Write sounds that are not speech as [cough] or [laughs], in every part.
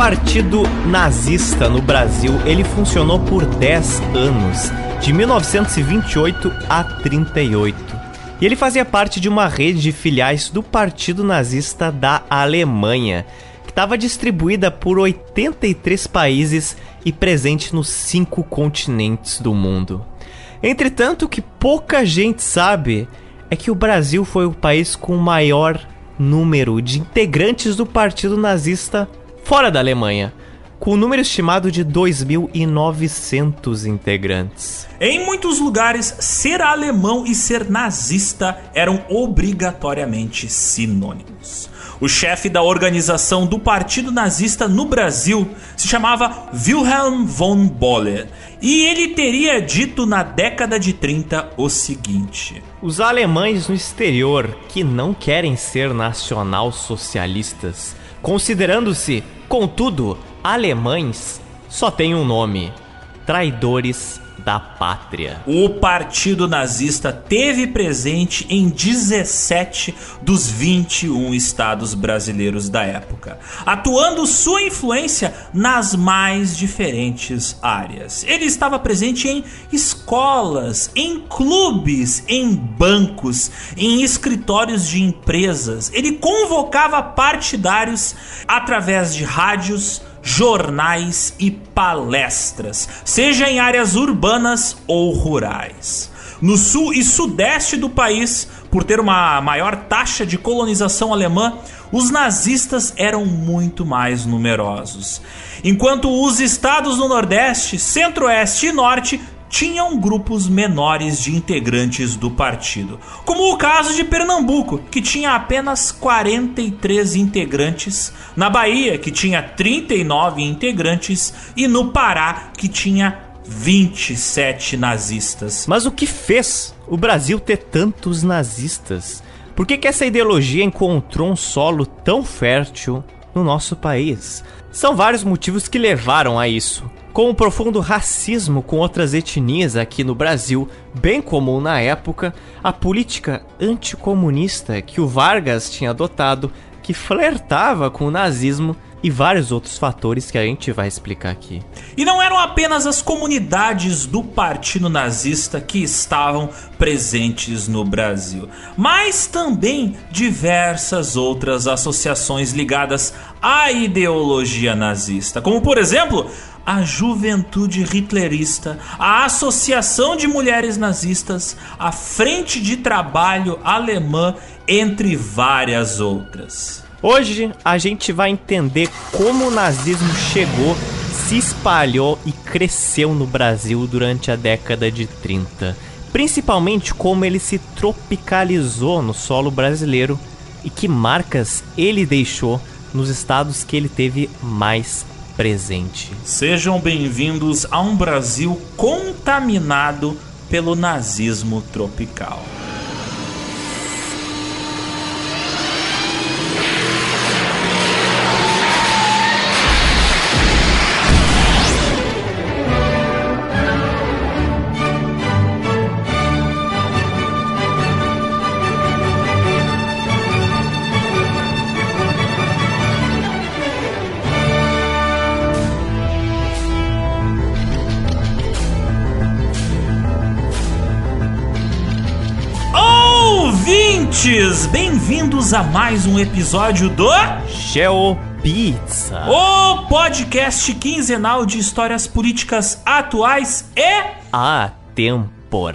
partido nazista no Brasil, ele funcionou por 10 anos, de 1928 a 38. E ele fazia parte de uma rede de filiais do Partido Nazista da Alemanha, que estava distribuída por 83 países e presente nos cinco continentes do mundo. Entretanto, o que pouca gente sabe é que o Brasil foi o país com o maior número de integrantes do Partido Nazista fora da Alemanha, com o um número estimado de 2.900 integrantes. Em muitos lugares, ser alemão e ser nazista eram obrigatoriamente sinônimos. O chefe da organização do Partido Nazista no Brasil se chamava Wilhelm von Boller e ele teria dito na década de 30 o seguinte: Os alemães no exterior que não querem ser nacional-socialistas, considerando-se, contudo, alemães, só têm um nome: traidores da pátria. O Partido Nazista teve presente em 17 dos 21 estados brasileiros da época, atuando sua influência nas mais diferentes áreas. Ele estava presente em escolas, em clubes, em bancos, em escritórios de empresas. Ele convocava partidários através de rádios, jornais e palestras, seja em áreas urbanas ou rurais. No sul e sudeste do país, por ter uma maior taxa de colonização alemã, os nazistas eram muito mais numerosos. Enquanto os estados no Nordeste, Centro-Oeste e Norte tinham grupos menores de integrantes do partido, como o caso de Pernambuco, que tinha apenas 43 integrantes, na Bahia, que tinha 39 integrantes, e no Pará, que tinha 27 nazistas. Mas o que fez o Brasil ter tantos nazistas? Por que, que essa ideologia encontrou um solo tão fértil no nosso país? São vários motivos que levaram a isso. Com o profundo racismo com outras etnias aqui no Brasil, bem comum na época, a política anticomunista que o Vargas tinha adotado, que flertava com o nazismo e vários outros fatores que a gente vai explicar aqui. E não eram apenas as comunidades do Partido Nazista que estavam presentes no Brasil, mas também diversas outras associações ligadas à ideologia nazista, como por exemplo a Juventude Hitlerista, a Associação de Mulheres Nazistas, a Frente de Trabalho Alemã, entre várias outras. Hoje a gente vai entender como o nazismo chegou, se espalhou e cresceu no Brasil durante a década de 30. Principalmente como ele se tropicalizou no solo brasileiro e que marcas ele deixou nos estados que ele teve mais presente. Sejam bem-vindos a um Brasil contaminado pelo nazismo tropical. Ouvintes! Bem-vindos a mais um episódio do Geo Pizza, o podcast quinzenal de histórias políticas atuais e atemporais.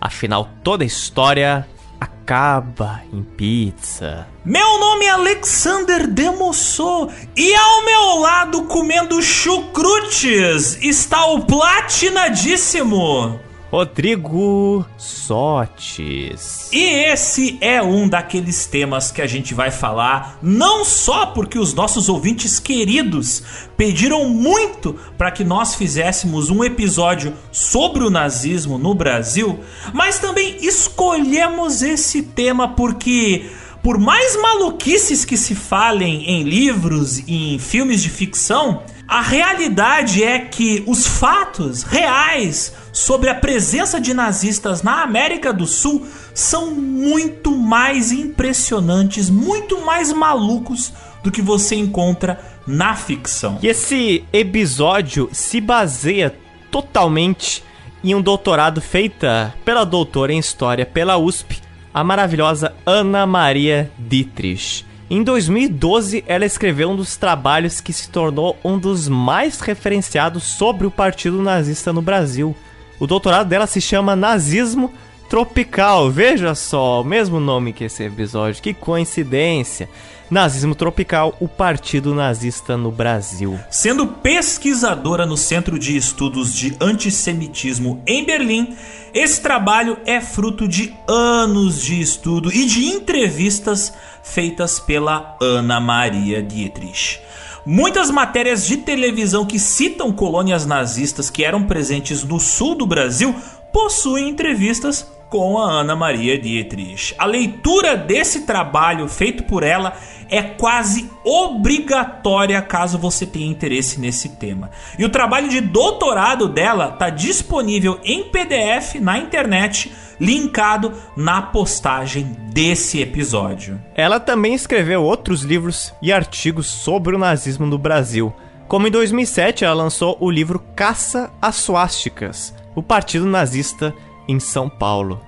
Afinal, toda história acaba em pizza. Meu nome é Alexander Demossou e ao meu lado comendo chucrutes está o platinadíssimo Rodrigo Sotes. E esse é um daqueles temas que a gente vai falar, não só porque os nossos ouvintes queridos pediram muito para que nós fizéssemos um episódio sobre o nazismo no Brasil, mas também escolhemos esse tema porque por mais maluquices que se falem em livros e em filmes de ficção, a realidade é que os fatos reais sobre a presença de nazistas na América do Sul são muito mais impressionantes, muito mais malucos do que você encontra na ficção. E esse episódio se baseia totalmente em um doutorado feita pela doutora em História pela USP, a maravilhosa Ana Maria Dietrich. Em 2012, ela escreveu um dos trabalhos que se tornou um dos mais referenciados sobre o Partido Nazista no Brasil. O doutorado dela se chama Nazismo Tropical. Veja só, o mesmo nome que esse episódio, que coincidência. Nazismo Tropical, o Partido Nazista no Brasil. Sendo pesquisadora no Centro de Estudos de Antissemitismo em Berlim, esse trabalho é fruto de anos de estudo e de entrevistas feitas pela Ana Maria Dietrich. Muitas matérias de televisão que citam colônias nazistas que eram presentes no sul do Brasil possuem entrevistas com a Ana Maria Dietrich. A leitura desse trabalho feito por ela é quase obrigatória caso você tenha interesse nesse tema. E o trabalho de doutorado dela está disponível em PDF na internet, linkado na postagem desse episódio. Ela também escreveu outros livros e artigos sobre o nazismo no Brasil. Como em 2007, ela lançou o livro Caça às Suásticas, o Partido Nazista em São Paulo.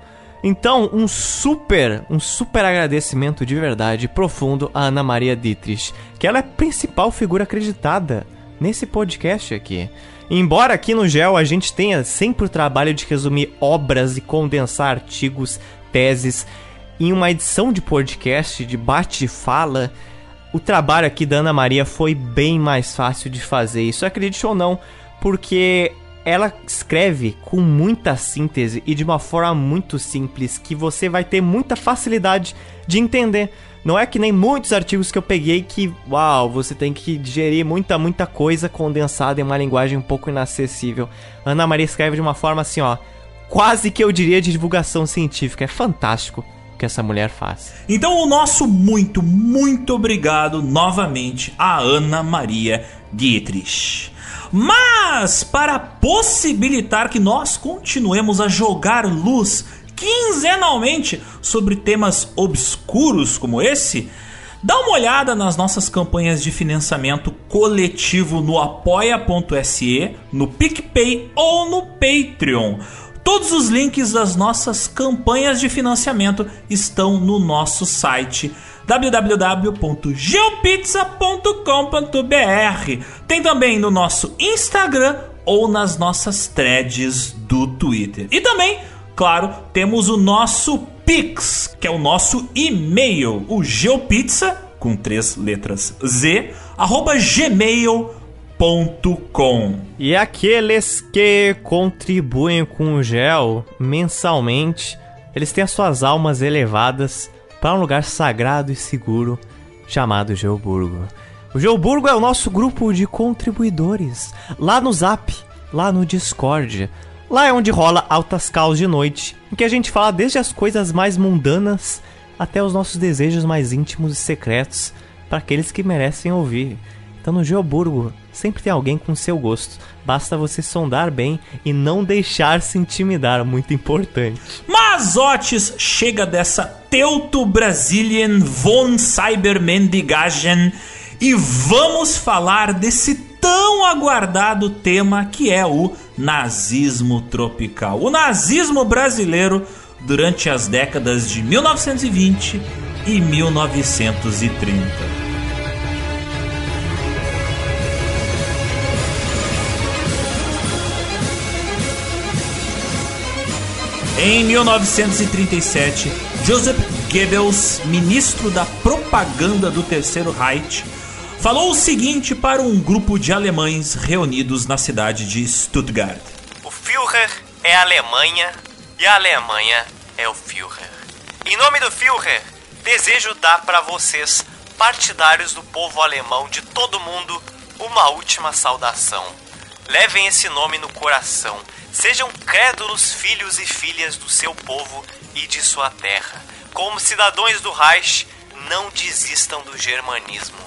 Então, um super, um super agradecimento de verdade profundo a Ana Maria Dietrich, que ela é a principal figura acreditada nesse podcast aqui. Embora aqui no GEL a gente tenha sempre o trabalho de resumir obras e condensar artigos, teses em uma edição de podcast, de bate e fala, o trabalho aqui da Ana Maria foi bem mais fácil de fazer. Isso acredite ou não, porque ela escreve com muita síntese e de uma forma muito simples que você vai ter muita facilidade de entender. Não é que nem muitos artigos que eu peguei que, uau, você tem que digerir muita, muita coisa condensada em uma linguagem um pouco inacessível. Ana Maria escreve de uma forma assim, ó, quase que eu diria de divulgação científica. É fantástico o que essa mulher faz. Então, o nosso muito, muito obrigado novamente a Ana Maria Dietrich. Mas, para possibilitar que nós continuemos a jogar luz quinzenalmente sobre temas obscuros como esse, dá uma olhada nas nossas campanhas de financiamento coletivo no apoia.se, no PicPay ou no Patreon. Todos os links das nossas campanhas de financiamento estão no nosso site www.geopizza.com.br. Tem também no nosso Instagram ou nas nossas threads do Twitter. E também, claro, temos o nosso Pix, que é o nosso e-mail, o geopizza com três letras Z, arroba gmail.com. E aqueles que contribuem com o gel mensalmente, eles têm as suas almas elevadas para um lugar sagrado e seguro chamado Geoburgo. O Geoburgo é o nosso grupo de contribuidores, lá no Zap, lá no Discord. Lá é onde rola altas calls de noite, em que a gente fala desde as coisas mais mundanas até os nossos desejos mais íntimos e secretos para aqueles que merecem ouvir. Então no Geoburgo sempre tem alguém com seu gosto. Basta você sondar bem e não deixar se intimidar, muito importante. Mas Otis chega dessa Teuto Brazilian von Cybermendigagen e vamos falar desse tão aguardado tema que é o nazismo tropical. O nazismo brasileiro durante as décadas de 1920 e 1930. Em 1937, Joseph Goebbels, ministro da propaganda do Terceiro Reich, falou o seguinte para um grupo de alemães reunidos na cidade de Stuttgart: O Führer é a Alemanha e a Alemanha é o Führer. Em nome do Führer, desejo dar para vocês, partidários do povo alemão de todo mundo, uma última saudação. Levem esse nome no coração Sejam crédulos filhos e filhas do seu povo e de sua terra. Como cidadãos do Reich, não desistam do germanismo,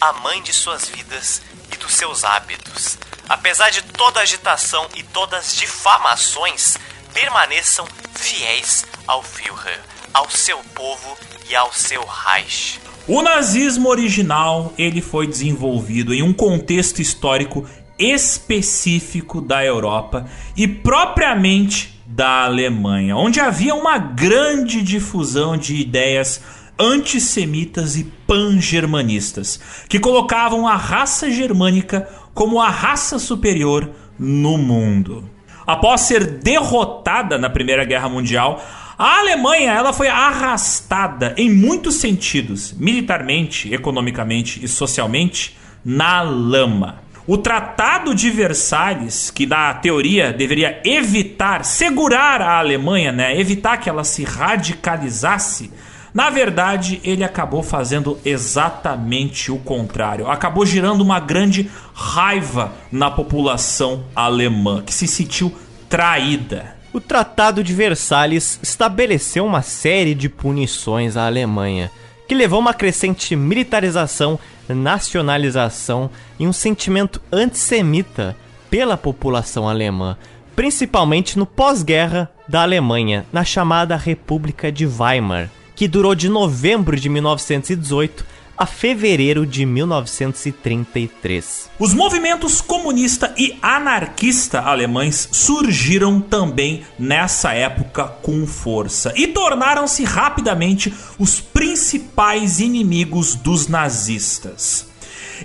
a mãe de suas vidas e dos seus hábitos. Apesar de toda agitação e todas as difamações, permaneçam fiéis ao Führer, ao seu povo e ao seu Reich. O nazismo original, ele foi desenvolvido em um contexto histórico específico da Europa e propriamente da Alemanha, onde havia uma grande difusão de ideias antissemitas e pangermanistas, que colocavam a raça germânica como a raça superior no mundo. Após ser derrotada na Primeira Guerra Mundial, a Alemanha ela foi arrastada em muitos sentidos, militarmente, economicamente e socialmente, na lama. O Tratado de Versalhes, que na teoria deveria evitar, segurar a Alemanha, né, evitar que ela se radicalizasse, na verdade, ele acabou fazendo exatamente o contrário. Acabou gerando uma grande raiva na população alemã, que se sentiu traída. O Tratado de Versalhes estabeleceu uma série de punições à Alemanha, que levou a uma crescente militarização, nacionalização e um sentimento antissemita pela população alemã, principalmente no pós-guerra da Alemanha, na chamada República de Weimar que durou de novembro de 1918 a fevereiro de 1933. Os movimentos comunista e anarquista alemães surgiram também nessa época com força e tornaram-se rapidamente os principais inimigos dos nazistas.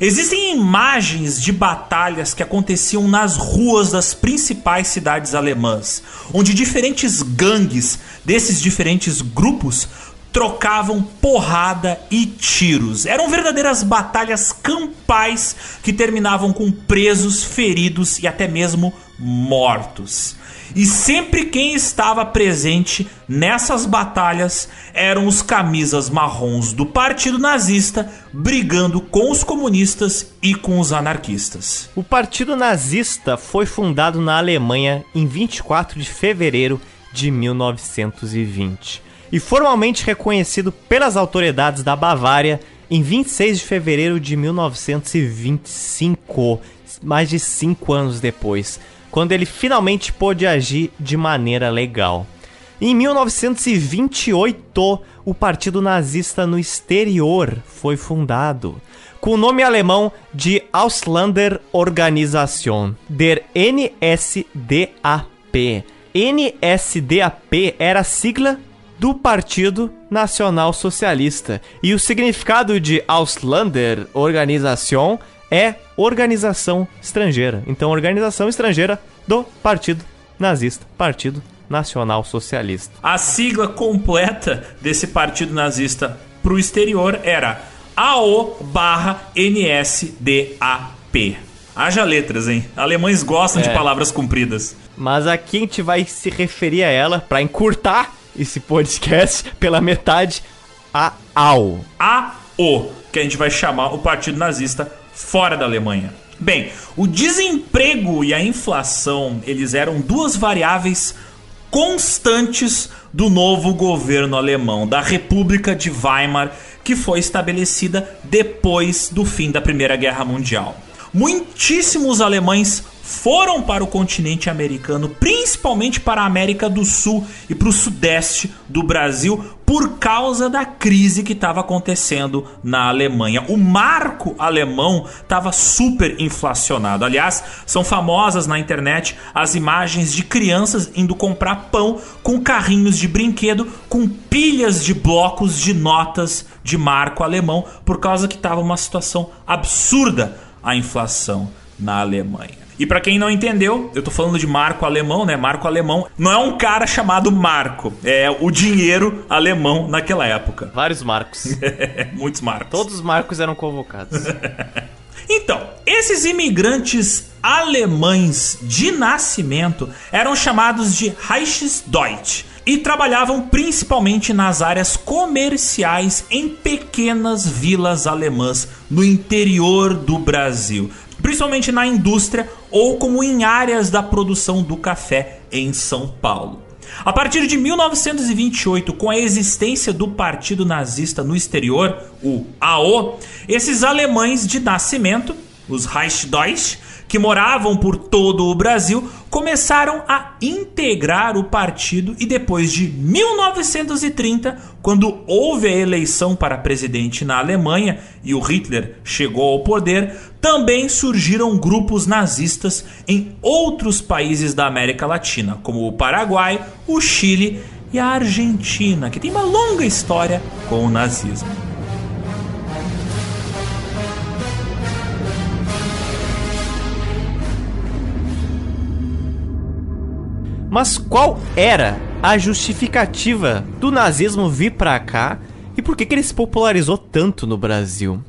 Existem imagens de batalhas que aconteciam nas ruas das principais cidades alemãs, onde diferentes gangues desses diferentes grupos trocavam porrada e tiros. Eram verdadeiras batalhas campais que terminavam com presos, feridos e até mesmo mortos. E sempre quem estava presente nessas batalhas eram os camisas marrons do Partido Nazista brigando com os comunistas e com os anarquistas. O Partido Nazista foi fundado na Alemanha em 24 de fevereiro de 1920 e formalmente reconhecido pelas autoridades da Bavária em 26 de fevereiro de 1925, mais de cinco anos depois, quando ele finalmente pôde agir de maneira legal. Em 1928, o Partido Nazista no Exterior foi fundado, com o nome alemão de Ausländer Organisation, der NSDAP. NSDAP era a sigla do Partido Nacional Socialista. E o significado de Ausländer Organisation é organização estrangeira. Então, organização estrangeira do Partido Nazista, Partido Nacional Socialista. A sigla completa desse partido nazista para o exterior era AO/NSDAP. Haja letras, hein? Alemães gostam é. de palavras compridas. Mas aqui a gente vai se referir a ela para encurtar esse podcast pela metade a AO. AO, que a gente vai chamar o Partido Nazista fora da Alemanha. Bem, o desemprego e a inflação, eles eram duas variáveis constantes do novo governo alemão, da República de Weimar, que foi estabelecida depois do fim da Primeira Guerra Mundial. Muitíssimos alemães foram para o continente americano, principalmente para a América do Sul e para o sudeste do Brasil, por causa da crise que estava acontecendo na Alemanha. O marco alemão estava super inflacionado. Aliás, são famosas na internet as imagens de crianças indo comprar pão com carrinhos de brinquedo com pilhas de blocos de notas de marco alemão, por causa que estava uma situação absurda a inflação na Alemanha. E para quem não entendeu, eu tô falando de marco alemão, né? Marco alemão não é um cara chamado Marco, é o dinheiro alemão naquela época. Vários marcos. [laughs] Muitos marcos. Todos os marcos eram convocados. [laughs] então, esses imigrantes alemães de nascimento eram chamados de Reichsdeutsch e trabalhavam principalmente nas áreas comerciais em pequenas vilas alemãs no interior do Brasil principalmente na indústria ou como em áreas da produção do café em São Paulo. A partir de 1928, com a existência do Partido Nazista no exterior, o AO, esses alemães de nascimento, os Reichsdeutsch, que moravam por todo o Brasil começaram a integrar o partido e depois de 1930, quando houve a eleição para presidente na Alemanha e o Hitler chegou ao poder, também surgiram grupos nazistas em outros países da América Latina, como o Paraguai, o Chile e a Argentina, que tem uma longa história com o nazismo. Mas qual era a justificativa do nazismo vir para cá e por que, que ele se popularizou tanto no Brasil?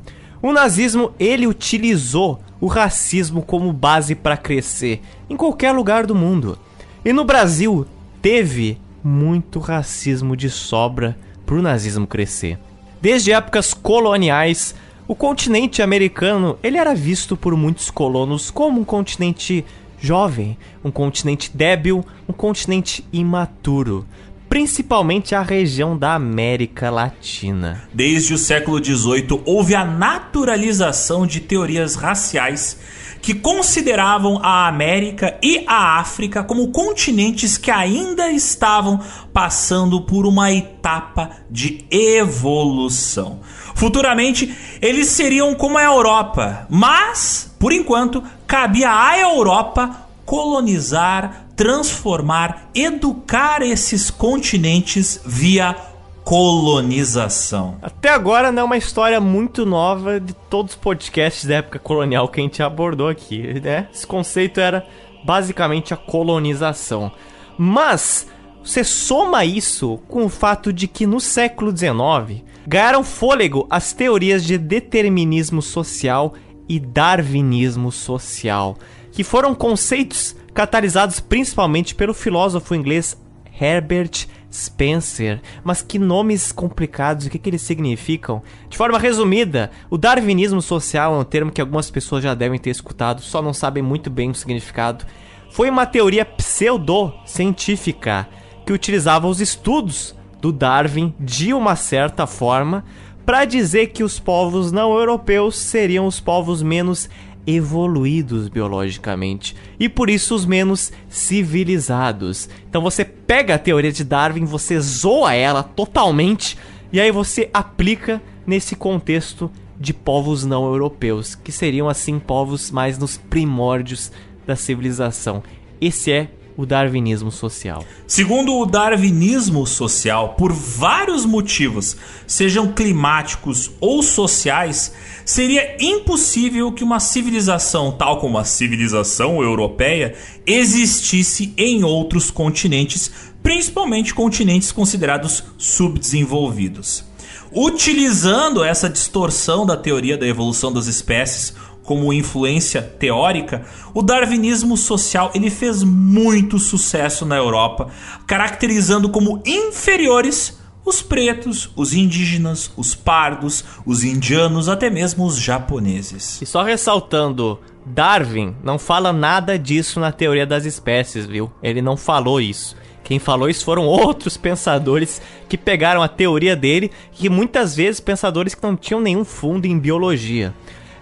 O nazismo ele utilizou o racismo como base para crescer em qualquer lugar do mundo. E no Brasil teve muito racismo de sobra para o nazismo crescer. Desde épocas coloniais, o continente americano ele era visto por muitos colonos como um continente jovem, um continente débil, um continente imaturo, principalmente a região da América Latina. Desde o século XVIII houve a naturalização de teorias raciais que consideravam a América e a África como continentes que ainda estavam passando por uma etapa de evolução. Futuramente, eles seriam como a Europa, mas, por enquanto, cabia à Europa colonizar, transformar, educar esses continentes via colonização. Até agora não é uma história muito nova de todos os podcasts da época colonial que a gente abordou aqui, né? Esse conceito era basicamente a colonização. Mas você soma isso com o fato de que no século XIX ganharam fôlego as teorias de determinismo social e darwinismo social, que foram conceitos catalisados principalmente pelo filósofo inglês Herbert Spencer. Mas que nomes complicados, o que, que eles significam? De forma resumida, o darwinismo social é um termo que algumas pessoas já devem ter escutado, só não sabem muito bem o significado. Foi uma teoria pseudo-científica que utilizava os estudos do Darwin de uma certa forma para dizer que os povos não europeus seriam os povos menos evoluídos biologicamente e por isso os menos civilizados. Então você pega a teoria de Darwin, você zoa ela totalmente e aí você aplica nesse contexto de povos não europeus, que seriam assim povos mais nos primórdios da civilização. Esse é o darwinismo social. Segundo o darwinismo social, por vários motivos, sejam climáticos ou sociais, seria impossível que uma civilização tal como a civilização europeia existisse em outros continentes, principalmente continentes considerados subdesenvolvidos. Utilizando essa distorção da teoria da evolução das espécies, como influência teórica, o darwinismo social ele fez muito sucesso na Europa, caracterizando como inferiores os pretos, os indígenas, os pardos, os indianos, até mesmo os japoneses. E só ressaltando, Darwin não fala nada disso na teoria das espécies, viu? Ele não falou isso. Quem falou isso foram [laughs] outros pensadores que pegaram a teoria dele e muitas vezes pensadores que não tinham nenhum fundo em biologia.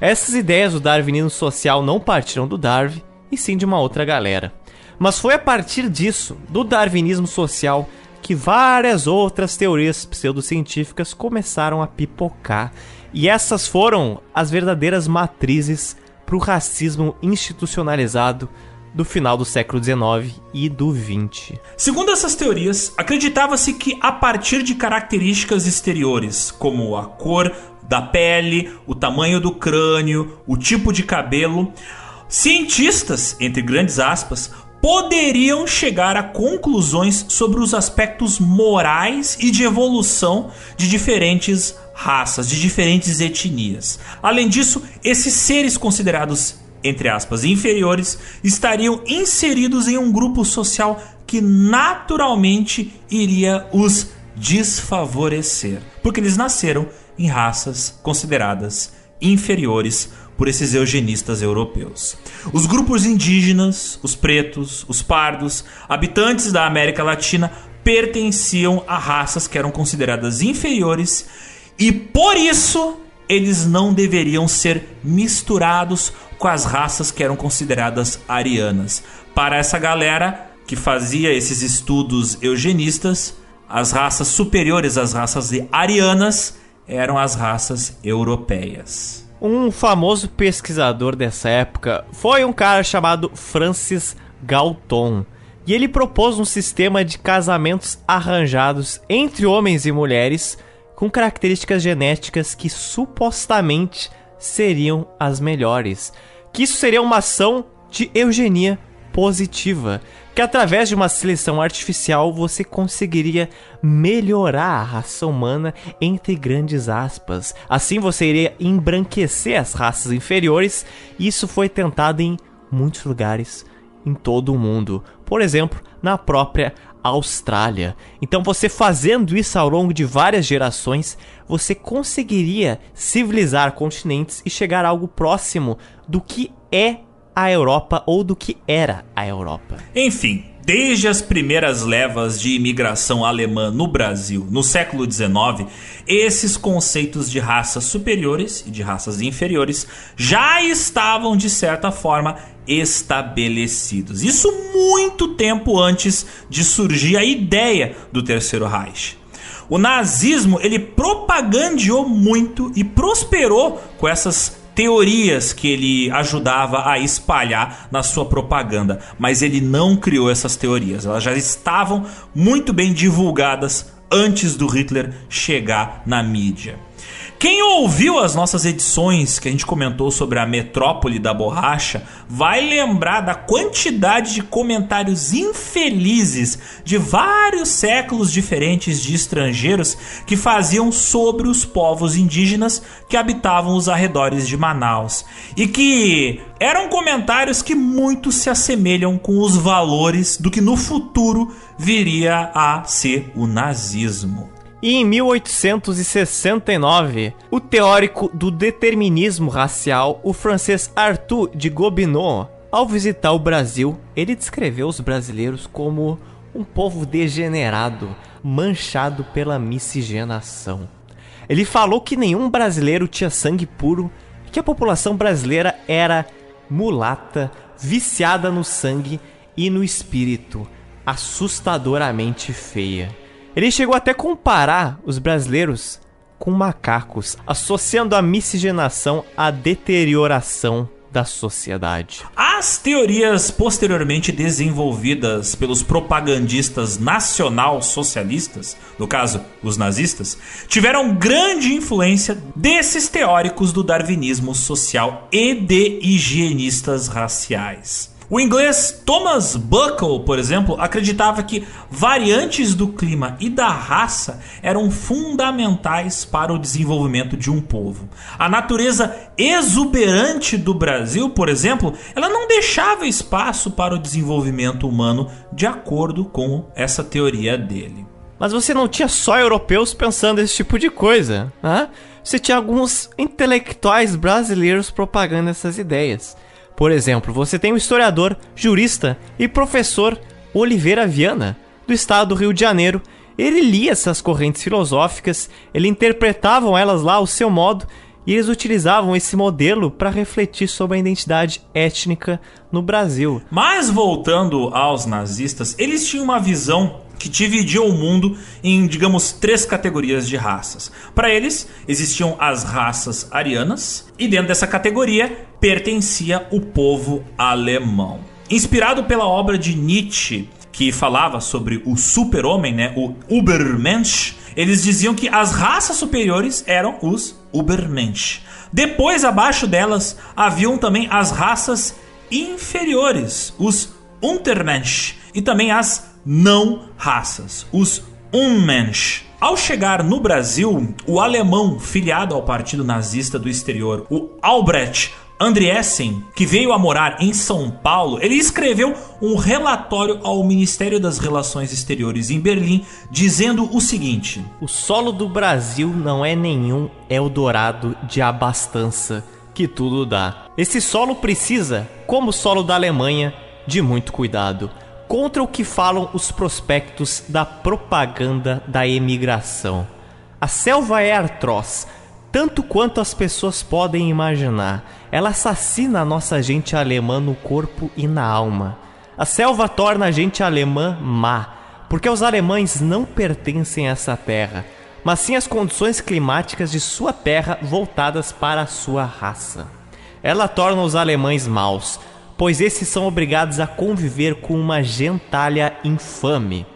Essas ideias do darwinismo social não partiram do Darwin, e sim de uma outra galera. Mas foi a partir disso, do darwinismo social, que várias outras teorias pseudocientíficas começaram a pipocar. E essas foram as verdadeiras matrizes para o racismo institucionalizado do final do século XIX e do XX. Segundo essas teorias, acreditava-se que a partir de características exteriores, como a cor da pele, o tamanho do crânio, o tipo de cabelo, cientistas, entre grandes aspas, poderiam chegar a conclusões sobre os aspectos morais e de evolução de diferentes raças, de diferentes etnias. Além disso, esses seres considerados entre aspas, inferiores, estariam inseridos em um grupo social que naturalmente iria os desfavorecer, porque eles nasceram em raças consideradas inferiores por esses eugenistas europeus. Os grupos indígenas, os pretos, os pardos, habitantes da América Latina pertenciam a raças que eram consideradas inferiores e por isso eles não deveriam ser misturados com as raças que eram consideradas arianas. Para essa galera que fazia esses estudos eugenistas, as raças superiores às raças arianas eram as raças europeias. Um famoso pesquisador dessa época foi um cara chamado Francis Galton. E ele propôs um sistema de casamentos arranjados entre homens e mulheres com características genéticas que supostamente seriam as melhores. Que isso seria uma ação de eugenia positiva, que através de uma seleção artificial você conseguiria melhorar a raça humana entre grandes aspas. Assim você iria embranquecer as raças inferiores, isso foi tentado em muitos lugares em todo o mundo. Por exemplo, na própria Austrália. Então, você fazendo isso ao longo de várias gerações, você conseguiria civilizar continentes e chegar a algo próximo do que é a Europa ou do que era a Europa. Enfim, Desde as primeiras levas de imigração alemã no Brasil, no século XIX, esses conceitos de raças superiores e de raças inferiores já estavam, de certa forma, estabelecidos. Isso muito tempo antes de surgir a ideia do Terceiro Reich. O nazismo ele propagandeou muito e prosperou com essas teorias que ele ajudava a espalhar na sua propaganda, mas ele não criou essas teorias. Elas já estavam muito bem divulgadas antes do Hitler chegar na mídia. Quem ouviu as nossas edições que a gente comentou sobre a metrópole da borracha vai lembrar da quantidade de comentários infelizes de vários séculos diferentes de estrangeiros que faziam sobre os povos indígenas que habitavam os arredores de Manaus e que eram comentários que muito se assemelham com os valores do que no futuro viria a ser o nazismo. E em 1869, o teórico do determinismo racial, o francês Arthur de Gobineau, ao visitar o Brasil, ele descreveu os brasileiros como um povo degenerado, manchado pela miscigenação. Ele falou que nenhum brasileiro tinha sangue puro, que a população brasileira era mulata, viciada no sangue e no espírito, assustadoramente feia. Ele chegou até a comparar os brasileiros com macacos, associando a miscigenação à deterioração da sociedade. As teorias posteriormente desenvolvidas pelos propagandistas nacional-socialistas, no caso, os nazistas, tiveram grande influência desses teóricos do darwinismo social e de higienistas raciais. O inglês Thomas Buckle, por exemplo, acreditava que variantes do clima e da raça eram fundamentais para o desenvolvimento de um povo. A natureza exuberante do Brasil, por exemplo, ela não deixava espaço para o desenvolvimento humano de acordo com essa teoria dele. Mas você não tinha só europeus pensando esse tipo de coisa, né? Você tinha alguns intelectuais brasileiros propagando essas ideias. Por exemplo, você tem o historiador, jurista e professor Oliveira Viana, do estado do Rio de Janeiro. Ele lia essas correntes filosóficas, ele interpretavam elas lá ao seu modo e eles utilizavam esse modelo para refletir sobre a identidade étnica no Brasil. Mas voltando aos nazistas, eles tinham uma visão que dividiu o mundo em, digamos, três categorias de raças. Para eles, existiam as raças arianas, e dentro dessa categoria pertencia o povo alemão. Inspirado pela obra de Nietzsche, que falava sobre o super-homem, né, o Ubermensch, eles diziam que as raças superiores eram os Ubermensch. Depois, abaixo delas, haviam também as raças inferiores, os Untermensch, e também as não raças, os Unmensch. Ao chegar no Brasil, o alemão filiado ao partido nazista do exterior, o Albrecht Andriessen, que veio a morar em São Paulo, ele escreveu um relatório ao Ministério das Relações Exteriores em Berlim, dizendo o seguinte: O solo do Brasil não é nenhum Eldorado de abastança que tudo dá. Esse solo precisa, como o solo da Alemanha, de muito cuidado contra o que falam os prospectos da propaganda da emigração. A selva é atroz, tanto quanto as pessoas podem imaginar. Ela assassina a nossa gente alemã no corpo e na alma. A selva torna a gente alemã má, porque os alemães não pertencem a essa terra, mas sim as condições climáticas de sua terra voltadas para a sua raça. Ela torna os alemães maus, pois esses são obrigados a conviver com uma gentalha infame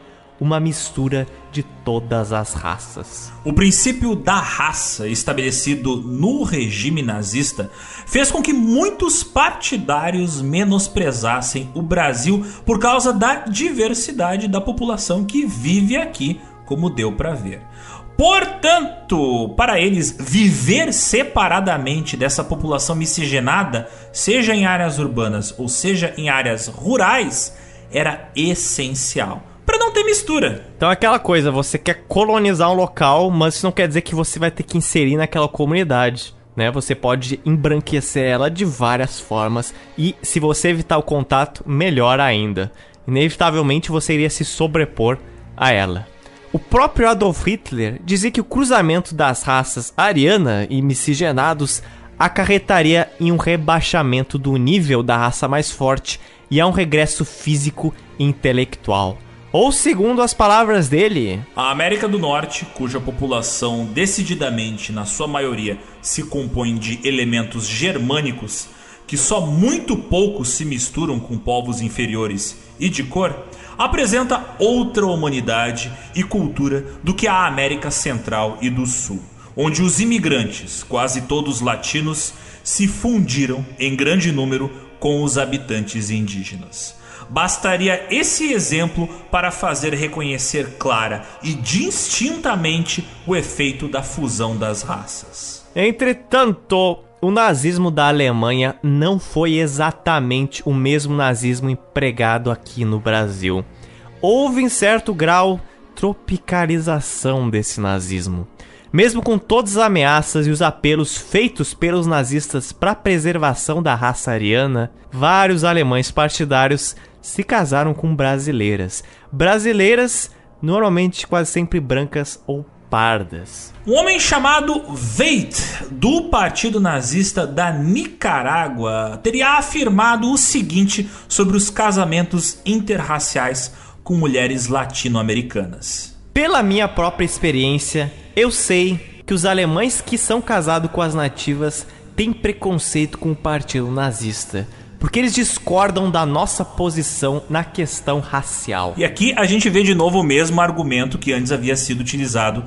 uma mistura de todas as raças. O princípio da raça, estabelecido no regime nazista, fez com que muitos partidários menosprezassem o Brasil por causa da diversidade da população que vive aqui, como deu para ver. Portanto, para eles, viver separadamente dessa população miscigenada, seja em áreas urbanas ou seja em áreas rurais, era essencial para não ter mistura. Então é aquela coisa, você quer colonizar um local, mas isso não quer dizer que você vai ter que inserir naquela comunidade. Né? Você pode embranquecer ela de várias formas e se você evitar o contato, melhor ainda. Inevitavelmente você iria se sobrepor a ela. O próprio Adolf Hitler dizia que o cruzamento das raças ariana e miscigenados acarretaria em um rebaixamento do nível da raça mais forte e a um regresso físico e intelectual. Ou segundo as palavras dele, a América do Norte, cuja população decididamente, na sua maioria, se compõe de elementos germânicos que só muito poucos se misturam com povos inferiores e de cor, apresenta outra humanidade e cultura do que a América Central e do Sul, onde os imigrantes, quase todos latinos, se fundiram em grande número com os habitantes indígenas. Bastaria esse exemplo para fazer reconhecer clara e distintamente o efeito da fusão das raças. Entretanto, o nazismo da Alemanha não foi exatamente o mesmo nazismo empregado aqui no Brasil. Houve em certo grau tropicalização desse nazismo. Mesmo com todas as ameaças e os apelos feitos pelos nazistas para a preservação da raça ariana, vários alemães partidários se casaram com brasileiras. Brasileiras, normalmente quase sempre brancas ou pardas. Um homem chamado Veit, do Partido Nazista da Nicarágua, teria afirmado o seguinte sobre os casamentos interraciais com mulheres latino-americanas. Pela minha própria experiência, eu sei que os alemães que são casados com as nativas têm preconceito com o partido nazista porque eles discordam da nossa posição na questão racial. E aqui a gente vê de novo o mesmo argumento que antes havia sido utilizado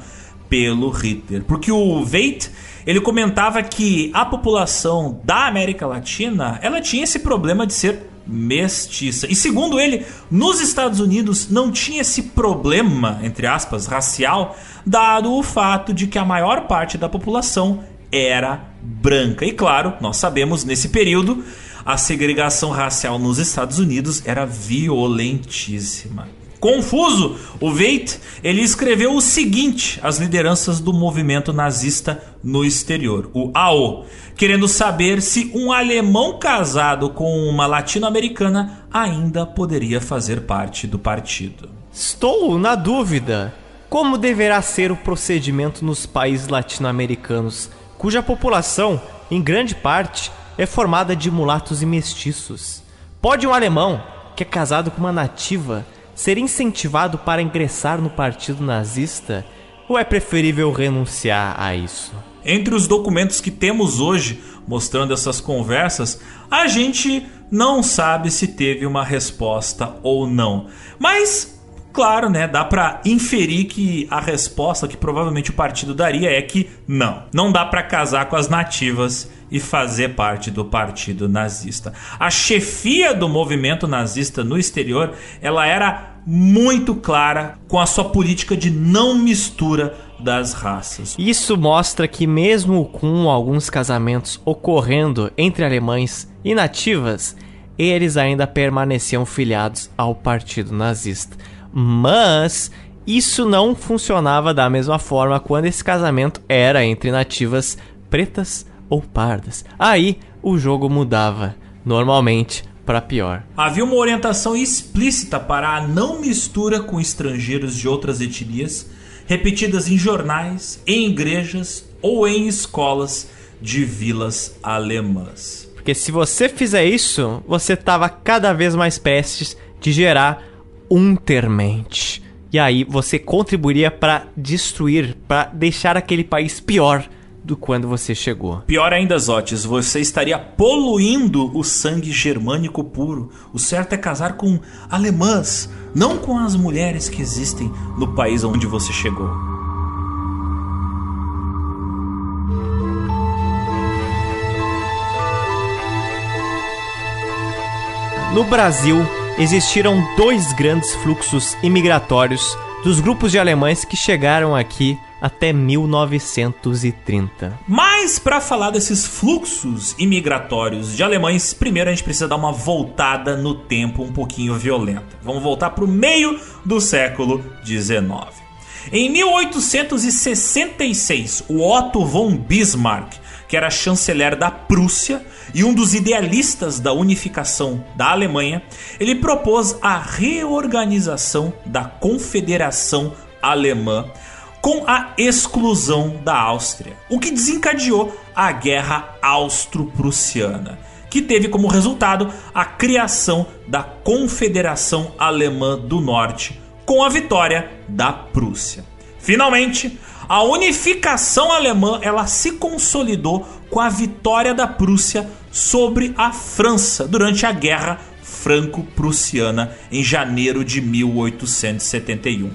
pelo Hitler. Porque o Veit, ele comentava que a população da América Latina, ela tinha esse problema de ser mestiça. E segundo ele, nos Estados Unidos não tinha esse problema, entre aspas, racial, dado o fato de que a maior parte da população era branca. E claro, nós sabemos nesse período a segregação racial nos Estados Unidos era violentíssima. Confuso, o Veit ele escreveu o seguinte às lideranças do movimento nazista no exterior, o AO, querendo saber se um alemão casado com uma latino-americana ainda poderia fazer parte do partido. Estou na dúvida. Como deverá ser o procedimento nos países latino-americanos, cuja população, em grande parte, é formada de mulatos e mestiços. Pode um alemão, que é casado com uma nativa, ser incentivado para ingressar no partido nazista? Ou é preferível renunciar a isso? Entre os documentos que temos hoje mostrando essas conversas, a gente não sabe se teve uma resposta ou não. Mas Claro, né? Dá para inferir que a resposta que provavelmente o partido daria é que não. Não dá para casar com as nativas e fazer parte do partido nazista. A chefia do movimento nazista no exterior, ela era muito clara com a sua política de não mistura das raças. Isso mostra que mesmo com alguns casamentos ocorrendo entre alemães e nativas, eles ainda permaneciam filiados ao partido nazista. Mas isso não funcionava da mesma forma quando esse casamento era entre nativas pretas ou pardas. Aí o jogo mudava, normalmente para pior. Havia uma orientação explícita para a não mistura com estrangeiros de outras etnias, repetidas em jornais, em igrejas, ou em escolas de vilas alemãs. Porque se você fizer isso, você tava cada vez mais prestes de gerar Untermensch. E aí você contribuiria para destruir, para deixar aquele país pior do quando você chegou. Pior ainda, Zotes, você estaria poluindo o sangue germânico puro. O certo é casar com alemãs, não com as mulheres que existem no país onde você chegou. No Brasil, existiram dois grandes fluxos imigratórios dos grupos de alemães que chegaram aqui até 1930. Mas para falar desses fluxos imigratórios de alemães, primeiro a gente precisa dar uma voltada no tempo um pouquinho violenta. Vamos voltar para o meio do século 19. Em 1866, o Otto von Bismarck que era chanceler da Prússia e um dos idealistas da unificação da Alemanha, ele propôs a reorganização da Confederação Alemã com a exclusão da Áustria, o que desencadeou a Guerra Austro-Prussiana, que teve como resultado a criação da Confederação Alemã do Norte, com a vitória da Prússia. Finalmente, a unificação alemã ela se consolidou com a vitória da Prússia sobre a França durante a Guerra Franco-Prussiana em janeiro de 1871,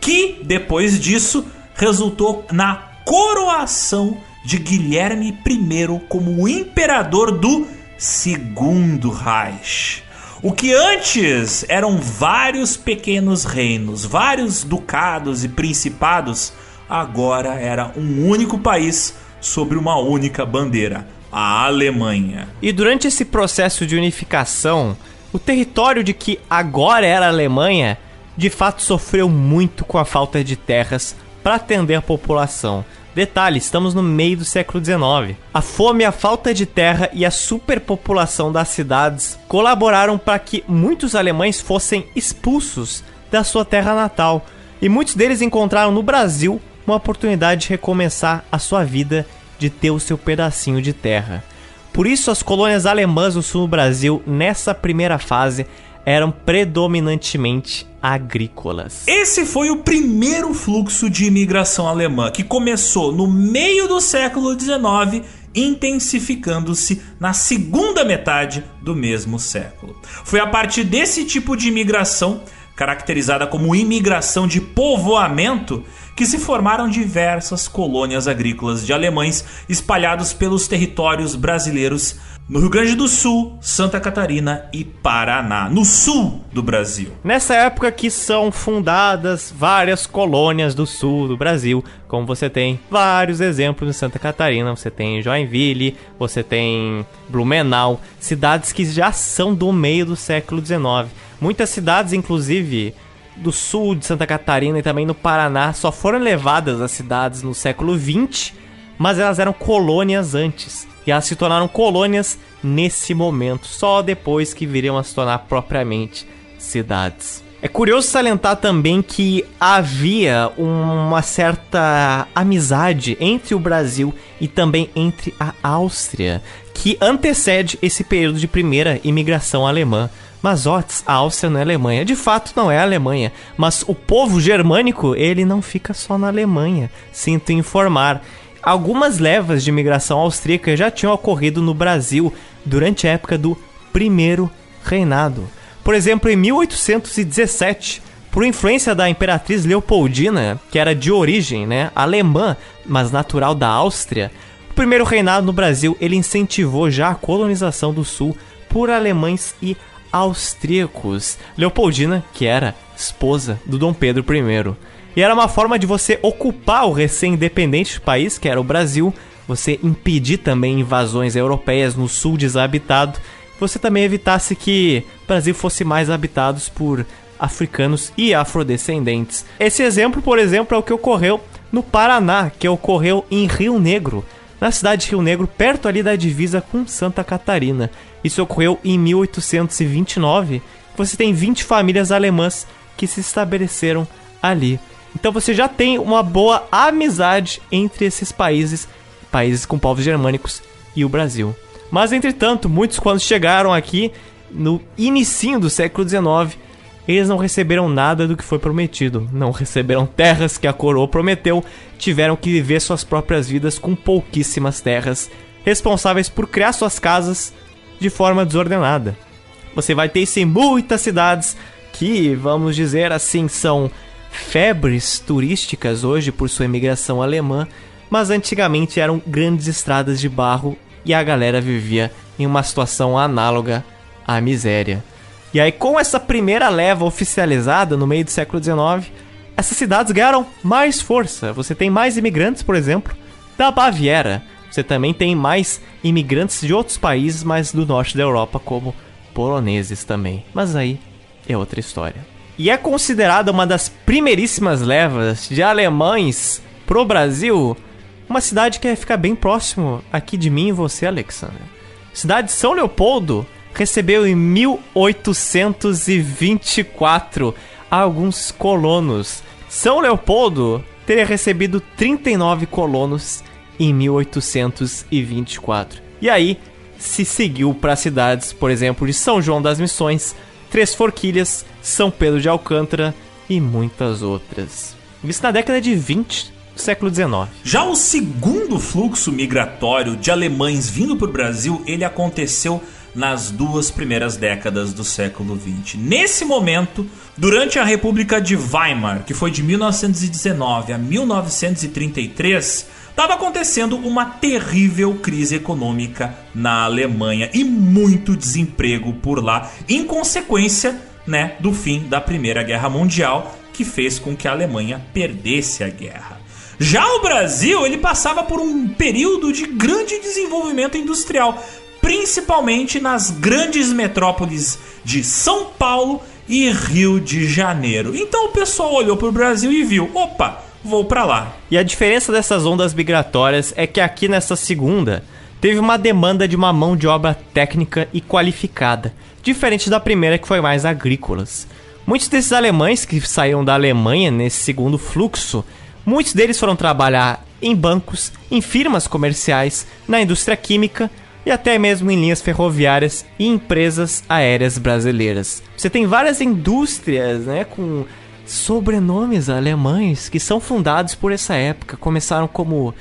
que depois disso resultou na coroação de Guilherme I como imperador do Segundo Reich. O que antes eram vários pequenos reinos, vários ducados e principados, agora era um único país sobre uma única bandeira, a Alemanha. E durante esse processo de unificação, o território de que agora era a Alemanha, de fato sofreu muito com a falta de terras para atender a população. Detalhe, estamos no meio do século XIX. A fome, a falta de terra e a superpopulação das cidades colaboraram para que muitos alemães fossem expulsos da sua terra natal. E muitos deles encontraram no Brasil uma oportunidade de recomeçar a sua vida, de ter o seu pedacinho de terra. Por isso, as colônias alemãs no sul do Brasil, nessa primeira fase, eram predominantemente agrícolas. Esse foi o primeiro fluxo de imigração alemã, que começou no meio do século XIX, intensificando-se na segunda metade do mesmo século. Foi a partir desse tipo de imigração, caracterizada como imigração de povoamento, que se formaram diversas colônias agrícolas de alemães espalhados pelos territórios brasileiros no Rio Grande do Sul, Santa Catarina e Paraná, no sul do Brasil. Nessa época que são fundadas várias colônias do sul do Brasil, como você tem vários exemplos em Santa Catarina, você tem Joinville, você tem Blumenau, cidades que já são do meio do século XIX. Muitas cidades, inclusive, do sul de Santa Catarina e também no Paraná só foram levadas às cidades no século XX, mas elas eram colônias antes. E elas se tornaram colônias nesse momento, só depois que viriam a se tornar propriamente cidades. É curioso salientar também que havia uma certa amizade entre o Brasil e também entre a Áustria, que antecede esse período de primeira imigração alemã. Mas Otis, a Áustria não é Alemanha. De fato, não é Alemanha. Mas o povo germânico, ele não fica só na Alemanha. Sinto informar. Algumas levas de imigração austríaca já tinham ocorrido no Brasil durante a época do Primeiro Reinado. Por exemplo, em 1817, por influência da imperatriz Leopoldina, que era de origem né, alemã, mas natural da Áustria, o primeiro reinado no Brasil ele incentivou já a colonização do sul por alemães e austríacos. Leopoldina, que era esposa do Dom Pedro I. E era uma forma de você ocupar o recém-independente país, que era o Brasil, você impedir também invasões europeias no sul desabitado, você também evitasse que o Brasil fosse mais habitado por africanos e afrodescendentes. Esse exemplo, por exemplo, é o que ocorreu no Paraná, que ocorreu em Rio Negro, na cidade de Rio Negro, perto ali da divisa com Santa Catarina. Isso ocorreu em 1829. Você tem 20 famílias alemãs que se estabeleceram ali. Então você já tem uma boa amizade entre esses países, países com povos germânicos e o Brasil. Mas entretanto, muitos quando chegaram aqui no inicinho do século XIX, eles não receberam nada do que foi prometido. Não receberam terras que a coroa prometeu, tiveram que viver suas próprias vidas com pouquíssimas terras, responsáveis por criar suas casas de forma desordenada. Você vai ter isso em muitas cidades que, vamos dizer assim, são febres turísticas hoje por sua imigração alemã, mas antigamente eram grandes estradas de barro e a galera vivia em uma situação análoga à miséria. E aí, com essa primeira leva oficializada no meio do século XIX, essas cidades ganharam mais força. Você tem mais imigrantes, por exemplo, da Baviera. Você também tem mais imigrantes de outros países, mas do norte da Europa, como poloneses também. Mas aí é outra história. E é considerada uma das primeiríssimas levas de alemães pro Brasil, uma cidade que fica bem próximo aqui de mim e você, Alexander. Cidade de São Leopoldo recebeu em 1824 alguns colonos. São Leopoldo teria recebido 39 colonos em 1824. E aí se seguiu para cidades, por exemplo, de São João das Missões, Três Forquilhas, São Pedro de Alcântara e muitas outras. Isso na década de 20 do século XIX. Já o segundo fluxo migratório de alemães vindo para o Brasil, ele aconteceu nas duas primeiras décadas do século XX. Nesse momento, durante a República de Weimar, que foi de 1919 a 1933, estava acontecendo uma terrível crise econômica na Alemanha e muito desemprego por lá, em consequência, né, do fim da Primeira Guerra Mundial, que fez com que a Alemanha perdesse a guerra. Já o Brasil, ele passava por um período de grande desenvolvimento industrial, principalmente nas grandes metrópoles de São Paulo e Rio de Janeiro. Então o pessoal olhou para o Brasil e viu: opa, vou para lá. E a diferença dessas ondas migratórias é que aqui nessa segunda teve uma demanda de uma mão de obra técnica e qualificada, diferente da primeira que foi mais agrícolas. Muitos desses alemães que saíram da Alemanha nesse segundo fluxo, muitos deles foram trabalhar em bancos, em firmas comerciais, na indústria química e até mesmo em linhas ferroviárias e empresas aéreas brasileiras. Você tem várias indústrias, né, com sobrenomes alemães que são fundados por essa época. Começaram como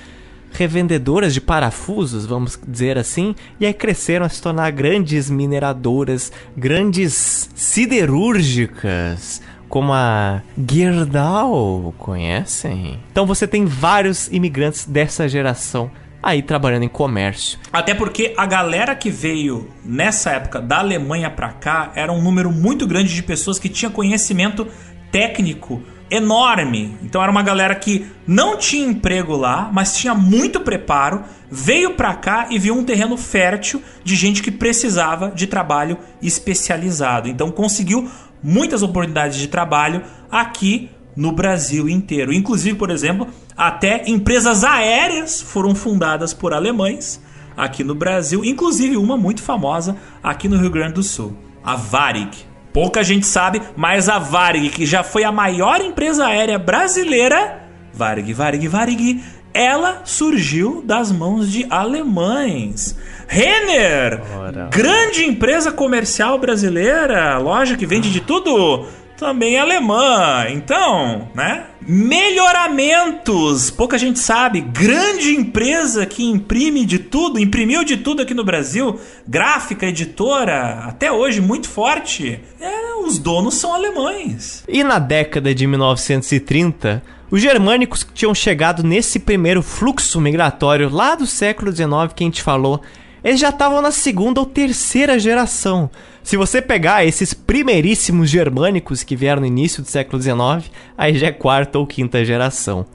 revendedoras de parafusos, vamos dizer assim, e aí cresceram a se tornar grandes mineradoras, grandes siderúrgicas, como a Gerdau, conhecem? Então você tem vários imigrantes dessa geração aí trabalhando em comércio. Até porque a galera que veio nessa época da Alemanha para cá era um número muito grande de pessoas que tinha conhecimento técnico enorme. Então era uma galera que não tinha emprego lá, mas tinha muito preparo, veio para cá e viu um terreno fértil de gente que precisava de trabalho especializado. Então conseguiu muitas oportunidades de trabalho aqui no Brasil inteiro. Inclusive, por exemplo, até empresas aéreas foram fundadas por alemães aqui no Brasil, inclusive uma muito famosa aqui no Rio Grande do Sul, a Varig. Pouca gente sabe, mas a Varig, que já foi a maior empresa aérea brasileira, Varig, Varig, Varig, ela surgiu das mãos de alemães. Renner, Ora. grande empresa comercial brasileira, loja que vende de tudo também é alemã. Então, né? Melhoramentos. Pouca gente sabe. Grande empresa que imprime de tudo, imprimiu de tudo aqui no Brasil. Gráfica, editora, até hoje muito forte. É, os donos são alemães. E na década de 1930, os germânicos que tinham chegado nesse primeiro fluxo migratório lá do século XIX que a gente falou, eles já estavam na segunda ou terceira geração. Se você pegar esses primeiríssimos germânicos que vieram no início do século XIX, aí já é quarta ou quinta geração.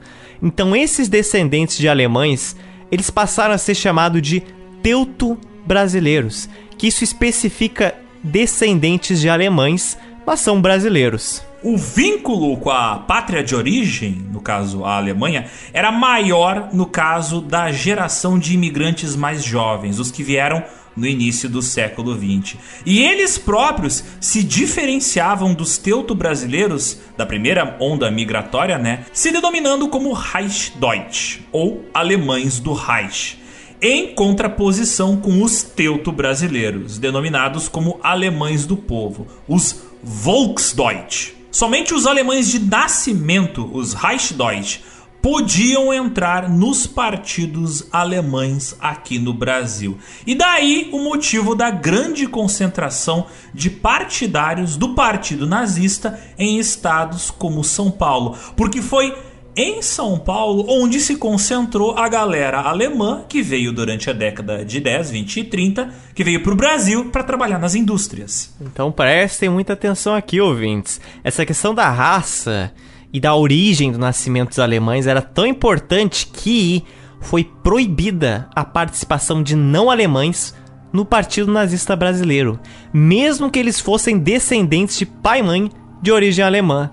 Então esses descendentes de alemães, eles passaram a ser chamados de teuto-brasileiros, que isso especifica descendentes de alemães, mas são brasileiros. O vínculo com a pátria de origem, no caso a Alemanha, era maior no caso da geração de imigrantes mais jovens, os que vieram no início do século XX. E eles próprios se diferenciavam dos teuto-brasileiros da primeira onda migratória, né? Se denominando como Reichsdeutsch, ou alemães do Reich em contraposição com os teuto-brasileiros, denominados como alemães do povo, os Volksdeutsch. Somente os alemães de nascimento, os Reichsdeutsch, podiam entrar nos partidos alemães aqui no Brasil. E daí o motivo da grande concentração de partidários do Partido Nazista em estados como São Paulo, porque foi em São Paulo onde se concentrou a galera alemã que veio durante a década de 10, 20 e 30, que veio para o Brasil para trabalhar nas indústrias. Então prestem muita atenção aqui, ouvintes. Essa questão da raça e da origem do nascimento dos alemães era tão importante que foi proibida a participação de não alemães no Partido Nazista Brasileiro, mesmo que eles fossem descendentes de pai e mãe de origem alemã.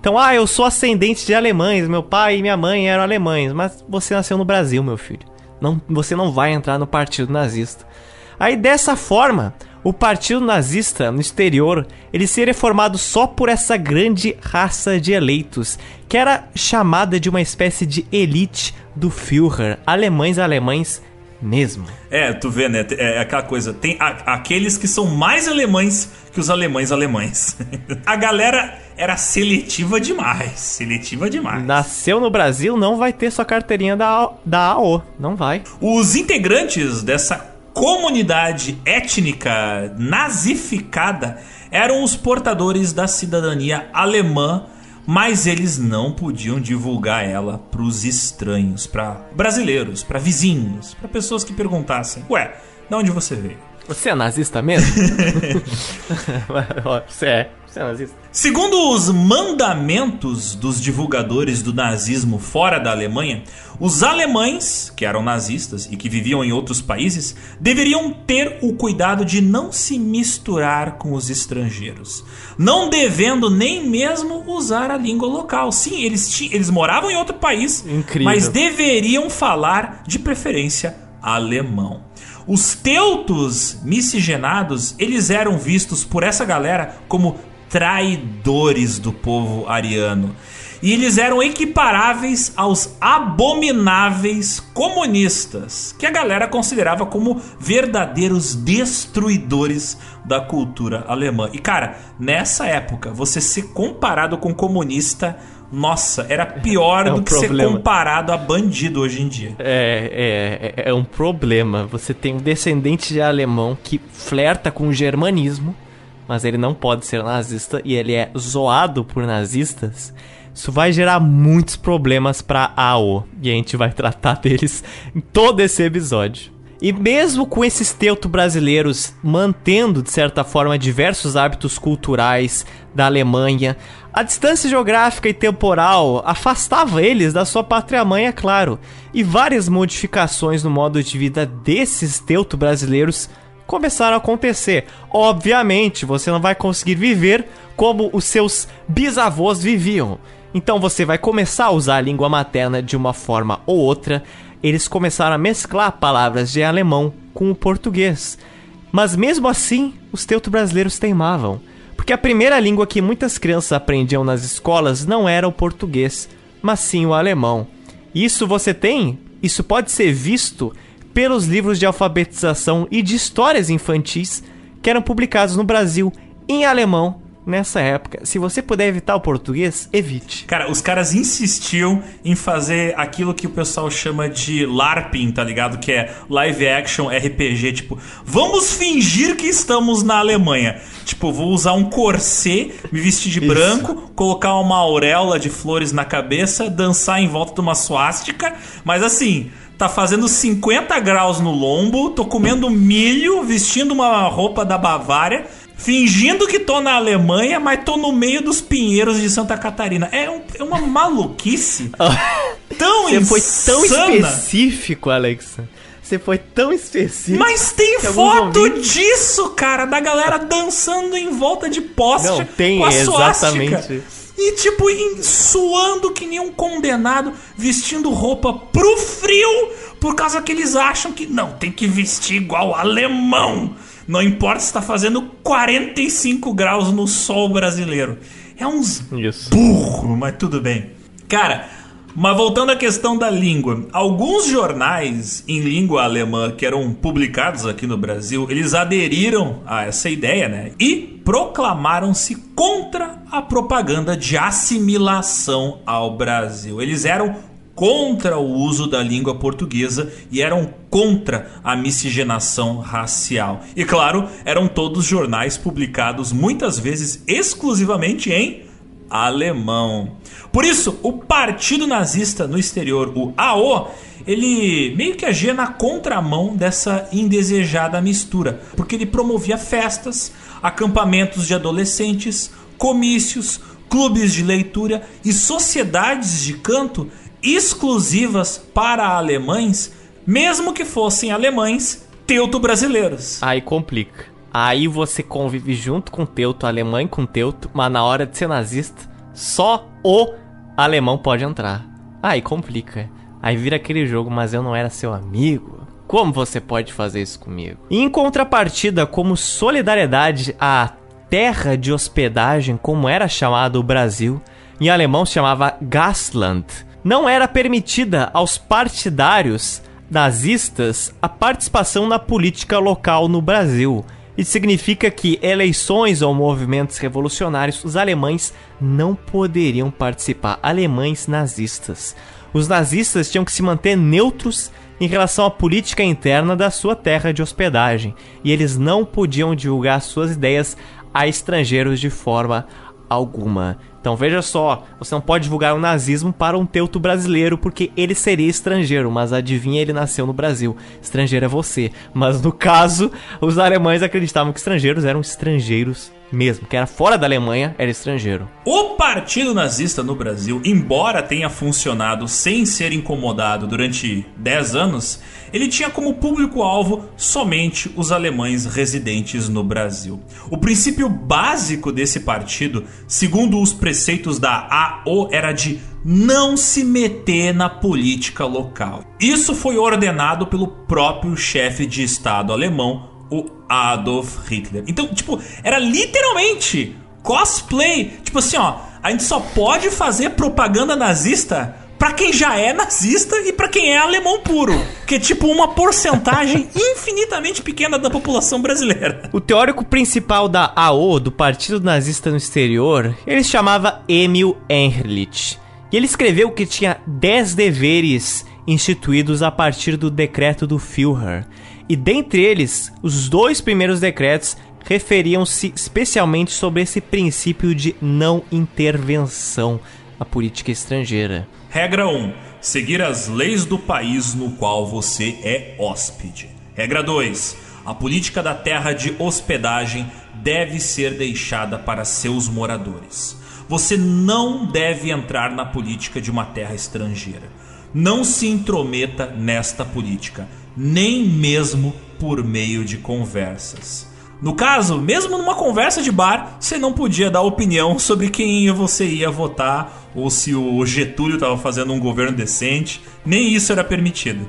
Então, ah, eu sou ascendente de alemães, meu pai e minha mãe eram alemães, mas você nasceu no Brasil, meu filho. Não, você não vai entrar no Partido Nazista. Aí dessa forma, o partido nazista no exterior ele seria formado só por essa grande raça de eleitos, que era chamada de uma espécie de elite do Führer, alemães alemães mesmo. É, tu vê, né? É aquela coisa, tem a, aqueles que são mais alemães que os alemães alemães. [laughs] a galera era seletiva demais, seletiva demais. Nasceu no Brasil, não vai ter sua carteirinha da, da AO, não vai. Os integrantes dessa comunidade étnica nazificada eram os portadores da cidadania alemã, mas eles não podiam divulgar ela para os estranhos, para brasileiros, para vizinhos, para pessoas que perguntassem: "Ué, de onde você veio?" Você é nazista mesmo? [laughs] [laughs] você é. Segundo os mandamentos dos divulgadores do nazismo fora da Alemanha, os alemães, que eram nazistas e que viviam em outros países, deveriam ter o cuidado de não se misturar com os estrangeiros, não devendo nem mesmo usar a língua local. Sim, eles, eles moravam em outro país, Incrível. mas deveriam falar de preferência alemão. Os teutos miscigenados, eles eram vistos por essa galera como traidores do povo ariano. E eles eram equiparáveis aos abomináveis comunistas, que a galera considerava como verdadeiros destruidores da cultura alemã. E cara, nessa época, você ser comparado com comunista nossa, era pior [laughs] é um do que problema. ser comparado a bandido hoje em dia. É, é, é um problema. Você tem um descendente de alemão que flerta com o germanismo, mas ele não pode ser nazista e ele é zoado por nazistas. Isso vai gerar muitos problemas para AO e a gente vai tratar [laughs] deles em todo esse episódio. E mesmo com esses teuto brasileiros mantendo, de certa forma, diversos hábitos culturais da Alemanha, a distância geográfica e temporal afastava eles da sua pátria-mãe, é claro, e várias modificações no modo de vida desses teuto brasileiros começaram a acontecer. Obviamente, você não vai conseguir viver como os seus bisavós viviam. Então você vai começar a usar a língua materna de uma forma ou outra. Eles começaram a mesclar palavras de alemão com o português. Mas mesmo assim, os teuto brasileiros teimavam. Porque a primeira língua que muitas crianças aprendiam nas escolas não era o português, mas sim o alemão. Isso você tem? Isso pode ser visto pelos livros de alfabetização e de histórias infantis que eram publicados no Brasil em alemão nessa época. Se você puder evitar o português, evite. Cara, os caras insistiam em fazer aquilo que o pessoal chama de LARPing, tá ligado? Que é live action RPG. Tipo, vamos fingir que estamos na Alemanha. Tipo, vou usar um corset, me vestir de Isso. branco, colocar uma auréola de flores na cabeça, dançar em volta de uma suástica, mas assim tá fazendo 50 graus no lombo, tô comendo milho, vestindo uma roupa da Bavária fingindo que tô na Alemanha, mas tô no meio dos pinheiros de Santa Catarina. É, um, é uma maluquice [laughs] tão Você foi tão específico, Alex. Você foi tão específico. Mas tem foto ouvintes... disso, cara, da galera dançando em volta de poste Não, tem, com a exatamente. E tipo em, suando que nem um condenado, vestindo roupa pro frio, por causa que eles acham que não, tem que vestir igual alemão. Não importa se está fazendo 45 graus no sol brasileiro. É uns Isso. burro, mas tudo bem. Cara, mas voltando à questão da língua, alguns jornais em língua alemã que eram publicados aqui no Brasil, eles aderiram a essa ideia, né? E proclamaram-se contra a propaganda de assimilação ao Brasil. Eles eram contra o uso da língua portuguesa e eram contra a miscigenação racial. E claro, eram todos jornais publicados muitas vezes exclusivamente em alemão. Por isso, o partido nazista no exterior, o AO, ele meio que agia na contramão dessa indesejada mistura, porque ele promovia festas, acampamentos de adolescentes, comícios, clubes de leitura e sociedades de canto exclusivas para alemães, mesmo que fossem alemães teuto-brasileiros. Aí complica. Aí você convive junto com teuto, alemão com teuto, mas na hora de ser nazista, só o alemão pode entrar. Aí complica. Aí vira aquele jogo, mas eu não era seu amigo. Como você pode fazer isso comigo? Em contrapartida, como solidariedade à terra de hospedagem, como era chamado o Brasil, em alemão se chamava Gastland, não era permitida aos partidários nazistas a participação na política local no Brasil. Isso significa que eleições ou movimentos revolucionários, os alemães não poderiam participar. Alemães nazistas. Os nazistas tinham que se manter neutros em relação à política interna da sua terra de hospedagem, e eles não podiam divulgar suas ideias a estrangeiros de forma alguma. Então veja só, você não pode divulgar o nazismo para um teuto brasileiro porque ele seria estrangeiro, mas adivinha, ele nasceu no Brasil. Estrangeiro é você. Mas no caso, os alemães acreditavam que estrangeiros eram estrangeiros mesmo, que era fora da Alemanha, era estrangeiro. O partido nazista no Brasil, embora tenha funcionado sem ser incomodado durante 10 anos, ele tinha como público-alvo somente os alemães residentes no Brasil. O princípio básico desse partido, segundo os preceitos da AO, era de não se meter na política local. Isso foi ordenado pelo próprio chefe de Estado alemão, o Adolf Hitler. Então, tipo, era literalmente cosplay. Tipo assim, ó, a gente só pode fazer propaganda nazista para quem já é nazista e para quem é alemão puro, que é tipo uma porcentagem [laughs] infinitamente pequena da população brasileira. O teórico principal da AO, do Partido Nazista no Exterior, ele se chamava Emil Enherlich. E ele escreveu que tinha 10 deveres instituídos a partir do decreto do Führer. E dentre eles, os dois primeiros decretos referiam-se especialmente sobre esse princípio de não intervenção na política estrangeira. Regra 1. Seguir as leis do país no qual você é hóspede. Regra 2. A política da terra de hospedagem deve ser deixada para seus moradores. Você não deve entrar na política de uma terra estrangeira. Não se intrometa nesta política nem mesmo por meio de conversas. No caso, mesmo numa conversa de bar, você não podia dar opinião sobre quem você ia votar ou se o Getúlio estava fazendo um governo decente, nem isso era permitido.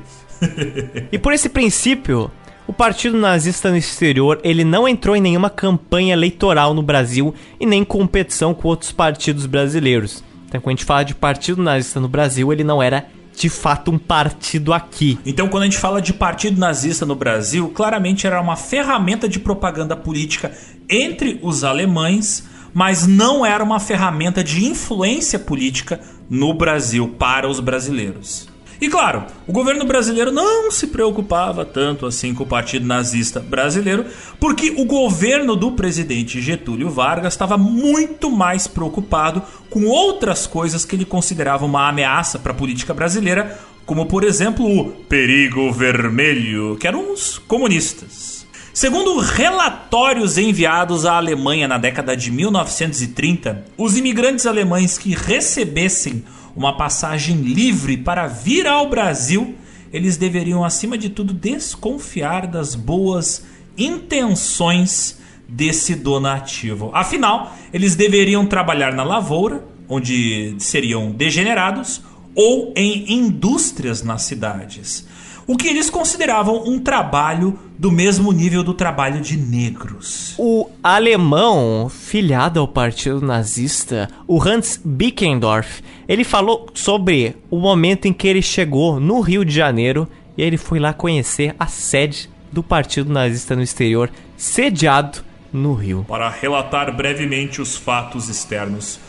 [laughs] e por esse princípio, o Partido Nazista no exterior, ele não entrou em nenhuma campanha eleitoral no Brasil e nem competição com outros partidos brasileiros. Então, quando a gente fala de Partido Nazista no Brasil, ele não era de fato um partido aqui. Então, quando a gente fala de partido nazista no Brasil, claramente era uma ferramenta de propaganda política entre os alemães, mas não era uma ferramenta de influência política no Brasil para os brasileiros. E claro, o governo brasileiro não se preocupava tanto assim com o Partido Nazista Brasileiro, porque o governo do presidente Getúlio Vargas estava muito mais preocupado com outras coisas que ele considerava uma ameaça para a política brasileira, como por exemplo o perigo vermelho, que eram os comunistas. Segundo relatórios enviados à Alemanha na década de 1930, os imigrantes alemães que recebessem uma passagem livre para vir ao Brasil, eles deveriam, acima de tudo, desconfiar das boas intenções desse donativo. Afinal, eles deveriam trabalhar na lavoura, onde seriam degenerados, ou em indústrias nas cidades. O que eles consideravam um trabalho do mesmo nível do trabalho de negros. O alemão, filiado ao partido nazista, o Hans Bickendorf, ele falou sobre o momento em que ele chegou no Rio de Janeiro e ele foi lá conhecer a sede do partido nazista no exterior, sediado no Rio. Para relatar brevemente os fatos externos,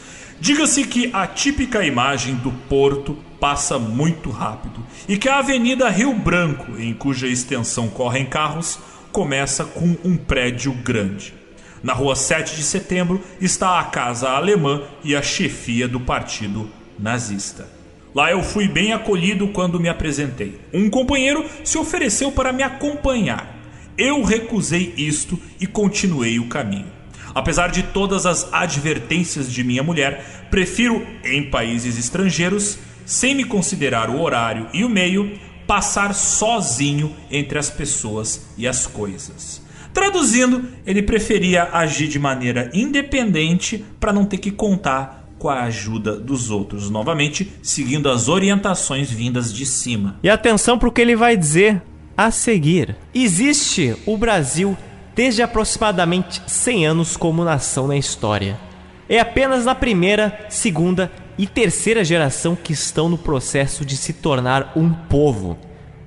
diga-se que a típica imagem do porto passa muito rápido e que a Avenida Rio Branco, em cuja extensão correm carros, começa com um prédio grande. Na rua 7 de setembro está a Casa Alemã e a chefia do partido nazista. Lá eu fui bem acolhido quando me apresentei. Um companheiro se ofereceu para me acompanhar. Eu recusei isto e continuei o caminho. Apesar de todas as advertências de minha mulher, prefiro, em países estrangeiros, sem me considerar o horário e o meio, passar sozinho entre as pessoas e as coisas. Traduzindo, ele preferia agir de maneira independente para não ter que contar com a ajuda dos outros, novamente seguindo as orientações vindas de cima. E atenção para o que ele vai dizer a seguir. Existe o Brasil desde aproximadamente 100 anos como nação na história. É apenas na primeira, segunda e terceira geração que estão no processo de se tornar um povo.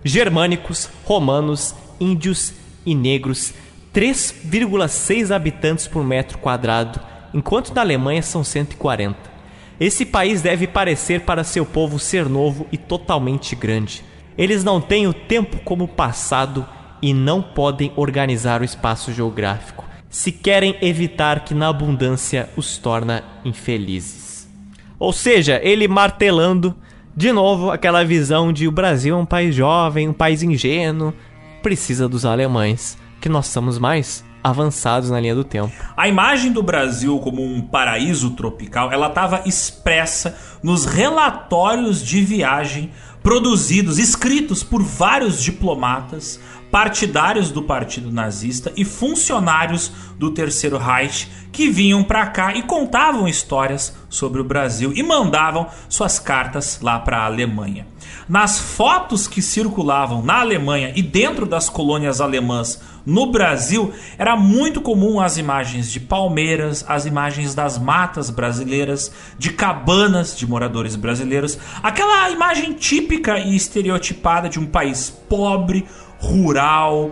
Germânicos, romanos, índios e negros, 3,6 habitantes por metro quadrado, enquanto na Alemanha são 140. Esse país deve parecer para seu povo ser novo e totalmente grande. Eles não têm o tempo como passado e não podem organizar o espaço geográfico, se querem evitar que na abundância os torna infelizes. Ou seja, ele martelando de novo aquela visão de o Brasil é um país jovem, um país ingênuo, precisa dos alemães, que nós somos mais avançados na linha do tempo. A imagem do Brasil como um paraíso tropical, ela estava expressa nos relatórios de viagem produzidos, escritos por vários diplomatas, partidários do partido nazista e funcionários do Terceiro Reich que vinham para cá e contavam histórias sobre o Brasil e mandavam suas cartas lá para a Alemanha. Nas fotos que circulavam na Alemanha e dentro das colônias alemãs no Brasil, era muito comum as imagens de palmeiras, as imagens das matas brasileiras, de cabanas de moradores brasileiros, aquela imagem típica e estereotipada de um país pobre, rural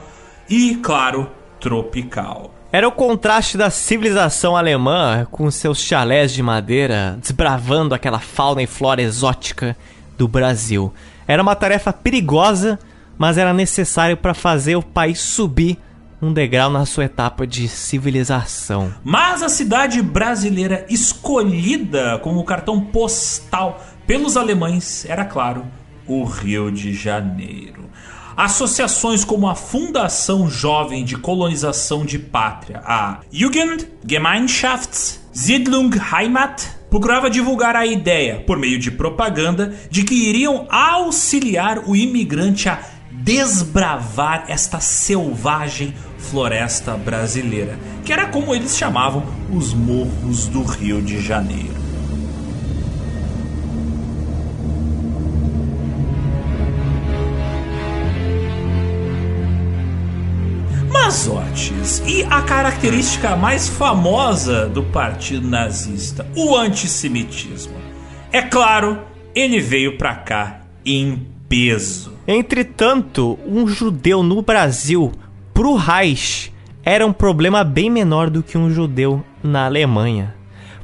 e, claro, tropical. Era o contraste da civilização alemã com seus chalés de madeira desbravando aquela fauna e flora exótica do Brasil. Era uma tarefa perigosa, mas era necessário para fazer o país subir um degrau na sua etapa de civilização. Mas a cidade brasileira escolhida como cartão postal pelos alemães era, claro, o Rio de Janeiro. Associações como a Fundação Jovem de Colonização de Pátria, a Jugendgemeinschafts-Siedlung Heimat, procurava divulgar a ideia, por meio de propaganda, de que iriam auxiliar o imigrante a desbravar esta selvagem floresta brasileira, que era como eles chamavam os morros do Rio de Janeiro. Mazotes. E a característica mais famosa do partido nazista, o antissemitismo. É claro, ele veio para cá em peso. Entretanto, um judeu no Brasil, pro Reich, era um problema bem menor do que um judeu na Alemanha.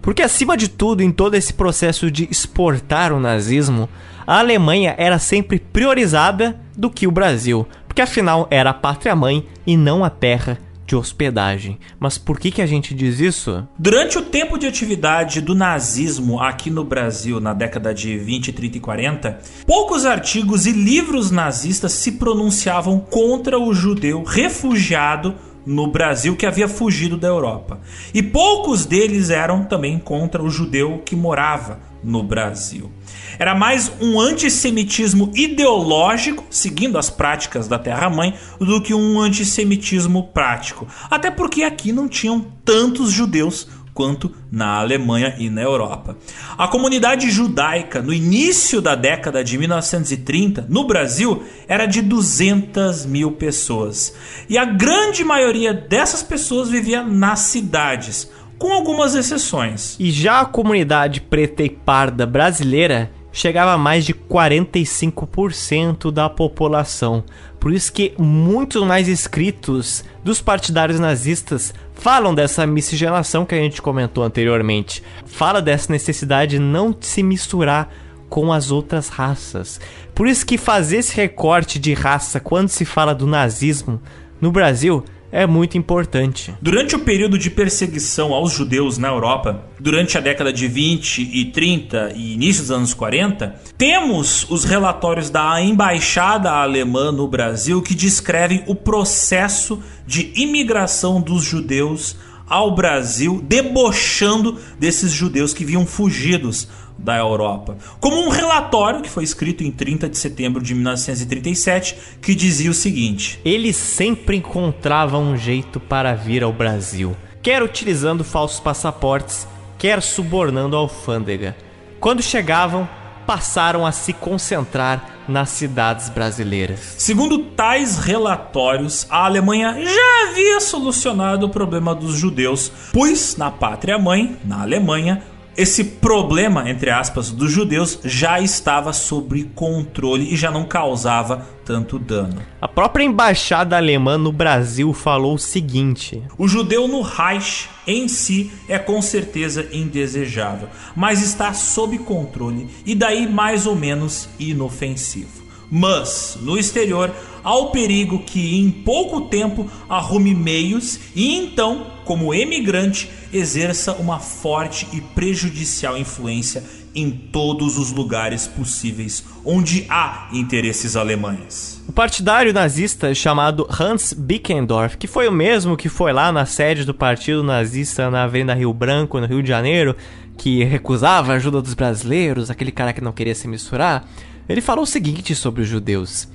Porque acima de tudo, em todo esse processo de exportar o nazismo, a Alemanha era sempre priorizada do que o Brasil, porque afinal era a pátria mãe e não a terra de hospedagem. Mas por que, que a gente diz isso? Durante o tempo de atividade do nazismo aqui no Brasil, na década de 20, 30 e 40, poucos artigos e livros nazistas se pronunciavam contra o judeu refugiado no Brasil que havia fugido da Europa. E poucos deles eram também contra o judeu que morava no Brasil. Era mais um antissemitismo ideológico, seguindo as práticas da Terra-mãe, do que um antissemitismo prático. Até porque aqui não tinham tantos judeus quanto na Alemanha e na Europa. A comunidade judaica no início da década de 1930 no Brasil era de 200 mil pessoas e a grande maioria dessas pessoas vivia nas cidades, com algumas exceções. E já a comunidade preta e parda brasileira chegava a mais de 45% da população. Por isso que muitos mais escritos dos partidários nazistas falam dessa miscigenação que a gente comentou anteriormente. Fala dessa necessidade de não se misturar com as outras raças. Por isso que fazer esse recorte de raça quando se fala do nazismo no Brasil é muito importante. Durante o período de perseguição aos judeus na Europa, durante a década de 20 e 30 e início dos anos 40, temos os relatórios da embaixada alemã no Brasil que descrevem o processo de imigração dos judeus ao Brasil, debochando desses judeus que vinham fugidos da Europa, como um relatório que foi escrito em 30 de setembro de 1937 que dizia o seguinte: Eles sempre encontravam um jeito para vir ao Brasil, quer utilizando falsos passaportes, quer subornando a alfândega. Quando chegavam, passaram a se concentrar nas cidades brasileiras. Segundo tais relatórios, a Alemanha já havia solucionado o problema dos judeus, pois na pátria mãe, na Alemanha, esse problema, entre aspas, dos judeus já estava sob controle e já não causava tanto dano. A própria embaixada alemã no Brasil falou o seguinte: O judeu no Reich em si é com certeza indesejável, mas está sob controle e daí mais ou menos inofensivo. Mas, no exterior, há o perigo que em pouco tempo arrume meios e então, como emigrante, exerça uma forte e prejudicial influência em todos os lugares possíveis onde há interesses alemães. O partidário nazista chamado Hans Bickendorf, que foi o mesmo que foi lá na sede do partido nazista na Avenida Rio Branco, no Rio de Janeiro, que recusava a ajuda dos brasileiros, aquele cara que não queria se misturar, ele falou o seguinte sobre os judeus.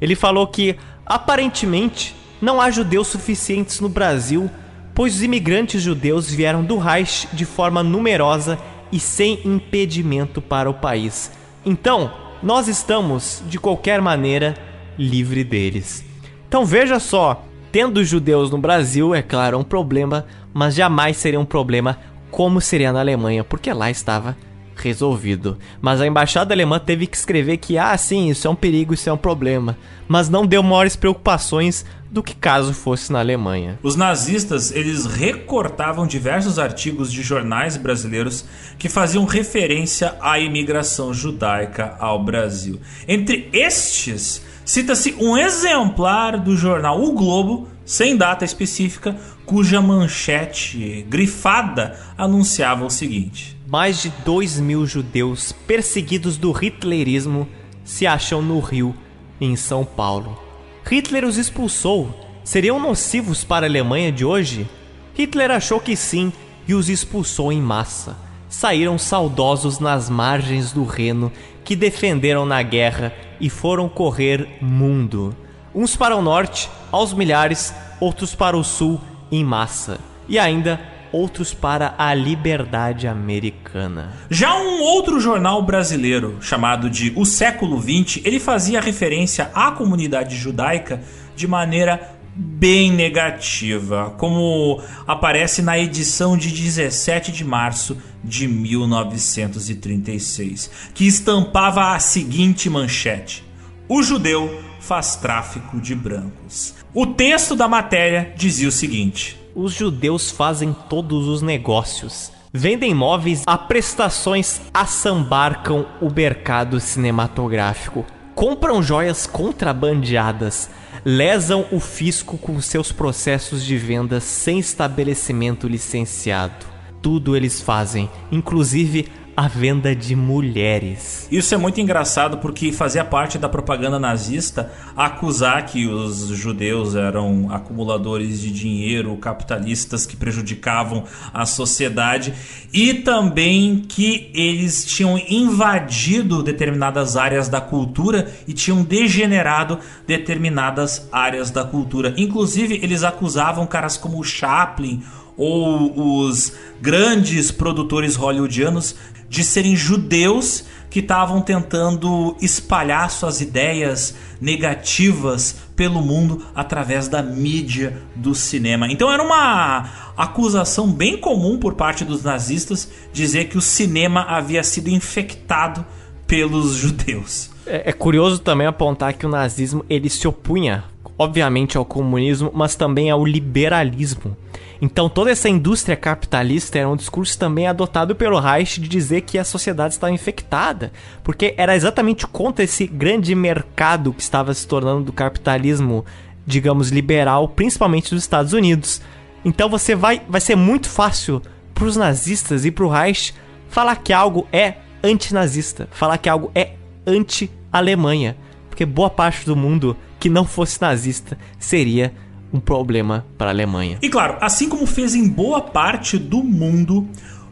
Ele falou que aparentemente não há judeus suficientes no Brasil pois os imigrantes judeus vieram do Reich de forma numerosa e sem impedimento para o país. Então, nós estamos, de qualquer maneira, livre deles. Então veja só, tendo judeus no Brasil, é claro, um problema, mas jamais seria um problema como seria na Alemanha, porque lá estava resolvido. Mas a embaixada alemã teve que escrever que, ah, sim, isso é um perigo, isso é um problema. Mas não deu maiores preocupações do que caso fosse na Alemanha. Os nazistas, eles recortavam diversos artigos de jornais brasileiros que faziam referência à imigração judaica ao Brasil. Entre estes, cita-se um exemplar do jornal O Globo, sem data específica, cuja manchete grifada anunciava o seguinte: Mais de 2 mil judeus perseguidos do hitlerismo se acham no Rio, em São Paulo. Hitler os expulsou. Seriam nocivos para a Alemanha de hoje? Hitler achou que sim e os expulsou em massa. Saíram saudosos nas margens do Reno, que defenderam na guerra e foram correr mundo. Uns para o norte, aos milhares, outros para o sul, em massa. E ainda outros para a liberdade americana. Já um outro jornal brasileiro, chamado de O Século XX, ele fazia referência à comunidade judaica de maneira bem negativa, como aparece na edição de 17 de março de 1936, que estampava a seguinte manchete: O judeu faz tráfico de brancos. O texto da matéria dizia o seguinte: os judeus fazem todos os negócios. Vendem móveis a prestações, assambarcam o mercado cinematográfico, compram joias contrabandeadas, lesam o fisco com seus processos de venda sem estabelecimento licenciado. Tudo eles fazem, inclusive a venda de mulheres. Isso é muito engraçado porque fazia parte da propaganda nazista acusar que os judeus eram acumuladores de dinheiro, capitalistas que prejudicavam a sociedade e também que eles tinham invadido determinadas áreas da cultura e tinham degenerado determinadas áreas da cultura. Inclusive, eles acusavam caras como Chaplin ou os grandes produtores hollywoodianos de serem judeus que estavam tentando espalhar suas ideias negativas pelo mundo através da mídia do cinema. Então era uma acusação bem comum por parte dos nazistas dizer que o cinema havia sido infectado pelos judeus. É, é curioso também apontar que o nazismo ele se opunha, obviamente, ao comunismo, mas também ao liberalismo. Então toda essa indústria capitalista era um discurso também adotado pelo Reich de dizer que a sociedade estava infectada, porque era exatamente contra esse grande mercado que estava se tornando do capitalismo, digamos, liberal, principalmente dos Estados Unidos. Então você vai, vai ser muito fácil para os nazistas e para o Reich falar que algo é antinazista, falar que algo é anti-Alemanha, porque boa parte do mundo que não fosse nazista seria um problema para a Alemanha. E claro, assim como fez em boa parte do mundo,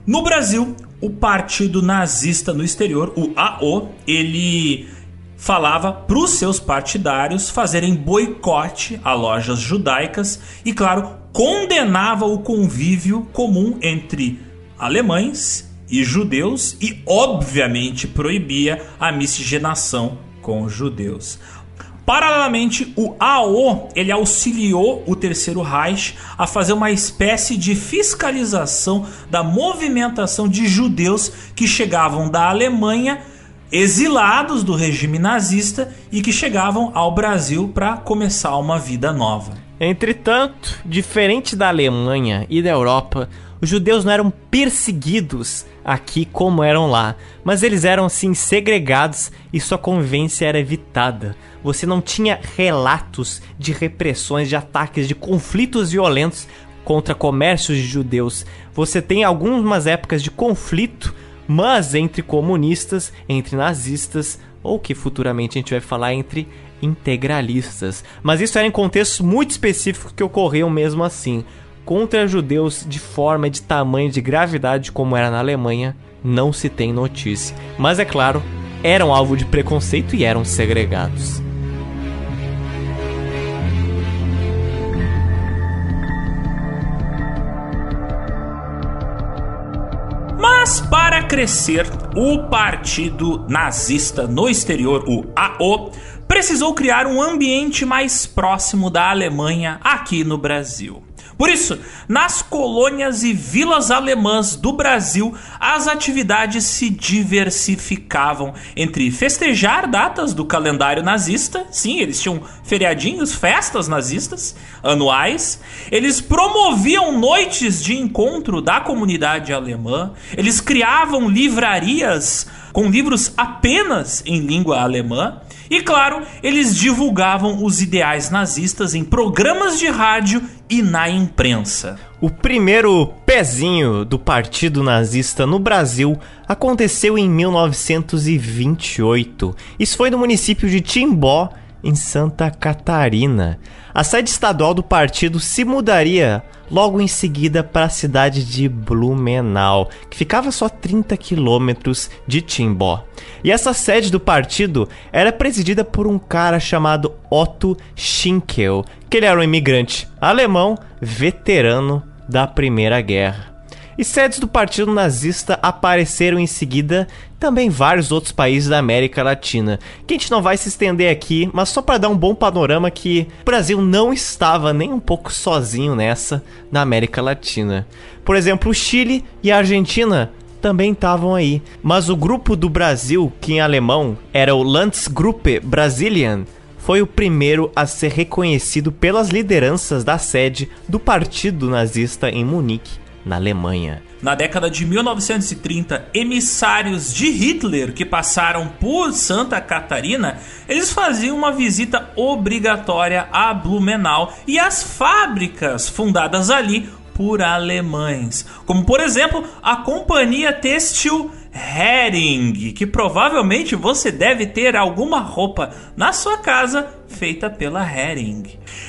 no Brasil, o Partido Nazista no exterior, o AO, ele falava para os seus partidários fazerem boicote a lojas judaicas e, claro, condenava o convívio comum entre alemães e judeus e, obviamente, proibia a miscigenação com judeus. Paralelamente, o AO ele auxiliou o Terceiro Reich a fazer uma espécie de fiscalização da movimentação de judeus que chegavam da Alemanha exilados do regime nazista e que chegavam ao Brasil para começar uma vida nova. Entretanto, diferente da Alemanha e da Europa, os judeus não eram perseguidos aqui como eram lá, mas eles eram sim segregados e sua convivência era evitada. Você não tinha relatos de repressões, de ataques, de conflitos violentos contra comércios de judeus. Você tem algumas épocas de conflito, mas entre comunistas, entre nazistas, ou que futuramente a gente vai falar entre integralistas. Mas isso era em contextos muito específicos que ocorriam mesmo assim contra judeus de forma, de tamanho, de gravidade como era na Alemanha, não se tem notícia. Mas é claro, eram alvo de preconceito e eram segregados. Mas para crescer, o partido nazista no exterior, o AO, precisou criar um ambiente mais próximo da Alemanha aqui no Brasil. Por isso, nas colônias e vilas alemãs do Brasil, as atividades se diversificavam. Entre festejar datas do calendário nazista, sim, eles tinham feriadinhos, festas nazistas anuais, eles promoviam noites de encontro da comunidade alemã, eles criavam livrarias com livros apenas em língua alemã e claro, eles divulgavam os ideais nazistas em programas de rádio e na imprensa. O primeiro pezinho do Partido Nazista no Brasil aconteceu em 1928. Isso foi no município de Timbó, em Santa Catarina. A sede estadual do partido se mudaria logo em seguida para a cidade de Blumenau, que ficava só 30 quilômetros de Timbó. E essa sede do partido era presidida por um cara chamado Otto Schinkel, que ele era um imigrante alemão veterano da Primeira Guerra. E sedes do Partido Nazista apareceram em seguida também vários outros países da América Latina, que a gente não vai se estender aqui, mas só para dar um bom panorama que o Brasil não estava nem um pouco sozinho nessa na América Latina. Por exemplo, o Chile e a Argentina também estavam aí, mas o grupo do Brasil, que em alemão era o Landsgruppe Brasilien, foi o primeiro a ser reconhecido pelas lideranças da sede do Partido Nazista em Munique na Alemanha. Na década de 1930, emissários de Hitler que passaram por Santa Catarina, eles faziam uma visita obrigatória a Blumenau e as fábricas fundadas ali por alemães, como por exemplo a companhia têxtil Hering, que provavelmente você deve ter alguma roupa na sua casa feita pela Hering.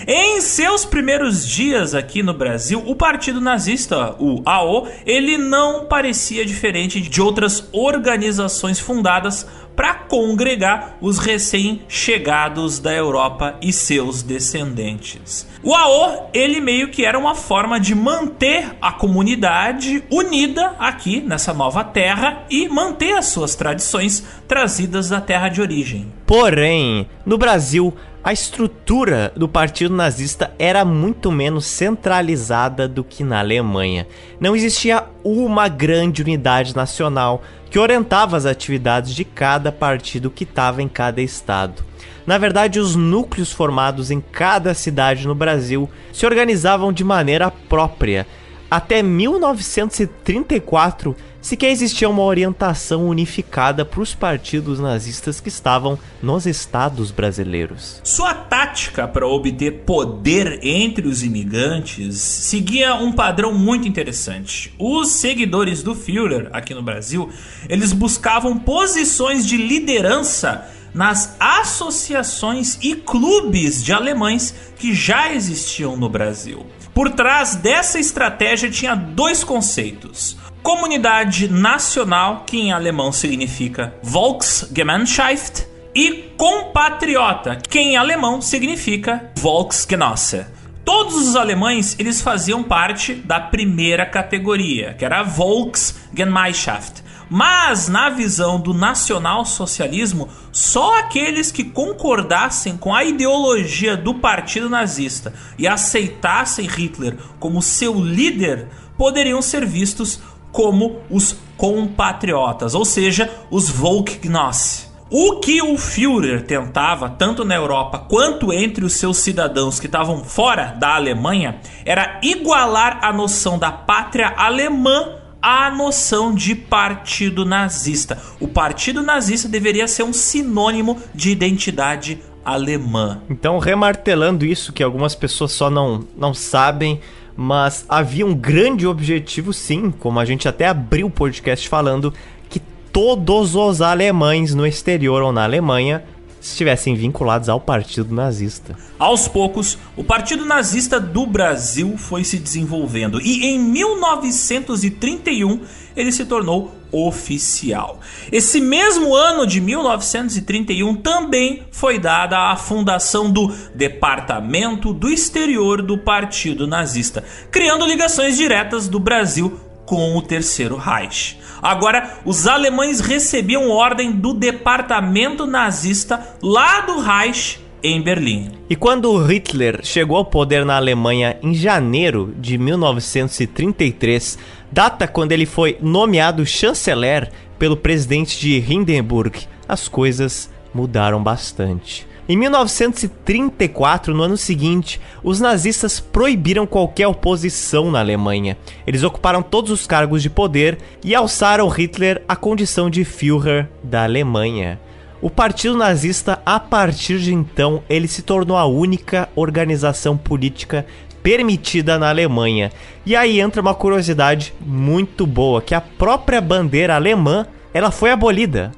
Em seus primeiros dias aqui no Brasil, o partido nazista, o AO, ele não parecia diferente de outras organizações fundadas para congregar os recém-chegados da Europa e seus descendentes. O AO, ele meio que era uma forma de manter a comunidade unida aqui nessa nova terra e manter as suas tradições trazidas da terra de origem. Porém, no Brasil, a estrutura do partido nazista era muito menos centralizada do que na Alemanha. Não existia uma grande unidade nacional que orientava as atividades de cada partido que estava em cada estado. Na verdade, os núcleos formados em cada cidade no Brasil se organizavam de maneira própria. Até 1934, sequer existia uma orientação unificada para os partidos nazistas que estavam nos estados brasileiros. Sua tática para obter poder entre os imigrantes seguia um padrão muito interessante. Os seguidores do Führer aqui no Brasil, eles buscavam posições de liderança nas associações e clubes de alemães que já existiam no Brasil. Por trás dessa estratégia tinha dois conceitos comunidade nacional, que em alemão significa Volksgemeinschaft, e compatriota, que em alemão significa Volksgenosse. Todos os alemães eles faziam parte da primeira categoria, que era a Volksgemeinschaft. Mas na visão do nacional-socialismo, só aqueles que concordassem com a ideologia do partido nazista e aceitassem Hitler como seu líder poderiam ser vistos como os compatriotas, ou seja, os Volksgenosse. O que o Führer tentava, tanto na Europa quanto entre os seus cidadãos que estavam fora da Alemanha, era igualar a noção da pátria alemã à noção de partido nazista. O partido nazista deveria ser um sinônimo de identidade alemã. Então, remartelando isso que algumas pessoas só não, não sabem, mas havia um grande objetivo, sim, como a gente até abriu o podcast falando, que todos os alemães no exterior ou na Alemanha estivessem vinculados ao Partido Nazista. Aos poucos, o Partido Nazista do Brasil foi se desenvolvendo e em 1931 ele se tornou oficial. Esse mesmo ano de 1931 também foi dada a fundação do Departamento do Exterior do Partido Nazista, criando ligações diretas do Brasil com o Terceiro Reich. Agora, os alemães recebiam ordem do departamento nazista lá do Reich em Berlim. E quando Hitler chegou ao poder na Alemanha em janeiro de 1933, data quando ele foi nomeado chanceler pelo presidente de Hindenburg, as coisas mudaram bastante. Em 1934, no ano seguinte, os nazistas proibiram qualquer oposição na Alemanha. Eles ocuparam todos os cargos de poder e alçaram Hitler à condição de Führer da Alemanha. O Partido Nazista, a partir de então, ele se tornou a única organização política permitida na Alemanha. E aí entra uma curiosidade muito boa, que a própria bandeira alemã, ela foi abolida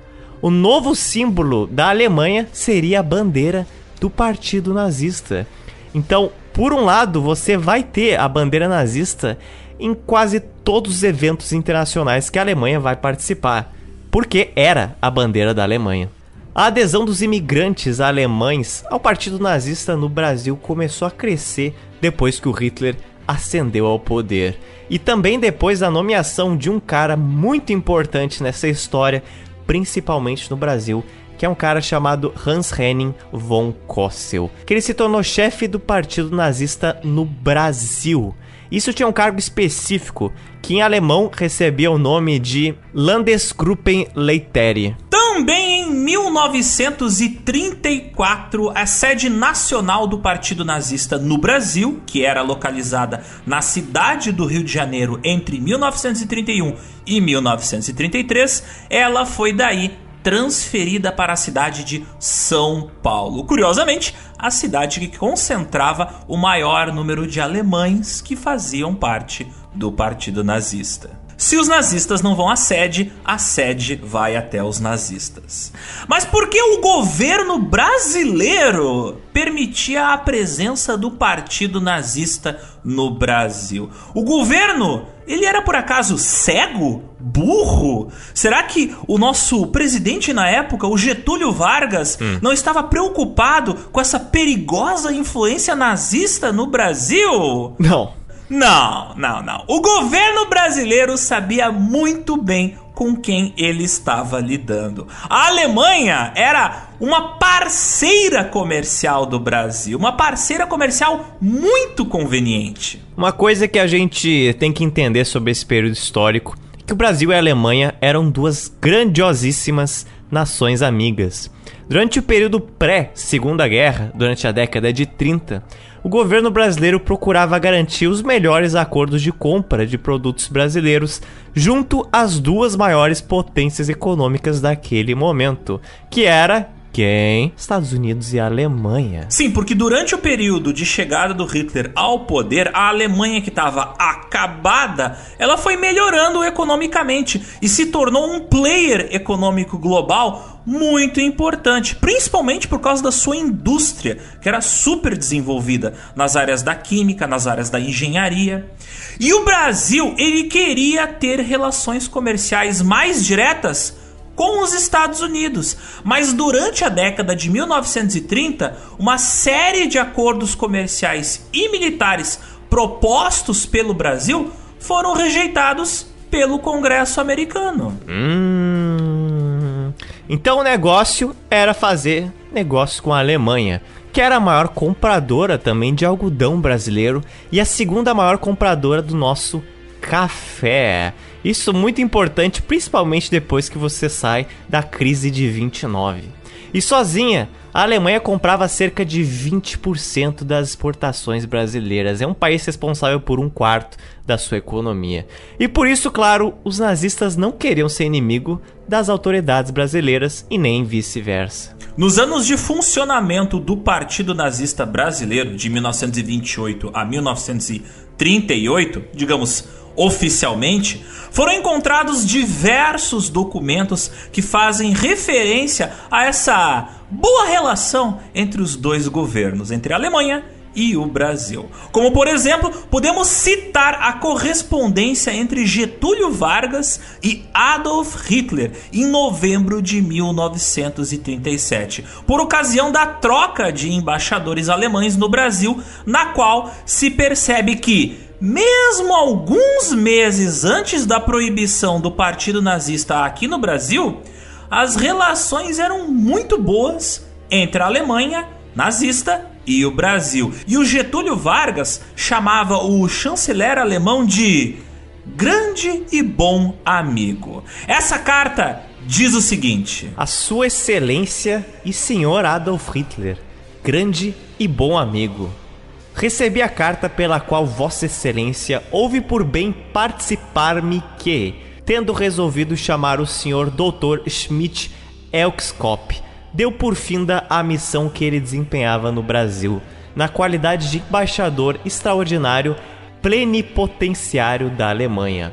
o novo símbolo da Alemanha seria a bandeira do partido nazista. Então, por um lado, você vai ter a bandeira nazista em quase todos os eventos internacionais que a Alemanha vai participar, porque era a bandeira da Alemanha. A adesão dos imigrantes alemães ao partido nazista no Brasil começou a crescer depois que o Hitler ascendeu ao poder. E também depois da nomeação de um cara muito importante nessa história, principalmente no Brasil, que é um cara chamado Hans Henning von Kossel, que ele se tornou chefe do partido nazista no Brasil. Isso tinha um cargo específico, que em alemão recebia o nome de Landesgruppenleiter. Também em 1934, a sede nacional do Partido Nazista no Brasil, que era localizada na cidade do Rio de Janeiro entre 1931 e 1933, ela foi daí transferida para a cidade de São Paulo. Curiosamente, a cidade que concentrava o maior número de alemães que faziam parte do Partido Nazista. Se os nazistas não vão à sede, a sede vai até os nazistas. Mas por que o governo brasileiro permitia a presença do partido nazista no Brasil? O governo, ele era por acaso cego? Burro? Será que o nosso presidente na época, o Getúlio Vargas, hum. não estava preocupado com essa perigosa influência nazista no Brasil? Não. Não, não, não. O governo brasileiro sabia muito bem com quem ele estava lidando. A Alemanha era uma parceira comercial do Brasil, uma parceira comercial muito conveniente. Uma coisa que a gente tem que entender sobre esse período histórico é que o Brasil e a Alemanha eram duas grandiosíssimas nações amigas. Durante o período pré-Segunda Guerra, durante a década de 30, o governo brasileiro procurava garantir os melhores acordos de compra de produtos brasileiros junto às duas maiores potências econômicas daquele momento, que era quem? Estados Unidos e Alemanha. Sim, porque durante o período de chegada do Hitler ao poder, a Alemanha que estava acabada, ela foi melhorando economicamente e se tornou um player econômico global muito importante, principalmente por causa da sua indústria, que era super desenvolvida nas áreas da química, nas áreas da engenharia. E o Brasil, ele queria ter relações comerciais mais diretas com os Estados Unidos. Mas durante a década de 1930, uma série de acordos comerciais e militares propostos pelo Brasil foram rejeitados pelo Congresso americano. Hum, então o negócio era fazer negócio com a Alemanha, que era a maior compradora também de algodão brasileiro e a segunda maior compradora do nosso café. Isso muito importante, principalmente depois que você sai da crise de 29. E sozinha, a Alemanha comprava cerca de 20% das exportações brasileiras. É um país responsável por um quarto da sua economia. E por isso, claro, os nazistas não queriam ser inimigo das autoridades brasileiras e nem vice-versa. Nos anos de funcionamento do Partido Nazista Brasileiro, de 1928 a 1938, digamos oficialmente, foram encontrados diversos documentos que fazem referência a essa boa relação entre os dois governos, entre a Alemanha e o Brasil. Como, por exemplo, podemos citar a correspondência entre Getúlio Vargas e Adolf Hitler em novembro de 1937, por ocasião da troca de embaixadores alemães no Brasil, na qual se percebe que mesmo alguns meses antes da proibição do Partido Nazista aqui no Brasil, as relações eram muito boas entre a Alemanha nazista e o Brasil. E o Getúlio Vargas chamava o chanceler alemão de grande e bom amigo. Essa carta diz o seguinte: A Sua Excelência e Senhor Adolf Hitler, grande e bom amigo. Recebi a carta pela qual Vossa Excelência houve por bem participar-me que, tendo resolvido chamar o Sr. Dr. Schmidt Elkskop, deu por finda a missão que ele desempenhava no Brasil, na qualidade de embaixador extraordinário plenipotenciário da Alemanha.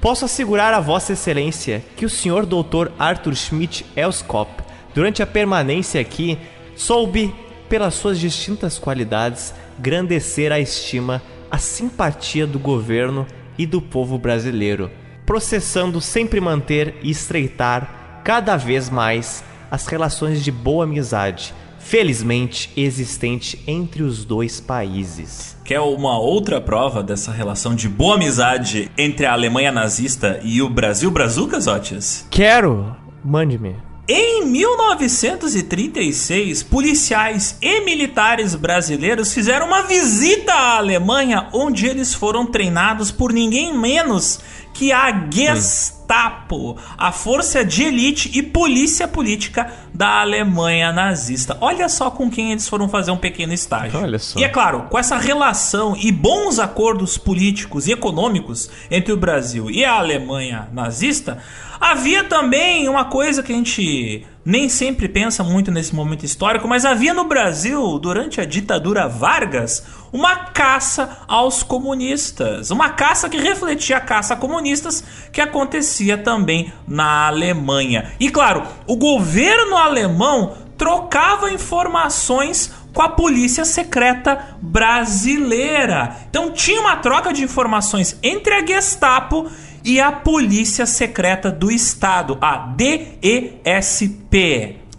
Posso assegurar a Vossa Excelência que o Sr. Dr. Arthur Schmidt Elskop, durante a permanência aqui, soube, pelas suas distintas qualidades, grandecer a estima, a simpatia do governo e do povo brasileiro, processando sempre manter e estreitar cada vez mais as relações de boa amizade, felizmente existente entre os dois países. Quer uma outra prova dessa relação de boa amizade entre a Alemanha nazista e o Brasil Brazucas, Otis? Quero! Mande-me. Em 1936, policiais e militares brasileiros fizeram uma visita à Alemanha, onde eles foram treinados por ninguém menos que a Gestapo. Gestapo, a força de elite e polícia política da Alemanha nazista. Olha só com quem eles foram fazer um pequeno estágio. Olha só. E é claro, com essa relação e bons acordos políticos e econômicos entre o Brasil e a Alemanha nazista, havia também uma coisa que a gente nem sempre pensa muito nesse momento histórico, mas havia no Brasil, durante a ditadura Vargas, uma caça aos comunistas. Uma caça que refletia a caça a comunistas que acontecia também na Alemanha. E claro, o governo alemão trocava informações com a polícia secreta brasileira. Então tinha uma troca de informações entre a Gestapo e a Polícia Secreta do Estado, a DESP.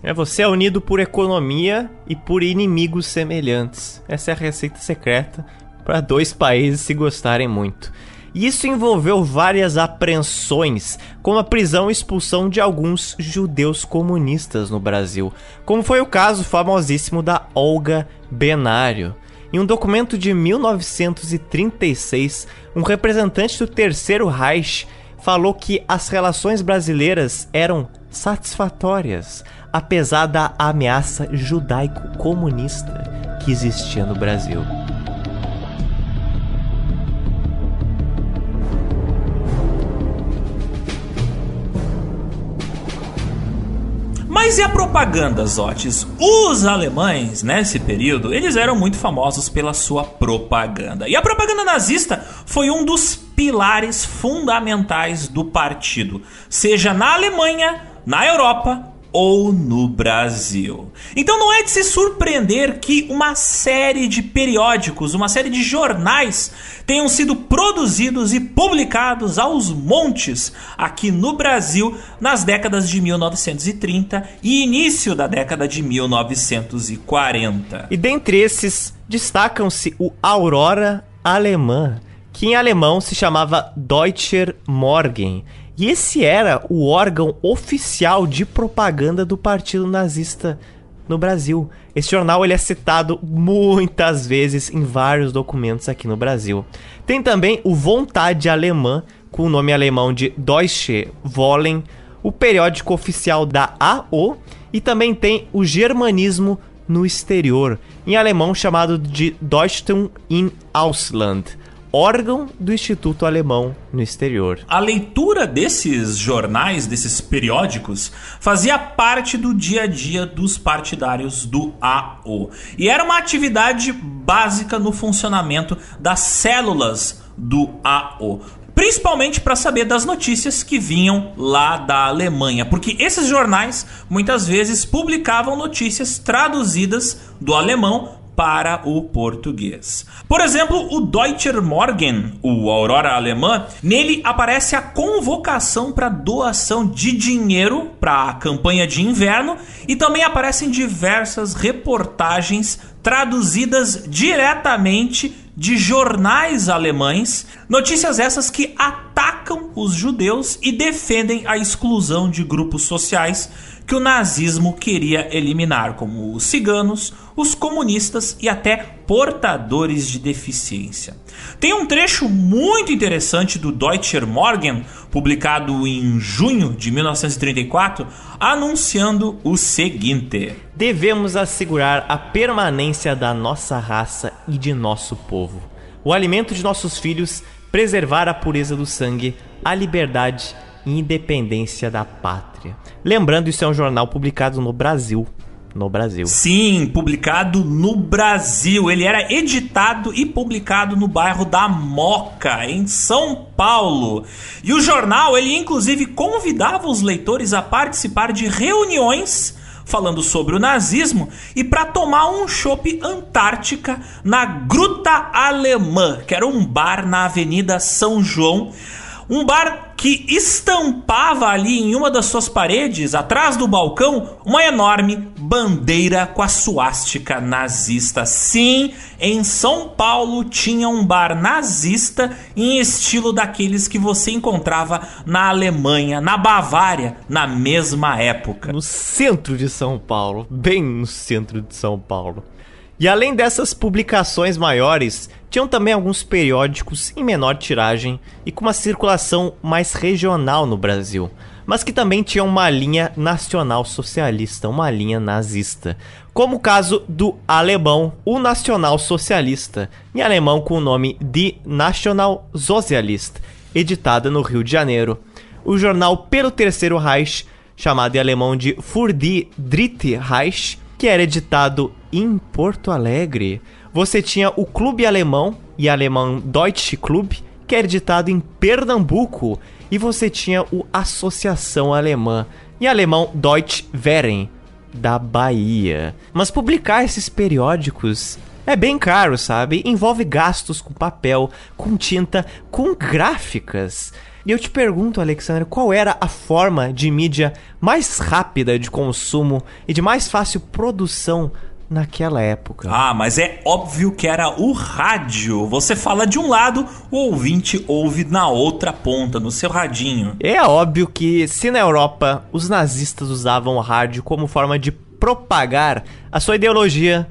É você é unido por economia e por inimigos semelhantes. Essa é a receita secreta para dois países se gostarem muito. Isso envolveu várias apreensões, como a prisão e expulsão de alguns judeus comunistas no Brasil, como foi o caso famosíssimo da Olga Benário. Em um documento de 1936, um representante do Terceiro Reich falou que as relações brasileiras eram satisfatórias, apesar da ameaça judaico-comunista que existia no Brasil. Mas e a propaganda, Zotes? Os alemães, nesse período, eles eram muito famosos pela sua propaganda. E a propaganda nazista foi um dos pilares fundamentais do partido, seja na Alemanha, na Europa ou no Brasil. Então não é de se surpreender que uma série de periódicos, uma série de jornais tenham sido produzidos e publicados aos montes aqui no Brasil nas décadas de 1930 e início da década de 1940. E dentre esses destacam-se o Aurora Alemã, que em alemão se chamava Deutscher Morgen e esse era o órgão oficial de propaganda do Partido Nazista no Brasil. Esse jornal ele é citado muitas vezes em vários documentos aqui no Brasil. Tem também o Vontade Alemã, com o nome alemão de Deutsche Wollen, o periódico oficial da AO, e também tem o Germanismo no exterior, em alemão chamado de Deutschland in Ausland órgão do Instituto Alemão no exterior. A leitura desses jornais, desses periódicos, fazia parte do dia a dia dos partidários do AO. E era uma atividade básica no funcionamento das células do AO principalmente para saber das notícias que vinham lá da Alemanha, porque esses jornais muitas vezes publicavam notícias traduzidas do alemão para o português. Por exemplo, o Deutscher Morgen, o Aurora Alemã, nele aparece a convocação para doação de dinheiro para a campanha de inverno e também aparecem diversas reportagens traduzidas diretamente de jornais alemães, notícias essas que atacam os judeus e defendem a exclusão de grupos sociais que o nazismo queria eliminar, como os ciganos, os comunistas e até portadores de deficiência. Tem um trecho muito interessante do Deutscher Morgen, publicado em junho de 1934, anunciando o seguinte: Devemos assegurar a permanência da nossa raça e de nosso povo, o alimento de nossos filhos, preservar a pureza do sangue, a liberdade e independência da pátria. Lembrando, isso é um jornal publicado no Brasil. No Brasil. Sim, publicado no Brasil. Ele era editado e publicado no bairro da Moca, em São Paulo. E o jornal, ele inclusive convidava os leitores a participar de reuniões falando sobre o nazismo e para tomar um chopp Antártica na Gruta Alemã, que era um bar na Avenida São João. Um bar que estampava ali em uma das suas paredes, atrás do balcão, uma enorme bandeira com a suástica nazista. Sim, em São Paulo tinha um bar nazista em estilo daqueles que você encontrava na Alemanha, na Bavária, na mesma época. No centro de São Paulo, bem no centro de São Paulo. E além dessas publicações maiores, tinham também alguns periódicos em menor tiragem e com uma circulação mais regional no Brasil, mas que também tinham uma linha nacional socialista, uma linha nazista, como o caso do alemão, o Nacional Socialista, em alemão com o nome de National Socialist, editada no Rio de Janeiro. O jornal pelo Terceiro Reich, chamado em alemão de Für die Dritte Reich, que era editado em Porto Alegre. Você tinha o Clube Alemão e alemão Deutsche Club, que era editado em Pernambuco, e você tinha o Associação Alemã e alemão Deutsche Verein da Bahia. Mas publicar esses periódicos é bem caro, sabe? Envolve gastos com papel, com tinta, com gráficas. E eu te pergunto, Alexandre, qual era a forma de mídia mais rápida de consumo e de mais fácil produção naquela época? Ah, mas é óbvio que era o rádio. Você fala de um lado, o ouvinte ouve na outra ponta, no seu radinho. É óbvio que se na Europa os nazistas usavam o rádio como forma de propagar a sua ideologia,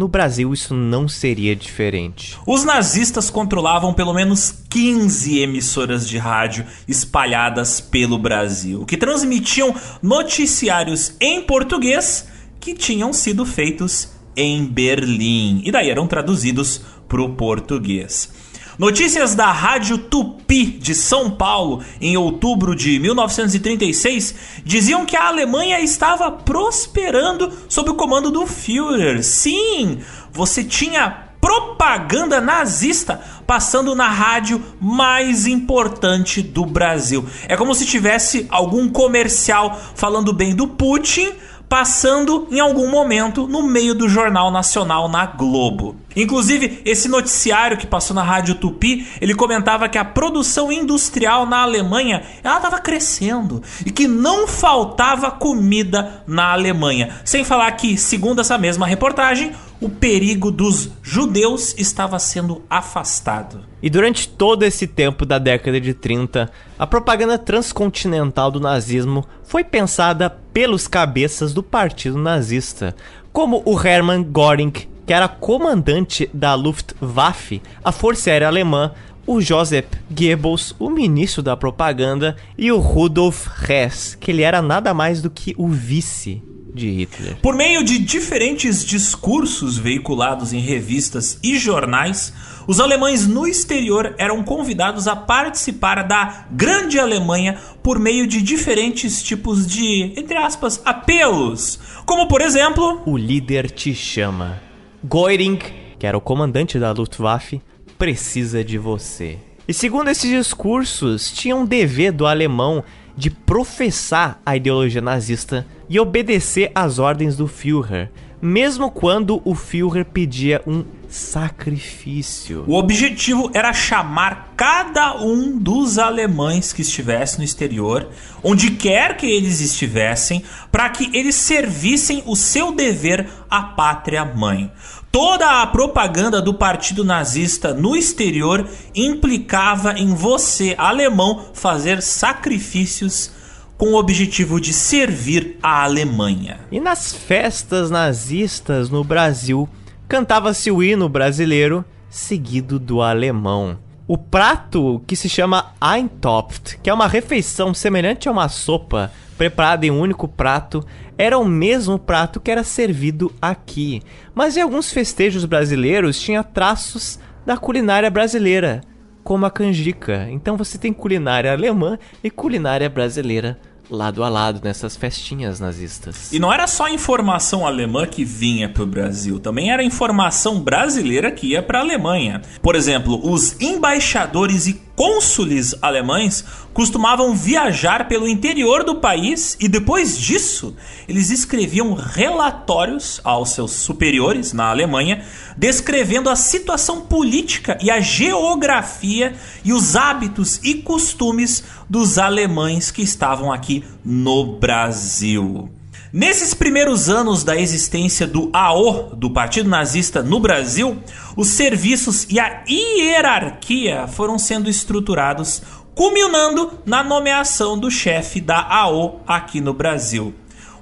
no Brasil, isso não seria diferente. Os nazistas controlavam pelo menos 15 emissoras de rádio espalhadas pelo Brasil, que transmitiam noticiários em português que tinham sido feitos em Berlim e daí eram traduzidos para o português. Notícias da Rádio Tupi de São Paulo em outubro de 1936 diziam que a Alemanha estava prosperando sob o comando do Führer. Sim, você tinha propaganda nazista passando na rádio mais importante do Brasil. É como se tivesse algum comercial falando bem do Putin passando em algum momento no meio do Jornal Nacional na Globo. Inclusive, esse noticiário que passou na Rádio Tupi, ele comentava que a produção industrial na Alemanha, ela estava crescendo e que não faltava comida na Alemanha. Sem falar que, segundo essa mesma reportagem, o perigo dos judeus estava sendo afastado. E durante todo esse tempo da década de 30, a propaganda transcontinental do nazismo foi pensada pelos cabeças do partido nazista, como o Hermann Göring, que era comandante da Luftwaffe, a força aérea alemã, o Joseph Goebbels, o ministro da propaganda, e o Rudolf Hess, que ele era nada mais do que o vice de Hitler. Por meio de diferentes discursos veiculados em revistas e jornais, os alemães no exterior eram convidados a participar da Grande Alemanha por meio de diferentes tipos de, entre aspas, apelos. Como, por exemplo, O líder te chama. Goering, que era o comandante da Luftwaffe, precisa de você. E segundo esses discursos, tinha um dever do alemão de professar a ideologia nazista e obedecer às ordens do Führer, mesmo quando o Führer pedia um sacrifício. O objetivo era chamar cada um dos alemães que estivesse no exterior, onde quer que eles estivessem, para que eles servissem o seu dever à pátria mãe. Toda a propaganda do partido nazista no exterior implicava em você, alemão, fazer sacrifícios com o objetivo de servir a Alemanha. E nas festas nazistas no Brasil, cantava-se o hino brasileiro seguido do alemão. O prato que se chama Eintopf, que é uma refeição semelhante a uma sopa preparada em um único prato, era o mesmo prato que era servido aqui. Mas em alguns festejos brasileiros tinha traços da culinária brasileira, como a canjica. Então você tem culinária alemã e culinária brasileira lado a lado nessas festinhas nazistas. E não era só informação alemã que vinha para o Brasil, também era informação brasileira que ia para a Alemanha. Por exemplo, os embaixadores e cônsules alemães costumavam viajar pelo interior do país e depois disso eles escreviam relatórios aos seus superiores na Alemanha descrevendo a situação política e a geografia e os hábitos e costumes dos alemães que estavam aqui no Brasil. Nesses primeiros anos da existência do AO, do Partido Nazista no Brasil, os serviços e a hierarquia foram sendo estruturados, culminando na nomeação do chefe da AO aqui no Brasil.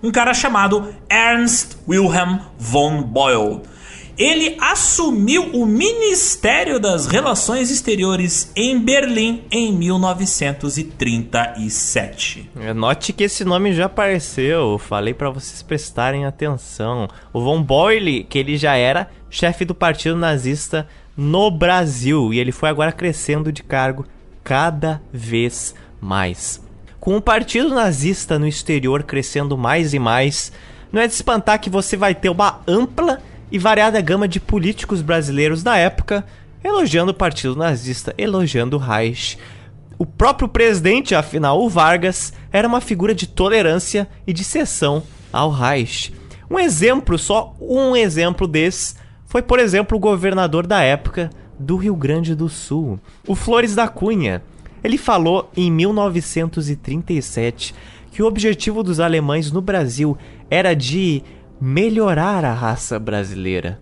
Um cara chamado Ernst Wilhelm von Boyle. Ele assumiu o Ministério das Relações Exteriores em Berlim em 1937. Note que esse nome já apareceu, falei para vocês prestarem atenção. O von Boyle, que ele já era chefe do partido nazista no Brasil e ele foi agora crescendo de cargo cada vez mais. Com o partido nazista no exterior crescendo mais e mais, não é de espantar que você vai ter uma ampla e variada gama de políticos brasileiros da época elogiando o partido nazista, elogiando o Reich. O próprio presidente, afinal, o Vargas, era uma figura de tolerância e de cessão ao Reich. Um exemplo, só um exemplo desse, foi, por exemplo, o governador da época do Rio Grande do Sul, o Flores da Cunha. Ele falou em 1937 que o objetivo dos alemães no Brasil era de melhorar a raça brasileira.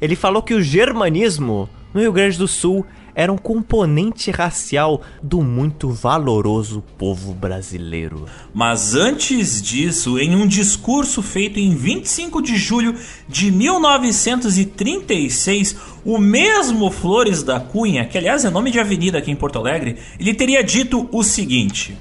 Ele falou que o germanismo no Rio Grande do Sul era um componente racial do muito valoroso povo brasileiro. Mas antes disso, em um discurso feito em 25 de julho de 1936, o mesmo Flores da Cunha, que aliás é nome de avenida aqui em Porto Alegre, ele teria dito o seguinte: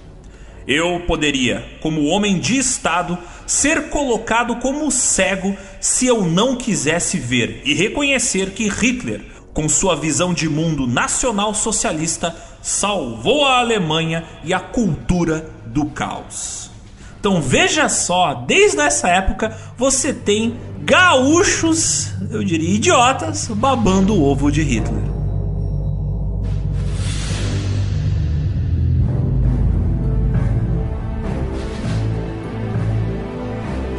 Eu poderia, como homem de Estado, ser colocado como cego se eu não quisesse ver e reconhecer que Hitler, com sua visão de mundo nacional socialista, salvou a Alemanha e a cultura do caos. Então veja só, desde essa época você tem gaúchos, eu diria idiotas, babando o ovo de Hitler.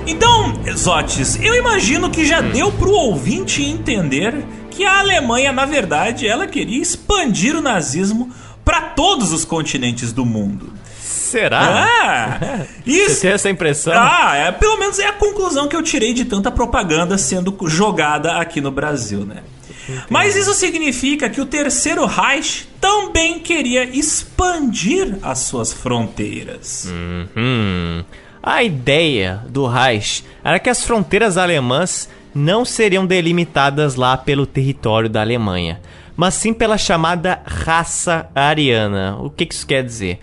Então, Zotes, eu imagino que já deu pro ouvinte entender que a Alemanha, na verdade, ela queria expandir o nazismo para todos os continentes do mundo. Será? Ah, [laughs] isso. Você tem essa impressão? Ah, é, pelo menos é a conclusão que eu tirei de tanta propaganda sendo jogada aqui no Brasil, né? Mas isso significa que o terceiro Reich também queria expandir as suas fronteiras. Uhum. A ideia do Reich era que as fronteiras alemãs não seriam delimitadas lá pelo território da Alemanha, mas sim pela chamada raça ariana. O que isso quer dizer?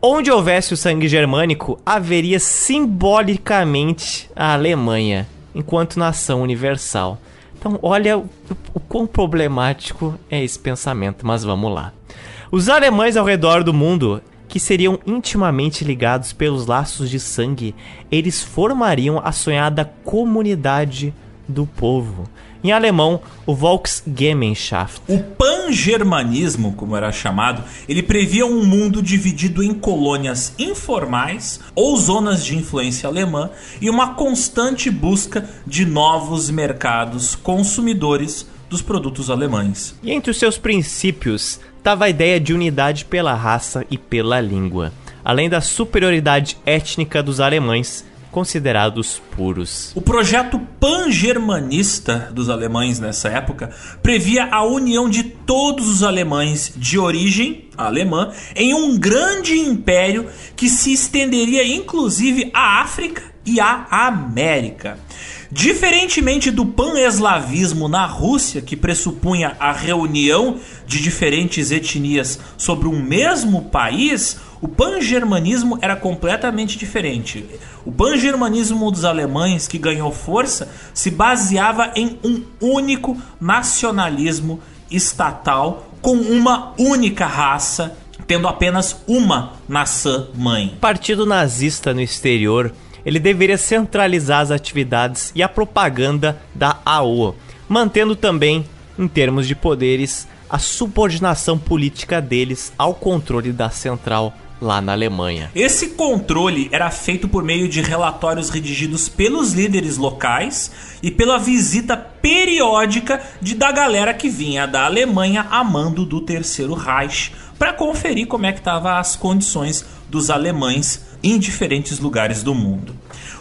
Onde houvesse o sangue germânico, haveria simbolicamente a Alemanha, enquanto nação universal. Então, olha o, quão problemático é esse pensamento, mas vamos lá. Os alemães ao redor do mundo que seriam intimamente ligados pelos laços de sangue, eles formariam a sonhada comunidade do povo. Em alemão, o Volksgemeinschaft. O pan-germanismo, como era chamado, ele previa um mundo dividido em colônias informais ou zonas de influência alemã e uma constante busca de novos mercados consumidores dos produtos alemães. E entre os seus princípios estava a ideia de unidade pela raça e pela língua, além da superioridade étnica dos alemães, considerados puros. O projeto pan-germanista dos alemães nessa época previa a união de todos os alemães de origem alemã em um grande império que se estenderia inclusive à África e à América. Diferentemente do pan-eslavismo na Rússia, que pressupunha a reunião de diferentes etnias sobre um mesmo país, o pan-germanismo era completamente diferente. O pan-germanismo dos alemães, que ganhou força, se baseava em um único nacionalismo estatal com uma única raça, tendo apenas uma nação mãe. Partido nazista no exterior ele deveria centralizar as atividades e a propaganda da AO, mantendo também, em termos de poderes, a subordinação política deles ao controle da central lá na Alemanha. Esse controle era feito por meio de relatórios redigidos pelos líderes locais e pela visita periódica de da galera que vinha da Alemanha a mando do Terceiro Reich para conferir como é que estavam as condições dos alemães em diferentes lugares do mundo.